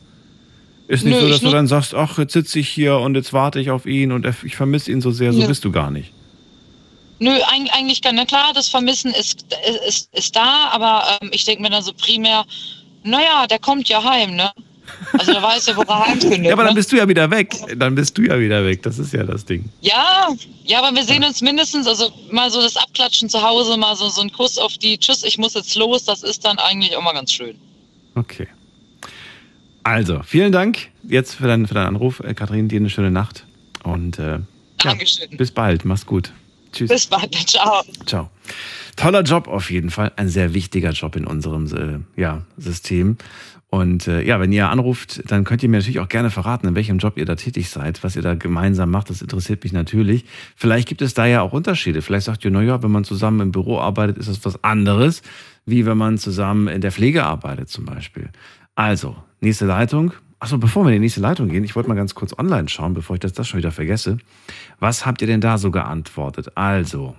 Ist nicht Nö, so, dass du dann sagst, ach, jetzt sitze ich hier und jetzt warte ich auf ihn und ich vermisse ihn so sehr. So Nö. bist du gar nicht. Nö, eig- eigentlich gar nicht. Klar, das Vermissen ist, ist, ist da, aber ähm, ich denke mir dann so primär, naja, der kommt ja heim, ne? Also der weiß ja, wo er heimfindet. [LAUGHS] Ja, aber dann ne? bist du ja wieder weg. Dann bist du ja wieder weg. Das ist ja das Ding. Ja, ja, aber wir sehen uns mindestens, also mal so das Abklatschen zu Hause, mal so, so ein Kuss auf die Tschüss, ich muss jetzt los, das ist dann eigentlich auch mal ganz schön. Okay. Also, vielen Dank jetzt für deinen, für deinen Anruf. Äh, Kathrin, dir eine schöne Nacht. Und äh, ja, bis bald. Mach's gut. Tschüss. Bis bald, ciao. Ciao. Toller Job auf jeden Fall. Ein sehr wichtiger Job in unserem äh, ja, System. Und äh, ja, wenn ihr anruft, dann könnt ihr mir natürlich auch gerne verraten, in welchem Job ihr da tätig seid, was ihr da gemeinsam macht. Das interessiert mich natürlich. Vielleicht gibt es da ja auch Unterschiede. Vielleicht sagt ihr, naja, wenn man zusammen im Büro arbeitet, ist das was anderes, wie wenn man zusammen in der Pflege arbeitet zum Beispiel. Also, nächste Leitung. Achso, bevor wir in die nächste Leitung gehen, ich wollte mal ganz kurz online schauen, bevor ich das, das schon wieder vergesse. Was habt ihr denn da so geantwortet? Also,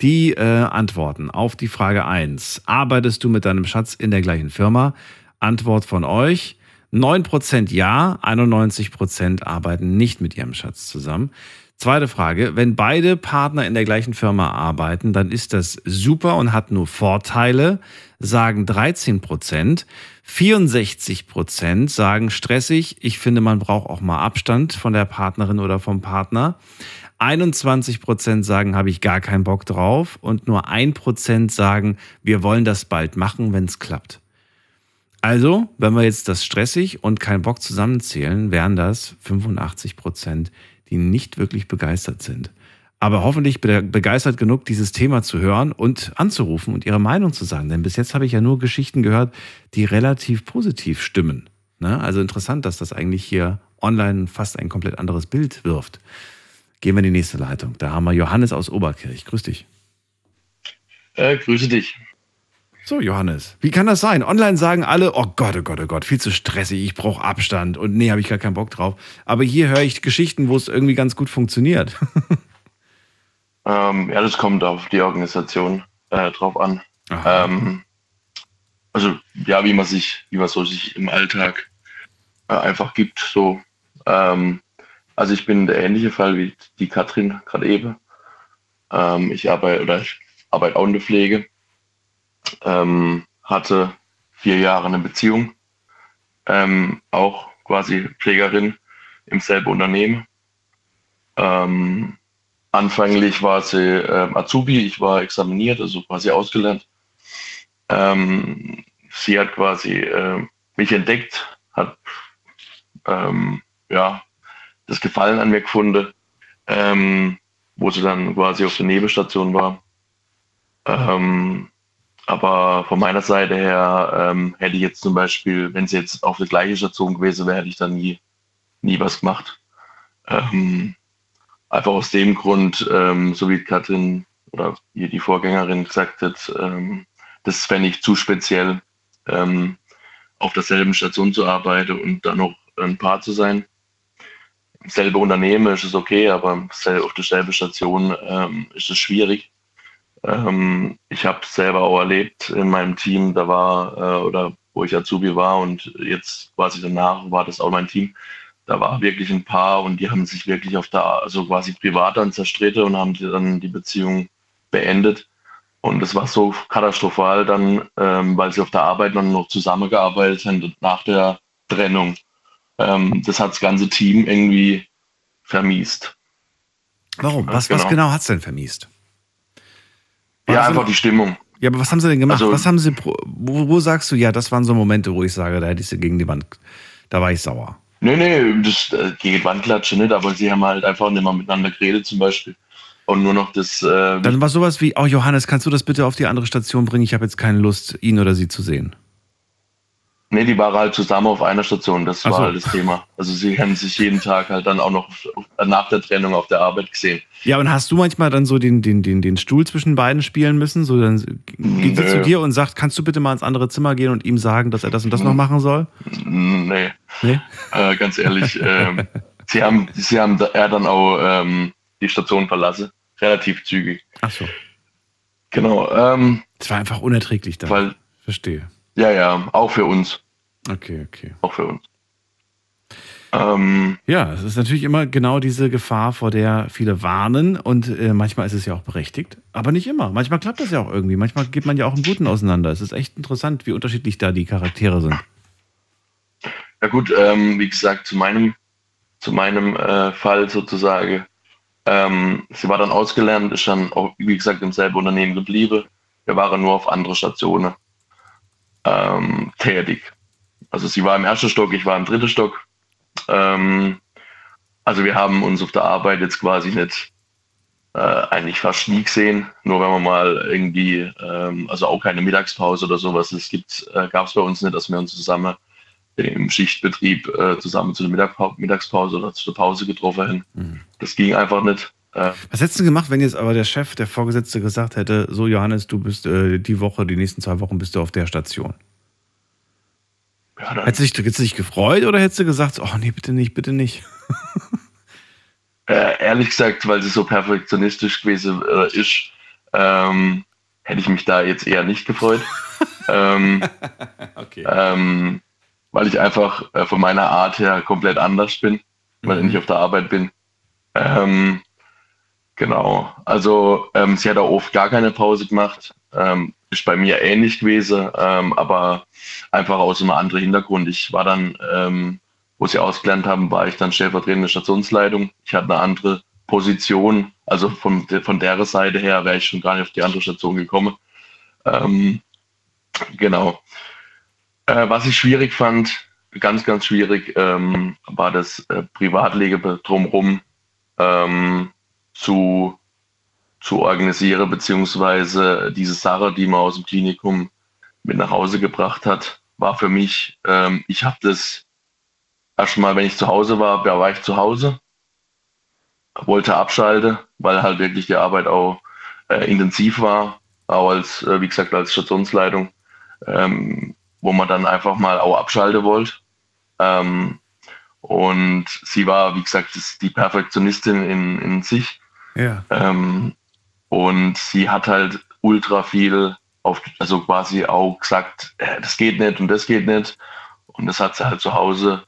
die äh, Antworten auf die Frage 1. Arbeitest du mit deinem Schatz in der gleichen Firma? Antwort von euch. 9% ja, 91% arbeiten nicht mit ihrem Schatz zusammen. Zweite Frage, wenn beide Partner in der gleichen Firma arbeiten, dann ist das super und hat nur Vorteile, sagen 13%. 64% sagen stressig, ich finde, man braucht auch mal Abstand von der Partnerin oder vom Partner. 21% sagen, habe ich gar keinen Bock drauf. Und nur 1% sagen, wir wollen das bald machen, wenn es klappt. Also, wenn wir jetzt das stressig und keinen Bock zusammenzählen, wären das 85 Prozent, die nicht wirklich begeistert sind. Aber hoffentlich begeistert genug, dieses Thema zu hören und anzurufen und ihre Meinung zu sagen. Denn bis jetzt habe ich ja nur Geschichten gehört, die relativ positiv stimmen. Ne? Also interessant, dass das eigentlich hier online fast ein komplett anderes Bild wirft. Gehen wir in die nächste Leitung. Da haben wir Johannes aus Oberkirch. Grüß dich. Äh, grüße dich. So, Johannes, wie kann das sein? Online sagen alle, oh Gott, oh Gott, oh Gott, viel zu stressig, ich brauche Abstand und nee, habe ich gar keinen Bock drauf. Aber hier höre ich Geschichten, wo es irgendwie ganz gut funktioniert. [LAUGHS] ähm, ja, das kommt auf die Organisation äh, drauf an. Ähm, also ja, wie man sich, wie man so sich im Alltag äh, einfach gibt. So, ähm, also ich bin der ähnliche Fall wie die Katrin gerade eben. Ähm, ich arbeite oder ich arbeite auch in der Pflege ähm, hatte vier Jahre eine Beziehung, ähm, auch quasi Pflegerin im selben Unternehmen. Ähm, anfänglich war sie äh, Azubi, ich war examiniert, also quasi ausgelernt. Ähm, sie hat quasi äh, mich entdeckt, hat ähm, ja, das Gefallen an mir gefunden, ähm, wo sie dann quasi auf der Nebelstation war. Ähm, aber von meiner Seite her ähm, hätte ich jetzt zum Beispiel, wenn sie jetzt auf der gleichen Station gewesen wäre, hätte ich dann nie, nie was gemacht. Ähm, einfach aus dem Grund, ähm, so wie Katrin oder wie die Vorgängerin gesagt hat, ähm, das fände ich zu speziell, ähm, auf derselben Station zu arbeiten und dann noch ein Paar zu sein. Im selben Unternehmen ist es okay, aber auf derselben Station ähm, ist es schwierig. Ähm, ich habe selber auch erlebt in meinem Team, da war, äh, oder wo ich Azubi war und jetzt quasi danach war das auch mein Team. Da war wirklich ein Paar und die haben sich wirklich auf der, also quasi privat dann zerstritten und haben dann die Beziehung beendet. Und es war so katastrophal dann, ähm, weil sie auf der Arbeit dann noch zusammengearbeitet haben nach der Trennung. Ähm, das hat das ganze Team irgendwie vermiest. Warum? Was, genau. was genau hat es denn vermiest? ja, einfach die Stimmung. Ja, aber was haben sie denn gemacht? Also, was haben sie, wo, wo, sagst du, ja, das waren so Momente, wo ich sage, da hätte ich sie gegen die Wand, da war ich sauer. Nee, nee, das äh, gegen die Wand klatsche nicht, aber sie haben halt einfach nicht mal miteinander geredet zum Beispiel. Und nur noch das. Äh, Dann war sowas wie, oh Johannes, kannst du das bitte auf die andere Station bringen? Ich habe jetzt keine Lust, ihn oder sie zu sehen. Nee, die waren halt zusammen auf einer Station, das war so. halt das Thema. Also sie haben sich jeden Tag halt dann auch noch nach der Trennung auf der Arbeit gesehen. Ja, und hast du manchmal dann so den, den, den, den Stuhl zwischen beiden spielen müssen? So, dann geht sie zu dir und sagt, kannst du bitte mal ins andere Zimmer gehen und ihm sagen, dass er das und das noch machen soll? Nee. Nee? Äh, ganz ehrlich, ähm, sie haben, sie haben er dann auch ähm, die Station verlassen. Relativ zügig. Ach so. Genau. Ähm, das war einfach unerträglich da. Weil, Verstehe. Ja, ja, auch für uns. Okay, okay. Auch für uns. Ähm, ja, es ist natürlich immer genau diese Gefahr, vor der viele warnen und äh, manchmal ist es ja auch berechtigt, aber nicht immer. Manchmal klappt das ja auch irgendwie. Manchmal geht man ja auch im Guten auseinander. Es ist echt interessant, wie unterschiedlich da die Charaktere sind. Ja gut, ähm, wie gesagt, zu meinem, zu meinem äh, Fall sozusagen. Ähm, sie war dann ausgelernt, ist dann auch, wie gesagt, im selben Unternehmen geblieben. Wir waren nur auf andere Stationen ähm, tätig. Also sie war im ersten Stock, ich war im dritten Stock. Ähm, also wir haben uns auf der Arbeit jetzt quasi nicht äh, eigentlich fast nie gesehen, nur wenn man mal irgendwie, ähm, also auch keine Mittagspause oder sowas, es äh, gab es bei uns nicht, dass wir uns zusammen im Schichtbetrieb äh, zusammen zu der Mittagspause oder zur Pause getroffen. Mhm. Das ging einfach nicht. Äh, Was hättest du gemacht, wenn jetzt aber der Chef, der Vorgesetzte gesagt hätte, so Johannes, du bist äh, die Woche, die nächsten zwei Wochen bist du auf der Station? Ja, hättest, du dich, hättest du dich gefreut oder hättest du gesagt, oh nee, bitte nicht, bitte nicht? [LAUGHS] äh, ehrlich gesagt, weil sie so perfektionistisch gewesen äh, ist, ähm, hätte ich mich da jetzt eher nicht gefreut. [LAUGHS] ähm, okay. ähm, weil ich einfach äh, von meiner Art her komplett anders bin, weil mhm. ich auf der Arbeit bin. Ähm, Genau. Also ähm, sie hat auch oft gar keine Pause gemacht. Ähm, ist bei mir ähnlich gewesen, ähm, aber einfach aus einem anderen Hintergrund. Ich war dann, ähm, wo sie ausgelernt haben, war ich dann stellvertretende Stationsleitung. Ich hatte eine andere Position. Also von, von der Seite her wäre ich schon gar nicht auf die andere Station gekommen. Ähm, genau. Äh, was ich schwierig fand, ganz, ganz schwierig, ähm, war das äh, Privatleben drumherum ähm, zu, zu organisieren, beziehungsweise diese Sache, die man aus dem Klinikum mit nach Hause gebracht hat, war für mich, ähm, ich habe das erstmal, wenn ich zu Hause war, da war ich zu Hause, wollte abschalten, weil halt wirklich die Arbeit auch äh, intensiv war, auch als, äh, wie gesagt, als Stationsleitung, ähm, wo man dann einfach mal auch abschalten wollte. Ähm, und sie war, wie gesagt, die Perfektionistin in, in sich. Ja. Ähm, und sie hat halt ultra viel auf, also quasi auch gesagt, äh, das geht nicht und das geht nicht. Und das hat sie halt zu Hause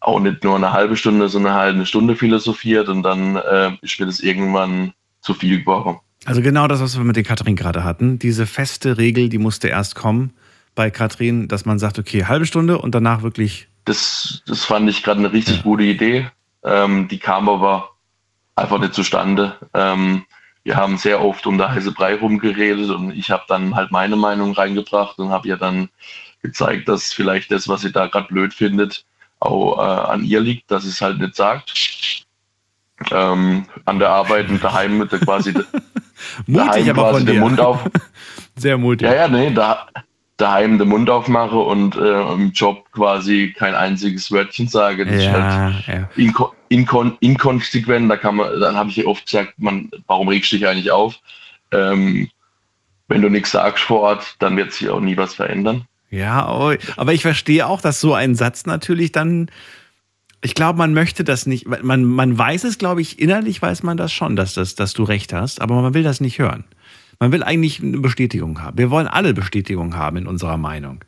auch nicht nur eine halbe Stunde, sondern halt eine Stunde philosophiert und dann äh, ist mir das irgendwann zu viel geworden. Also genau das, was wir mit der Katrin gerade hatten. Diese feste Regel, die musste erst kommen bei Katrin, dass man sagt, okay, halbe Stunde und danach wirklich. Das, das fand ich gerade eine richtig ja. gute Idee. Ähm, die kam aber einfach nicht zustande. Ähm, wir haben sehr oft um der heiße Brei rumgeredet und ich habe dann halt meine Meinung reingebracht und habe ihr dann gezeigt, dass vielleicht das, was sie da gerade blöd findet, auch äh, an ihr liegt, dass es halt nicht sagt. Ähm, an der Arbeit und daheim mit der quasi [LAUGHS] mutig aber quasi den Mund auf. [LAUGHS] Sehr mutig. Ja, ja, nee, da, daheim den Mund aufmache und äh, im Job quasi kein einziges Wörtchen sage. Das ja, ist halt ja. inko inkon inkonsequent. Da kann man, dann habe ich oft gesagt, man, warum regst du dich eigentlich auf? Ähm, wenn du nichts sagst vor Ort, dann wird sich auch nie was verändern. Ja, oh, aber ich verstehe auch, dass so ein Satz natürlich dann, ich glaube, man möchte das nicht, man, man weiß es, glaube ich, innerlich weiß man das schon, dass, das, dass du recht hast, aber man will das nicht hören. Man will eigentlich eine Bestätigung haben. Wir wollen alle Bestätigung haben in unserer Meinung.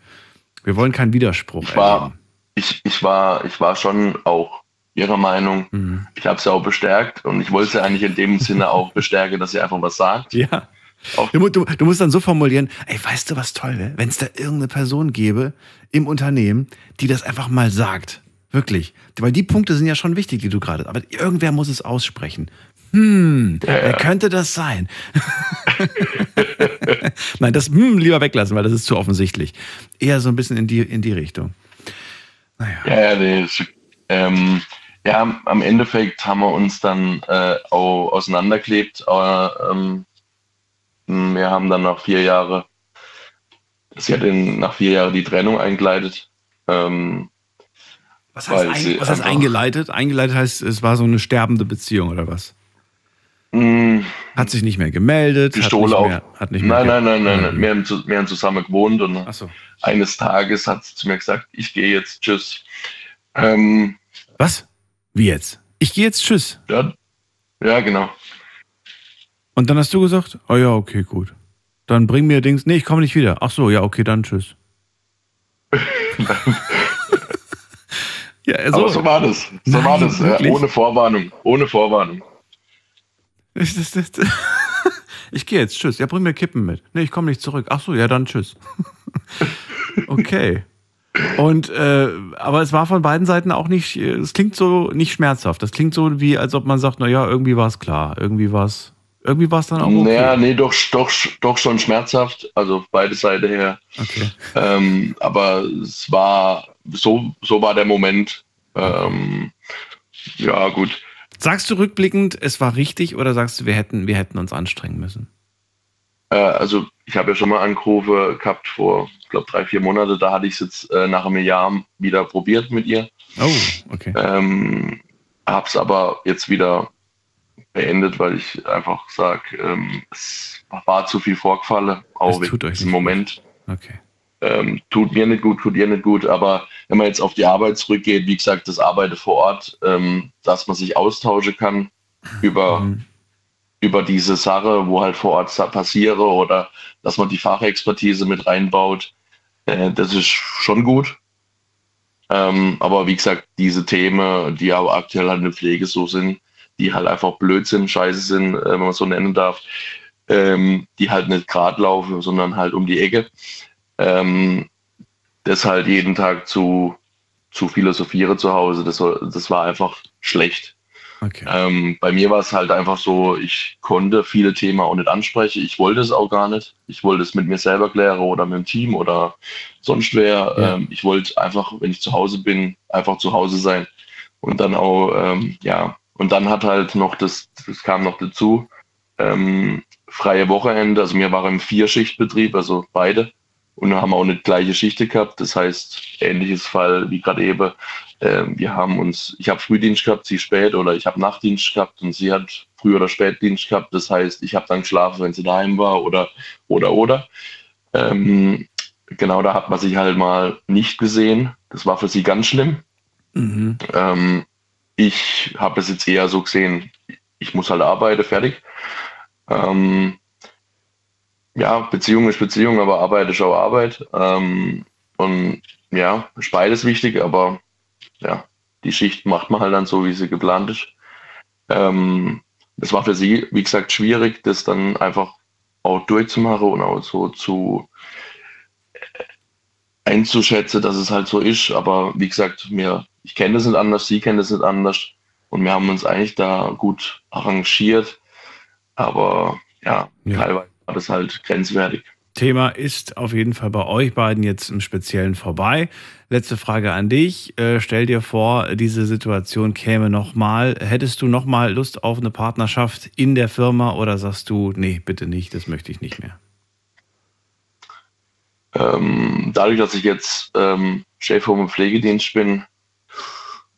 Wir wollen keinen Widerspruch ich war, Ich, ich, war, ich war schon auch ihrer Meinung. Mhm. Ich habe sie auch bestärkt und ich wollte sie eigentlich in dem Sinne [LAUGHS] auch bestärken, dass sie einfach was sagt. Ja. Du, du, du, musst dann so formulieren, ey, weißt du, was toll wäre? Wenn es da irgendeine Person gäbe im Unternehmen, die das einfach mal sagt. Wirklich. Weil die Punkte sind ja schon wichtig, die du gerade. Aber irgendwer muss es aussprechen. Hm, ja, wer könnte das sein? [LAUGHS] Nein, das hm, lieber weglassen, weil das ist zu offensichtlich. Eher so ein bisschen in die, in die Richtung. Naja. Ja, ja, nee, ähm, ja, am Endeffekt haben wir uns dann äh, auch auseinandergeklebt. Aber, ähm, wir haben dann nach vier Jahren, sie hat in, nach vier Jahren die Trennung eingeleitet. Ähm, was heißt, ein, was heißt eingeleitet? Eingeleitet heißt, es war so eine sterbende Beziehung oder was? Mm. Hat sich nicht mehr gemeldet. Pistole hat nicht mehr, hat nicht nein, mehr nein, nein, nein, nein. Wir haben, wir haben zusammen gewohnt und eines Tages hat sie zu mir gesagt, ich gehe jetzt, tschüss. Ähm, was? Wie jetzt? Ich gehe jetzt, tschüss. Ja, ja, genau. Und dann hast du gesagt, oh ja, okay, gut. Dann bring mir Dings. Nee, ich komme nicht wieder. Ach so, ja, okay, dann tschüss. [LAUGHS] ja, so. Aber so war das. So Nein, war das. Ja, ohne Vorwarnung. Ohne Vorwarnung. Ich gehe jetzt, tschüss. Ja, bring mir Kippen mit. Nee, ich komme nicht zurück. Ach so, ja, dann tschüss. [LAUGHS] okay. Und äh, aber es war von beiden Seiten auch nicht, es klingt so nicht schmerzhaft. Das klingt so wie, als ob man sagt, naja, irgendwie war es klar, irgendwie war es irgendwie war es dann auch okay. Naja, nee, doch, doch, doch schon schmerzhaft, also beide Seiten her. Okay. Ähm, aber es war, so, so war der Moment. Ähm, ja, gut. Sagst du rückblickend, es war richtig oder sagst du, wir hätten, wir hätten uns anstrengen müssen? Äh, also ich habe ja schon mal Anrufe gehabt vor, ich glaube, drei, vier Monate. Da hatte ich es jetzt äh, nach einem Jahr wieder probiert mit ihr. Oh, okay. Ähm, hab's aber jetzt wieder beendet, weil ich einfach sage, ähm, es war zu viel vorgefallen, auch es im Moment. Okay. Ähm, tut mir nicht gut, tut ihr nicht gut, aber wenn man jetzt auf die Arbeit zurückgeht, wie gesagt, das Arbeiten vor Ort, ähm, dass man sich austauschen kann über, mhm. über diese Sache, wo halt vor Ort passiere oder dass man die Fachexpertise mit reinbaut, äh, das ist schon gut. Ähm, aber wie gesagt, diese Themen, die auch aktuell halt in der Pflege so sind, die halt einfach Blödsinn, Scheiße sind, äh, wenn man so nennen darf, ähm, die halt nicht gerade laufen, sondern halt um die Ecke. Ähm, das halt jeden Tag zu, zu philosophieren zu Hause, das war, das war einfach schlecht. Okay. Ähm, bei mir war es halt einfach so, ich konnte viele Themen auch nicht ansprechen. Ich wollte es auch gar nicht. Ich wollte es mit mir selber klären oder mit dem Team oder sonst wer. Ja. Ähm, ich wollte einfach, wenn ich zu Hause bin, einfach zu Hause sein und dann auch, ähm, ja, Und dann hat halt noch das, das kam noch dazu, ähm, freie Wochenende, also wir waren im Vierschichtbetrieb, also beide und haben auch nicht gleiche Schichte gehabt. Das heißt, ähnliches Fall wie gerade eben. Äh, wir haben uns, ich habe Frühdienst gehabt, sie spät oder ich habe Nachtdienst gehabt und sie hat Früh- oder Spätdienst gehabt. Das heißt, ich habe dann geschlafen, wenn sie daheim war oder oder oder. Ähm, genau, da hat man sich halt mal nicht gesehen. Das war für sie ganz schlimm. Mhm. Ähm, ich habe es jetzt eher so gesehen, ich muss halt arbeiten, fertig. Ähm, ja, Beziehung ist Beziehung, aber Arbeit ist auch Arbeit. Ähm, und ja, ist beides wichtig, aber ja, die Schicht macht man halt dann so, wie sie geplant ist. Ähm, das war für sie, wie gesagt, schwierig, das dann einfach auch durchzumachen und auch so zu einzuschätzen, dass es halt so ist. Aber wie gesagt, mir, ich kenne das nicht anders, sie kennt das nicht anders. Und wir haben uns eigentlich da gut arrangiert. Aber ja, Ja. teilweise war das halt grenzwertig. Thema ist auf jeden Fall bei euch beiden jetzt im Speziellen vorbei. Letzte Frage an dich. Äh, stell dir vor, diese Situation käme nochmal. Hättest du nochmal Lust auf eine Partnerschaft in der Firma oder sagst du, nee, bitte nicht, das möchte ich nicht mehr? Ähm, dadurch, dass ich jetzt ähm, Chef vom Pflegedienst bin,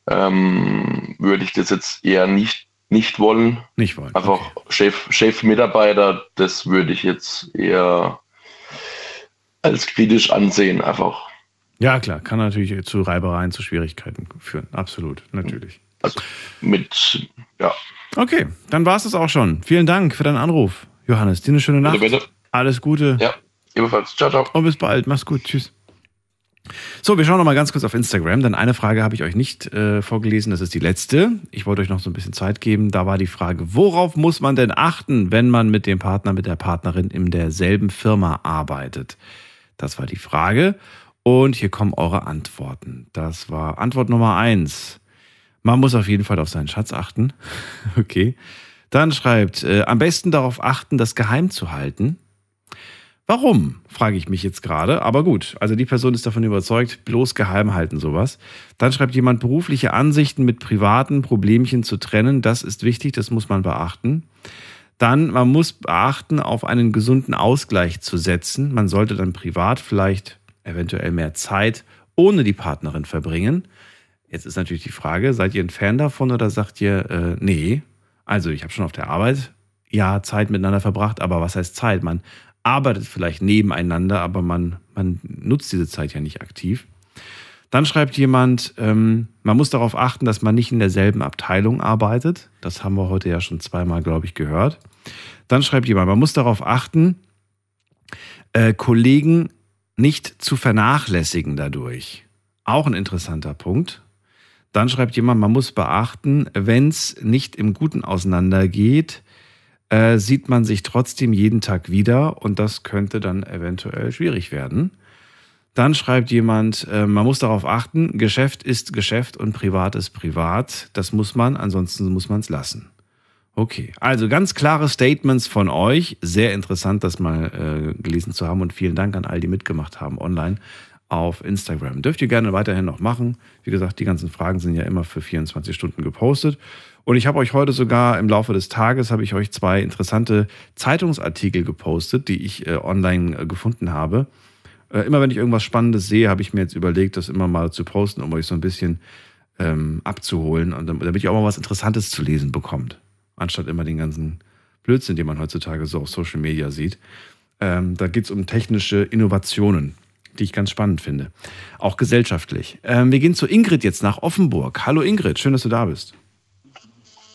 ähm, würde ich das jetzt eher nicht, nicht wollen. Nicht wollen. Einfach Chef, Chef-Mitarbeiter, das würde ich jetzt eher als kritisch ansehen, einfach. Ja, klar, kann natürlich zu Reibereien, zu Schwierigkeiten führen. Absolut, natürlich. Also mit, ja. Okay, dann war es das auch schon. Vielen Dank für deinen Anruf, Johannes. Dir eine schöne Nacht. Bitte, bitte. Alles Gute. Ja, ebenfalls. Ciao, ciao. Und bis bald. Mach's gut. Tschüss. So, wir schauen noch mal ganz kurz auf Instagram, denn eine Frage habe ich euch nicht äh, vorgelesen, das ist die letzte. Ich wollte euch noch so ein bisschen Zeit geben. Da war die Frage, worauf muss man denn achten, wenn man mit dem Partner, mit der Partnerin in derselben Firma arbeitet? Das war die Frage. Und hier kommen eure Antworten. Das war Antwort Nummer eins. Man muss auf jeden Fall auf seinen Schatz achten. [LAUGHS] Okay. Dann schreibt, äh, am besten darauf achten, das geheim zu halten. Warum, frage ich mich jetzt gerade. Aber gut, also die Person ist davon überzeugt, bloß geheim halten sowas. Dann schreibt jemand, berufliche Ansichten mit privaten Problemchen zu trennen. Das ist wichtig, das muss man beachten. Dann, man muss beachten, auf einen gesunden Ausgleich zu setzen. Man sollte dann privat vielleicht eventuell mehr Zeit ohne die Partnerin verbringen. Jetzt ist natürlich die Frage, seid ihr ein Fan davon oder sagt ihr, äh, nee, also ich habe schon auf der Arbeit ja Zeit miteinander verbracht, aber was heißt Zeit? Man arbeitet vielleicht nebeneinander, aber man, man nutzt diese Zeit ja nicht aktiv. Dann schreibt jemand, ähm, man muss darauf achten, dass man nicht in derselben Abteilung arbeitet. Das haben wir heute ja schon zweimal, glaube ich, gehört. Dann schreibt jemand, man muss darauf achten, äh, Kollegen nicht zu vernachlässigen dadurch. Auch ein interessanter Punkt. Dann schreibt jemand, man muss beachten, wenn es nicht im Guten auseinandergeht, äh, sieht man sich trotzdem jeden Tag wieder und das könnte dann eventuell schwierig werden. Dann schreibt jemand, äh, man muss darauf achten, Geschäft ist Geschäft und Privat ist Privat. Das muss man, ansonsten muss man es lassen. Okay, also ganz klare Statements von euch. Sehr interessant, das mal äh, gelesen zu haben und vielen Dank an all die mitgemacht haben online auf Instagram. Dürft ihr gerne weiterhin noch machen. Wie gesagt, die ganzen Fragen sind ja immer für 24 Stunden gepostet. Und ich habe euch heute sogar im Laufe des Tages habe ich euch zwei interessante Zeitungsartikel gepostet, die ich äh, online äh, gefunden habe. Äh, immer wenn ich irgendwas Spannendes sehe, habe ich mir jetzt überlegt, das immer mal zu posten, um euch so ein bisschen ähm, abzuholen und damit ihr auch mal was Interessantes zu lesen bekommt. Anstatt immer den ganzen Blödsinn, den man heutzutage so auf Social Media sieht. Ähm, da geht es um technische Innovationen, die ich ganz spannend finde. Auch gesellschaftlich. Ähm, wir gehen zu Ingrid jetzt nach Offenburg. Hallo Ingrid, schön, dass du da bist.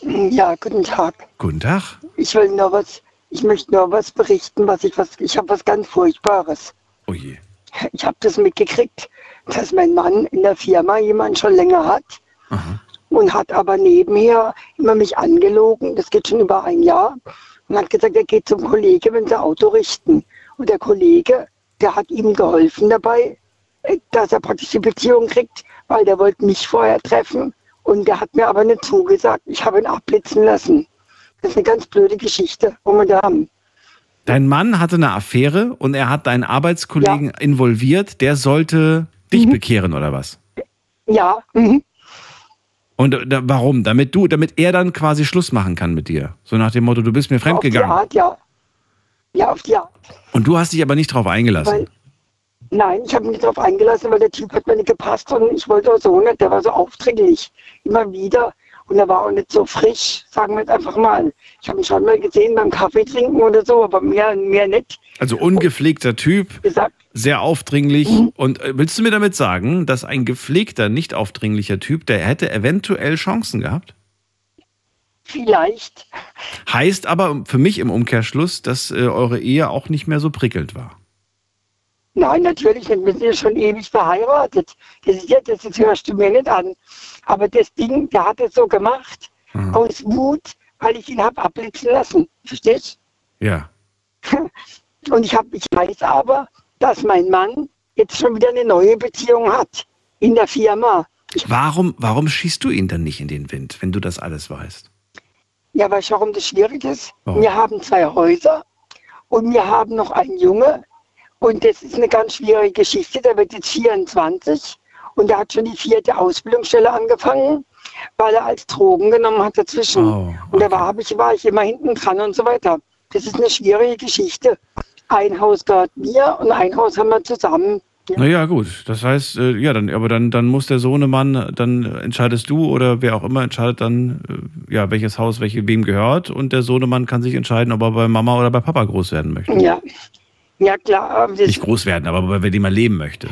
[CLEARS THROAT] Ja, guten Tag. Guten Tag. Ich will nur was, ich möchte nur was berichten, was ich was, ich habe was ganz Furchtbares. Oh je. Ich habe das mitgekriegt, dass mein Mann in der Firma jemanden schon länger hat und hat aber nebenher immer mich angelogen. Das geht schon über ein Jahr und hat gesagt, er geht zum Kollege, wenn sie Auto richten. Und der Kollege, der hat ihm geholfen dabei, äh, dass er praktisch die Beziehung kriegt, weil der wollte mich vorher treffen und der hat mir aber nicht zugesagt. Ich habe ihn abblitzen lassen. Das ist eine ganz blöde Geschichte, haben. Dein Mann hatte eine Affäre und er hat deinen Arbeitskollegen involviert. Der sollte dich bekehren oder was? Ja, mhm. Und da, warum? Damit du, damit er dann quasi Schluss machen kann mit dir. So nach dem Motto, du bist mir fremdgegangen. Auf die Art, ja. Ja, auf die Art. Und du hast dich aber nicht drauf eingelassen. Weil, nein, ich habe mich nicht darauf eingelassen, weil der Typ hat mir nicht gepasst und ich wollte auch so nicht. Der war so aufdringlich. Immer wieder. Und er war auch nicht so frisch, sagen wir jetzt einfach mal. Ich habe ihn schon mal gesehen beim Kaffee trinken oder so, aber mehr, mehr nicht. Also ungepflegter Typ, Gesagt, sehr aufdringlich. Und äh, willst du mir damit sagen, dass ein gepflegter, nicht aufdringlicher Typ, der hätte eventuell Chancen gehabt? vielleicht. Heißt aber für mich im Umkehrschluss, dass äh, eure Ehe auch nicht mehr so prickelnd war. Nein, natürlich nicht. Wir sind ja schon ewig verheiratet. Das ist ja, das, das hörst du mir nicht an. Aber das Ding, der hat es so gemacht, aus Wut, weil ich ihn habe abblitzen lassen. Verstehst Ja. [LAUGHS] Und ich, hab, ich weiß aber, dass mein Mann jetzt schon wieder eine neue Beziehung hat in der Firma. Warum, warum schießt du ihn dann nicht in den Wind, wenn du das alles weißt? Ja, weißt du, warum das schwierig ist? Warum? Wir haben zwei Häuser und wir haben noch einen Junge. Und das ist eine ganz schwierige Geschichte. Der wird jetzt 24 und der hat schon die vierte Ausbildungsstelle angefangen, weil er als Drogen genommen hat dazwischen. Oh, Und da war, ich, war ich immer hinten dran und so weiter. Das ist eine schwierige Geschichte. Ein Haus gehört mir und ein Haus haben wir zusammen. Naja, gut. Das heißt, äh, ja, dann, aber dann, dann muss der Sohnemann, dann entscheidest du oder wer auch immer entscheidet dann, äh, ja, welches Haus welche wem gehört und der Sohnemann kann sich entscheiden, ob er bei Mama oder bei Papa groß werden möchte. Ja, ja klar. Nicht groß werden, aber bei dem er leben möchte.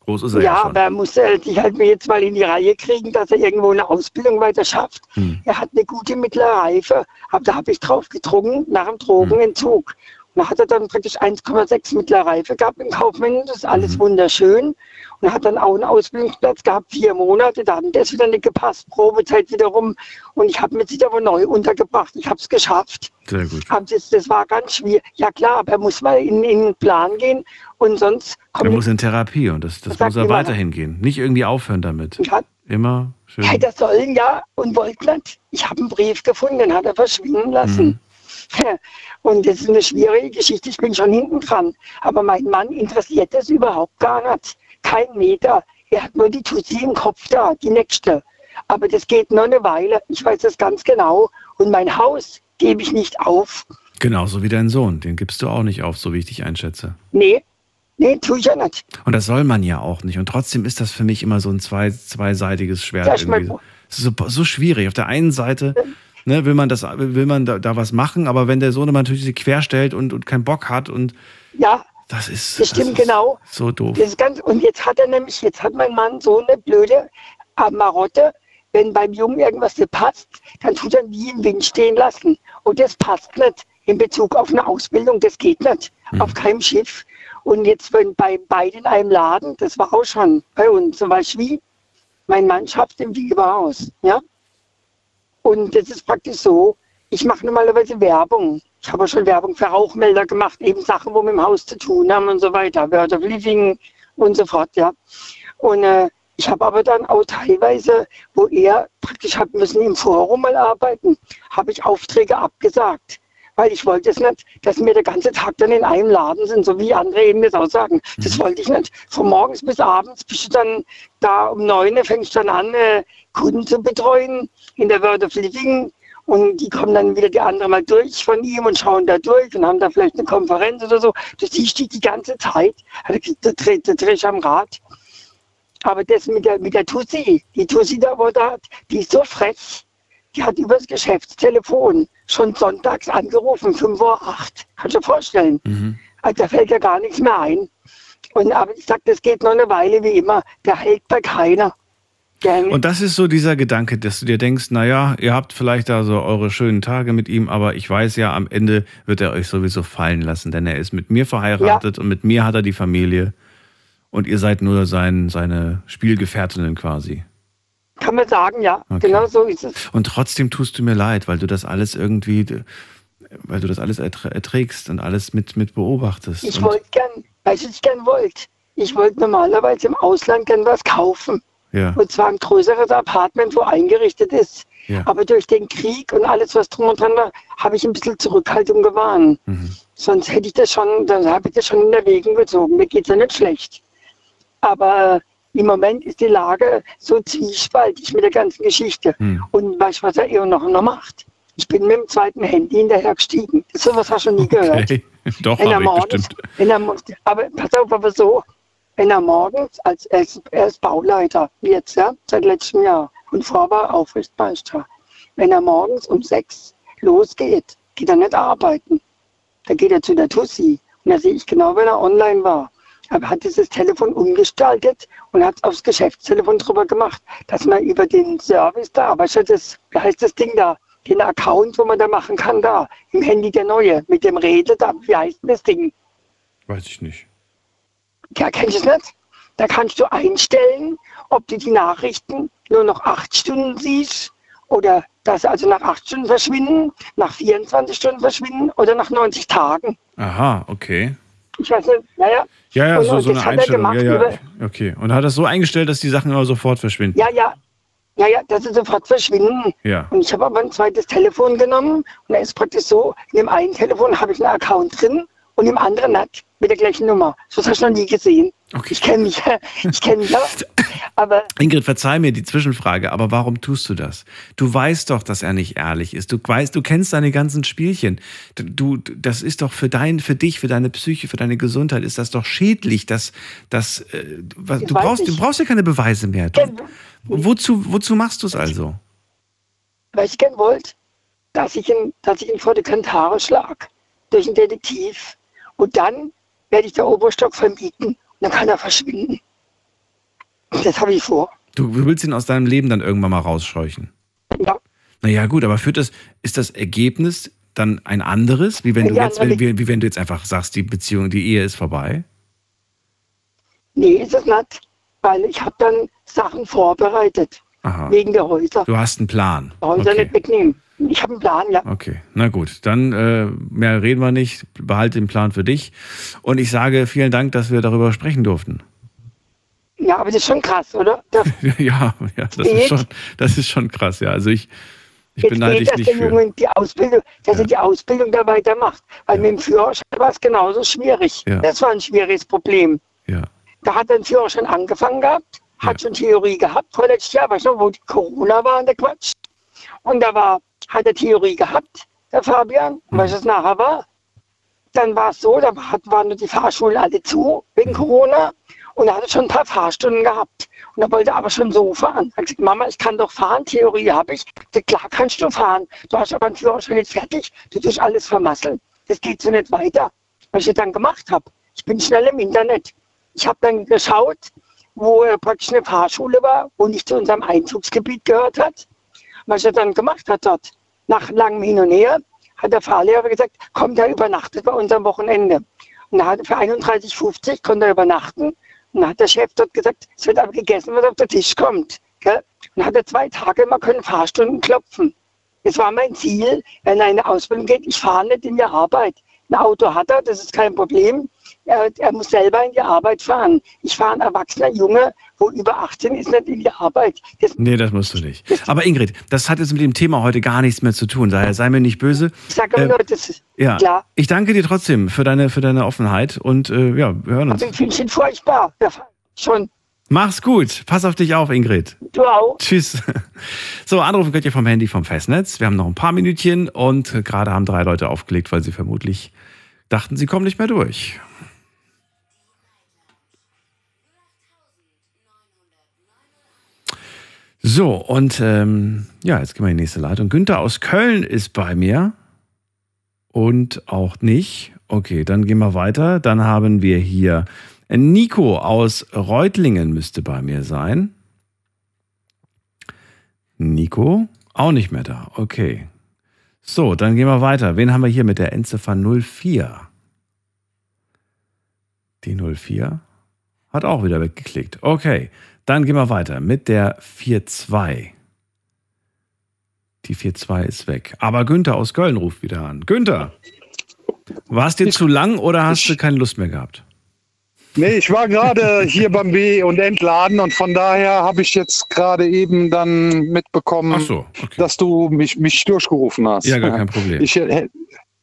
Groß ist er ja, ja, schon. aber er muss sich halt jetzt mal in die Reihe kriegen, dass er irgendwo eine Ausbildung weiter schafft. Hm. Er hat eine gute mittlere Reife, aber da habe ich drauf getrunken nach dem Drogenentzug. Und da hat er dann praktisch 1,6 mittlere Reife gehabt im Kaufmann, das ist alles Mhm. wunderschön. Und er hat dann auch einen Ausbildungsplatz gehabt, vier Monate, da hat das wieder nicht gepasst, Probezeit wieder rum. Und ich habe mich sich aber neu untergebracht, ich habe es geschafft. Sehr gut. Das, das war ganz schwierig. Ja klar, aber er muss mal in, in den Plan gehen und sonst Er kommt muss in Therapie und das, das muss er weiterhin gehen. Nicht irgendwie aufhören damit. Ja. Immer schön. Ja, das sollen ja und nicht. Ich habe einen Brief gefunden, den hat er verschwinden lassen. [LAUGHS] Und das ist eine schwierige Geschichte. Ich bin schon hinten dran. Aber mein Mann interessiert das überhaupt gar nicht. Kein Meter. Er hat nur die Tussi im Kopf da, die nächste. Aber das geht nur eine Weile. Ich weiß das ganz genau. Und mein Haus gebe ich nicht auf. Genauso wie dein Sohn. Den gibst du auch nicht auf, so wie ich dich einschätze. Nee, nee, tue ich ja nicht. Und das soll man ja auch nicht. Und trotzdem ist das für mich immer so ein zwei, zweiseitiges Schwert. Irgendwie. Es ist so, so schwierig. Auf der einen Seite ne, will man, das, will man da, da was machen, aber wenn der Sohn natürlich sich querstellt und, und keinen Bock hat und Ja, das ist, das stimmt das ist genau. so doof. Das ist ganz, und jetzt hat er nämlich, jetzt hat mein Mann so eine blöde Marotte, wenn beim Jungen irgendwas nicht passt, dann tut er wie im Wind stehen lassen. Und das passt nicht in Bezug auf eine Ausbildung, das geht nicht. Auf keinem Schiff. Und jetzt, wenn bei beiden in einem Laden, das war auch schon bei uns, zum Beispiel, mein Mann schafft im Wiegeberhaus, ja. Und das ist praktisch so, ich mache normalerweise Werbung. Ich habe auch schon Werbung für Rauchmelder gemacht, eben Sachen, wo wir im Haus zu tun haben und so weiter, Word of Living und so fort, ja. Und äh, ich habe aber dann auch teilweise, wo er praktisch hat müssen im Forum mal arbeiten, habe ich Aufträge abgesagt. Weil ich wollte es nicht, dass wir den ganzen Tag dann in einem Laden sind, so wie andere eben das auch sagen. Das wollte ich nicht. Von morgens bis abends bist du dann da um neun fängst du dann an, äh, Kunden zu betreuen in der World of Living. Und die kommen dann wieder die anderen mal durch von ihm und schauen da durch und haben da vielleicht eine Konferenz oder so. Du siehst die die ganze Zeit. Also, Da dreh da dreh ich am Rad. Aber das mit der, mit der Tussi, die Tussi da, wo da, die ist so frech. Die hat übers Geschäftstelefon schon sonntags angerufen, 5 Uhr 8. Kannst du dir vorstellen? Also, da fällt ja gar nichts mehr ein. Und, aber ich sag, das geht noch eine Weile wie immer. Der hält bei keiner. Und das ist so dieser Gedanke, dass du dir denkst, naja, ihr habt vielleicht da so eure schönen Tage mit ihm, aber ich weiß ja, am Ende wird er euch sowieso fallen lassen, denn er ist mit mir verheiratet und mit mir hat er die Familie und ihr seid nur sein, seine Spielgefährtinnen quasi. kann man sagen, ja. Genau so ist es. Und trotzdem tust du mir leid, weil du das alles irgendwie, weil du das alles erträ- erträgst und alles mit, mit beobachtest. Ich wollte gern, weißt du, was ich gern wollte? Ich wollte normalerweise im Ausland gern was kaufen. Ja. Und zwar ein größeres Apartment, wo eingerichtet ist. Ja. Aber durch den Krieg und alles, was drum und dran war, habe ich ein bisschen Zurückhaltung gewahren. Mhm. Sonst hätte ich das schon, dann habe ich das schon in Erwägung gezogen. Mir geht es ja nicht schlecht. Aber im Moment ist die Lage so zwiespaltig mit der ganzen Geschichte. Hm. Und weißt du, was er immer noch, noch macht? Ich bin mit dem zweiten Handy hinterher gestiegen. So was hast du nie gehört. Okay. [LAUGHS] Doch, Wenn er habe ich bestimmt. wenn er, aber pass auf, aber so, wenn er morgens, als er ist, er ist Bauleiter, jetzt, ja, seit letztem Jahr, und vorher war er Aufrichtmeister. Wenn er morgens um sechs losgeht, geht er nicht arbeiten. Da geht er zu der Tussi. Und da sehe ich genau, wenn er online war. Er hat dieses Telefon umgestaltet und hat aufs Geschäftstelefon drüber gemacht, dass man über den Service da, weißt du, das, wie heißt das Ding da, den Account, wo man da machen kann, da, im Handy der Neue, mit dem Rede da, wie heißt das Ding? Weiß ich nicht. Kennst du es nicht? Da kannst du einstellen, ob du die Nachrichten nur noch acht Stunden siehst oder dass sie also nach acht Stunden verschwinden, nach 24 Stunden verschwinden oder nach 90 Tagen. Aha, okay. Ich weiß nicht, naja. Ja, ja, Und- so, und so eine Einstellung. gemacht Ja, ja. über- Okay. Und hat das so eingestellt, dass die Sachen immer sofort verschwinden. Ja, ja. Ja, ja, dass sie sofort verschwinden. Ja. Und ich habe aber ein zweites Telefon genommen und da ist praktisch so, in dem einen Telefon habe ich einen Account drin und im anderen nicht, mit der gleichen Nummer. So hast du noch nie gesehen. Ich kenne mich, [LAUGHS] ich kenne mich. Aber Ingrid, verzeih mir die Zwischenfrage, aber warum tust du das? Du weißt doch, dass er nicht ehrlich ist. Du weißt, du kennst seine ganzen Spielchen. Du, das ist doch für dein, für dich, für deine Psyche, für deine Gesundheit ist das doch schädlich. Dass, dass, äh, was, du brauchst, du brauchst ja keine Beweise mehr. Du, wozu, wozu machst du es also? weil ich gern wollte, dass ich ihn, dass ich ihn vor die Kantare schlag durch einen Detektiv. Und dann werde ich der Oberstock vermieten und dann kann er verschwinden. Das habe ich vor. Du willst ihn aus deinem Leben dann irgendwann mal rausscheuchen. Ja. Naja, gut, aber führt das, ist das Ergebnis dann ein anderes, wie wenn du Ja, jetzt, natürlich. wie, wie wenn du jetzt einfach sagst, die Beziehung, die Ehe ist vorbei? Nee, ist es nicht. Weil ich habe dann Sachen vorbereitet. Aha. Wegen der Häuser. Du hast einen Plan. Häuser Okay. nicht wegnehmen. Ich habe einen Plan, ja. Okay, na gut, dann äh, mehr reden wir nicht. Behalte den Plan für dich. Und ich sage vielen Dank, dass wir darüber sprechen durften. Ja, aber das ist schon krass, oder? [LAUGHS] Ja, ja, das ist schon, das ist schon krass. Ja, also ich, ich jetzt beneide geht, dich nicht der für. Die Ausbildung, dass er die Ausbildung da weitermacht. Weil mit dem Führerschein war es genauso schwierig. Ja. Das war ein schwieriges Problem. Ja. Da hat er den Führerschein angefangen gehabt, hat schon Theorie gehabt, vorletztes Jahr, weißt du, wo die Corona war und der Quatsch. Und da war, hat er Theorie gehabt, der Fabian, du, was nachher war? Dann war es so, da hat, waren nur die Fahrschulen alle zu wegen Corona und er hatte schon ein paar Fahrstunden gehabt. Und er wollte aber schon so fahren. Er hat gesagt, Mama, ich kann doch fahren, Theorie habe ich. Ich sag, klar kannst du fahren. Du hast aber einen Führerschein jetzt fertig, du tust alles vermasseln. Das geht so nicht weiter. Was ich dann gemacht habe, ich bin schnell im Internet. Ich habe dann geschaut, wo praktisch eine Fahrschule war, wo nicht zu unserem Einzugsgebiet gehört hat. Was er dann gemacht hat dort, nach langem Hin und Her, hat der Fahrlehrer gesagt, komm, der übernachtet bei uns am Wochenende. Und er hatte für 31,50 konnte er übernachten. Und dann hat der Chef dort gesagt, es wird aber gegessen, was auf den Tisch kommt. Gell? Und hat er zwei Tage immer können Fahrstunden klopfen. Das war mein Ziel, wenn er in eine Ausbildung geht, ich fahre nicht in die Arbeit. Ein Auto hat er, das ist kein Problem. Er, er muss selber in die Arbeit fahren. Ich fahre ein erwachsener Junge, wo über 18 ist, nicht in die Arbeit. Das, Nee, das musst du nicht. Aber Ingrid, das hat jetzt mit dem Thema heute gar nichts mehr zu tun. Daher sei mir nicht böse. ich sage aber Ähm, nur, das ist Ja, klar. ich danke dir trotzdem für deine, für deine Offenheit und äh, ja, wir hören uns. Also ich finde ihn furchtbar. Ja, schon. Mach's gut. Pass auf dich auf, Ingrid. Du auch. Tschüss. [LAUGHS] So, anrufen könnt ihr vom Handy vom Festnetz. Wir haben noch ein paar Minütchen und äh, gerade haben drei Leute aufgelegt, weil sie vermutlich dachten, sie kommen nicht mehr durch. So, und ähm, ja, jetzt gehen wir in die nächste Leitung. Günther aus Köln ist bei mir. Und auch nicht. Okay, dann gehen wir weiter. Dann haben wir hier Nico aus Reutlingen müsste bei mir sein. Nico, auch nicht mehr da. Okay. So, dann gehen wir weiter. Wen haben wir hier mit der Endziffer 04? Die 04 hat auch wieder weggeklickt. Okay, dann gehen wir weiter mit der 42. Die 42 ist weg. Aber Günther aus Köln ruft wieder an. Günther, war es dir zu lang oder hast du keine Lust mehr gehabt? Nee, ich war gerade [LAUGHS] hier beim B und Entladen und von daher habe ich jetzt gerade eben dann mitbekommen, so, dass du mich, mich durchgerufen hast. Ja, gar kein Problem. Ich,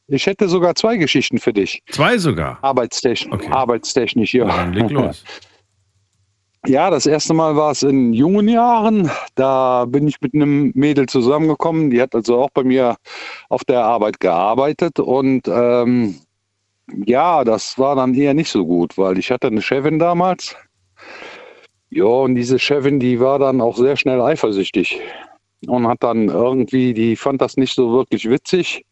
ich hätte sogar zwei Geschichten für dich. Zwei sogar? Arbeitstechnisch. Arbeitstechnisch, ja. Dann leg los. [LAUGHS] Ja, das erste Mal war es in jungen Jahren. Da bin ich mit einem Mädel zusammengekommen. Die hat also auch bei mir auf der Arbeit gearbeitet. Und ähm, ja, das war dann eher nicht so gut, weil ich hatte eine Chefin damals. Ja, und diese Chefin, die war dann auch sehr schnell eifersüchtig und hat dann irgendwie, die fand das nicht so wirklich witzig,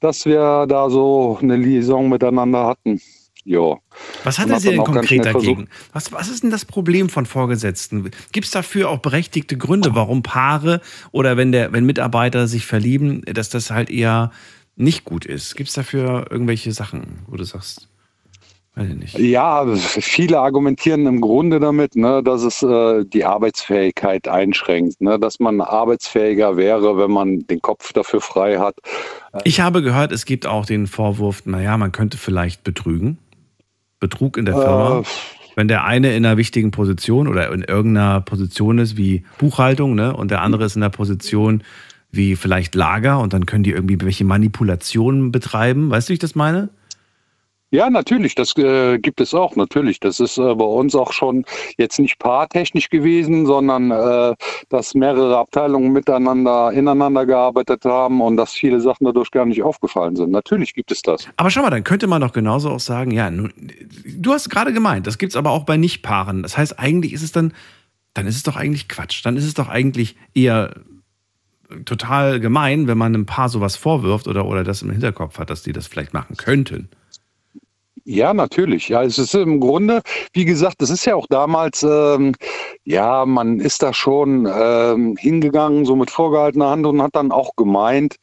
dass wir da so eine Liaison miteinander hatten. Ja. Was hatte sie denn konkret dagegen? Was, was ist denn das Problem von Vorgesetzten? Gibt es dafür auch berechtigte Gründe, warum Paare oder wenn, der, wenn Mitarbeiter sich verlieben, dass das halt eher nicht gut ist? Gibt es dafür irgendwelche Sachen, wo du sagst, weiß ich nicht? Ja, viele argumentieren im Grunde damit, ne, dass es äh, die Arbeitsfähigkeit einschränkt, ne, dass man arbeitsfähiger wäre, wenn man den Kopf dafür frei hat. Ich habe gehört, es gibt auch den Vorwurf, naja, man könnte vielleicht betrügen. Betrug in der Firma? Äh, wenn der eine in einer wichtigen Position oder in irgendeiner Position ist wie Buchhaltung, ne, und der andere ist in einer Position wie vielleicht Lager und dann können die irgendwie welche Manipulationen betreiben. Weißt du, wie ich das meine? Ja, natürlich, das äh, gibt es auch, natürlich. Das ist äh, bei uns auch schon jetzt nicht paartechnisch gewesen, sondern äh, dass mehrere Abteilungen miteinander, ineinander gearbeitet haben und dass viele Sachen dadurch gar nicht aufgefallen sind. Natürlich gibt es das. Aber schau mal, dann könnte man doch genauso auch sagen, ja, du hast gerade gemeint, das gibt es aber auch bei Nicht-Paaren. Das heißt, eigentlich ist es dann, dann ist es doch eigentlich Quatsch. Dann ist es doch eigentlich eher total gemein, wenn man einem Paar sowas vorwirft oder, oder das im Hinterkopf hat, dass die das vielleicht machen könnten. Ja, natürlich. Ja, es ist im Grunde, wie gesagt, das ist ja auch damals, ähm, ja, man ist da schon ähm, hingegangen, so mit vorgehaltener Hand und hat dann auch gemeint,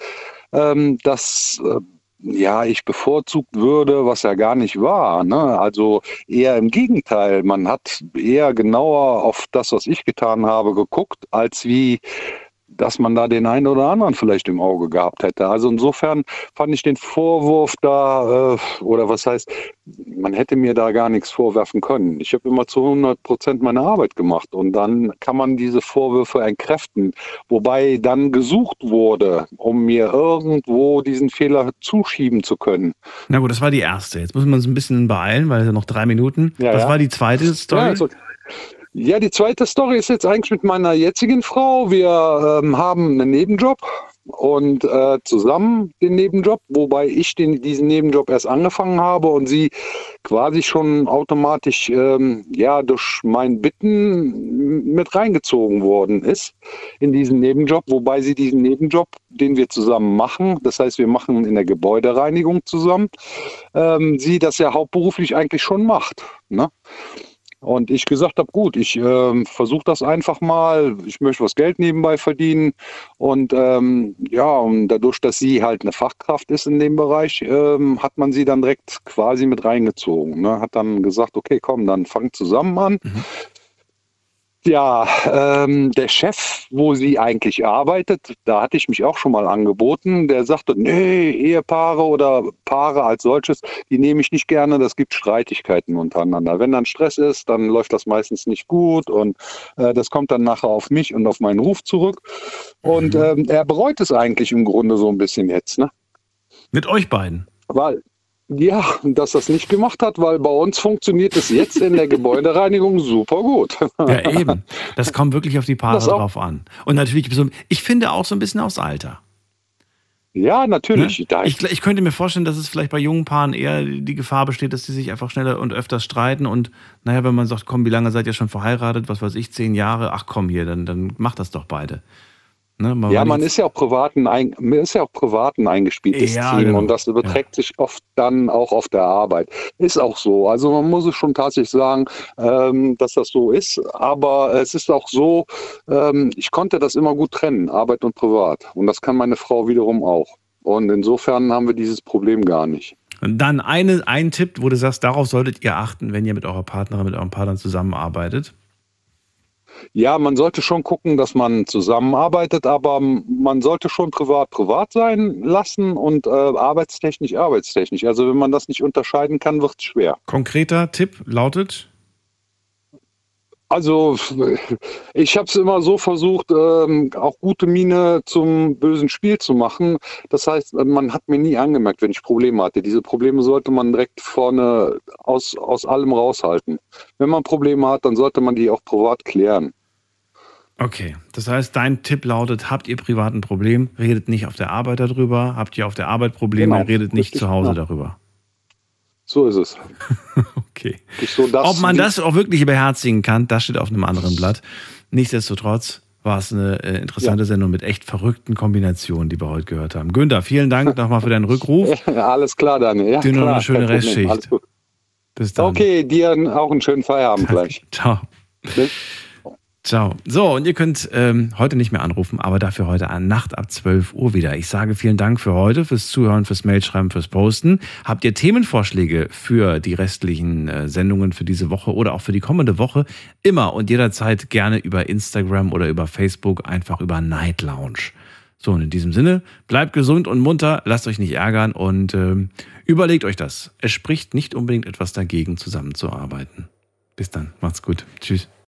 ähm, dass äh, ja, ich bevorzugt würde, was ja gar nicht war. Ne? Also eher im Gegenteil. Man hat eher genauer auf das, was ich getan habe, geguckt, als wie dass man da den einen oder anderen vielleicht im Auge gehabt hätte. Also insofern fand ich den Vorwurf da, äh, oder was heißt, man hätte mir da gar nichts vorwerfen können. Ich habe immer zu 100 Prozent meine Arbeit gemacht und dann kann man diese Vorwürfe entkräften. Wobei dann gesucht wurde, um mir irgendwo diesen Fehler zuschieben zu können. Na gut, das war die erste. Jetzt muss man uns ein bisschen beeilen, weil es ja noch drei Minuten. Ja, was ja. war die zweite Story? Ja, also, ja, die zweite Story ist jetzt eigentlich mit meiner jetzigen Frau. Wir ähm, haben einen Nebenjob und äh, zusammen den Nebenjob, wobei ich den, diesen Nebenjob erst angefangen habe und sie quasi schon automatisch ähm, ja durch mein Bitten mit reingezogen worden ist in diesen Nebenjob, wobei sie diesen Nebenjob, den wir zusammen machen, das heißt wir machen in der Gebäudereinigung zusammen, ähm, sie das ja hauptberuflich eigentlich schon macht. Ne? Und ich gesagt habe, gut, ich äh, versuche das einfach mal. Ich möchte was Geld nebenbei verdienen. Und ähm, ja, und dadurch, dass sie halt eine Fachkraft ist in dem Bereich, ähm, hat man sie dann direkt quasi mit reingezogen. Ne? Hat dann gesagt, okay, komm, dann fang zusammen an. Mhm. Ja, ähm, der Chef, wo sie eigentlich arbeitet, da hatte ich mich auch schon mal angeboten, der sagte, nee, Ehepaare oder Paare als solches, die nehme ich nicht gerne, das gibt Streitigkeiten untereinander. Wenn dann Stress ist, dann läuft das meistens nicht gut und äh, das kommt dann nachher auf mich und auf meinen Ruf zurück. Und mhm. ähm, er bereut es eigentlich im Grunde so ein bisschen jetzt. Ne? Mit euch beiden? Weil, ja, dass das nicht gemacht hat, weil bei uns funktioniert es jetzt in der Gebäudereinigung super gut. Ja, eben. Das kommt wirklich auf die Paare drauf an. Und natürlich, ich finde auch so ein bisschen aufs Alter. Ja, natürlich. Ne? Ich, ich, könnte mir vorstellen, dass es vielleicht bei jungen Paaren eher die Gefahr besteht, dass sie sich einfach schneller und öfters streiten. Und naja, wenn man sagt, komm, wie lange seid ihr schon verheiratet? Was weiß ich, zehn Jahre? Ach komm hier, dann, dann macht das doch beide. Ne, man ja, man ist ja auch privaten, ein, ist ja auch privaten eingespieltes ja, Team genau. und das überträgt ja. sich oft dann auch auf der Arbeit. Ist auch so. Also man muss es schon tatsächlich sagen, ähm, dass das so ist. Aber es ist auch so, ähm, ich konnte das immer gut trennen, Arbeit und Privat. Und das kann meine Frau wiederum auch. Und insofern haben wir dieses Problem gar nicht. Und dann eine, ein Tipp, wo du sagst, darauf solltet ihr achten, wenn ihr mit eurer Partnerin, mit eurem Partner zusammenarbeitet. Ja, man sollte schon gucken, dass man zusammenarbeitet, aber man sollte schon privat privat sein lassen und äh, arbeitstechnisch arbeitstechnisch. Also wenn man das nicht unterscheiden kann, wird es schwer. Konkreter Tipp lautet? Also [LAUGHS] ich habe es immer so versucht, ähm, auch gute Miene zum bösen Spiel zu machen. Das heißt, man hat mir nie angemerkt, wenn ich Probleme hatte. Diese Probleme sollte man direkt vorne aus, aus allem raushalten. Wenn man Probleme hat, dann sollte man die auch privat klären. Okay, das heißt, dein Tipp lautet, habt ihr privat ein Problem, redet nicht auf der Arbeit darüber, habt ihr auf der Arbeit Probleme, Genau, redet nicht richtig, zu Hause ja. darüber. So ist es. [LAUGHS] okay. So, Ob man das auch wirklich beherzigen kann, das steht auf einem anderen Blatt. Nichtsdestotrotz war es eine äh, interessante Sendung mit echt verrückten Kombinationen, die wir heute gehört haben. Günther, vielen Dank [LAUGHS] nochmal für deinen Rückruf. Alles klar, Daniel. Ja, Dir noch klar, eine schöne. Restschicht. Bis dann. Okay, dir auch einen schönen Feierabend gleich. Ciao. Ciao. So, und ihr könnt ähm, heute nicht mehr anrufen, aber dafür heute an Nacht ab 12 Uhr wieder. Ich sage vielen Dank für heute, fürs Zuhören, fürs Mailschreiben, fürs Posten. Habt ihr Themenvorschläge für die restlichen äh, Sendungen für diese Woche oder auch für die kommende Woche? Immer und jederzeit gerne über Instagram oder über Facebook, einfach über Night Lounge. So, und in diesem Sinne, bleibt gesund und munter, lasst euch nicht ärgern und ähm, überlegt euch das. Es spricht nicht unbedingt etwas dagegen, zusammenzuarbeiten. Bis dann, macht's gut. Tschüss.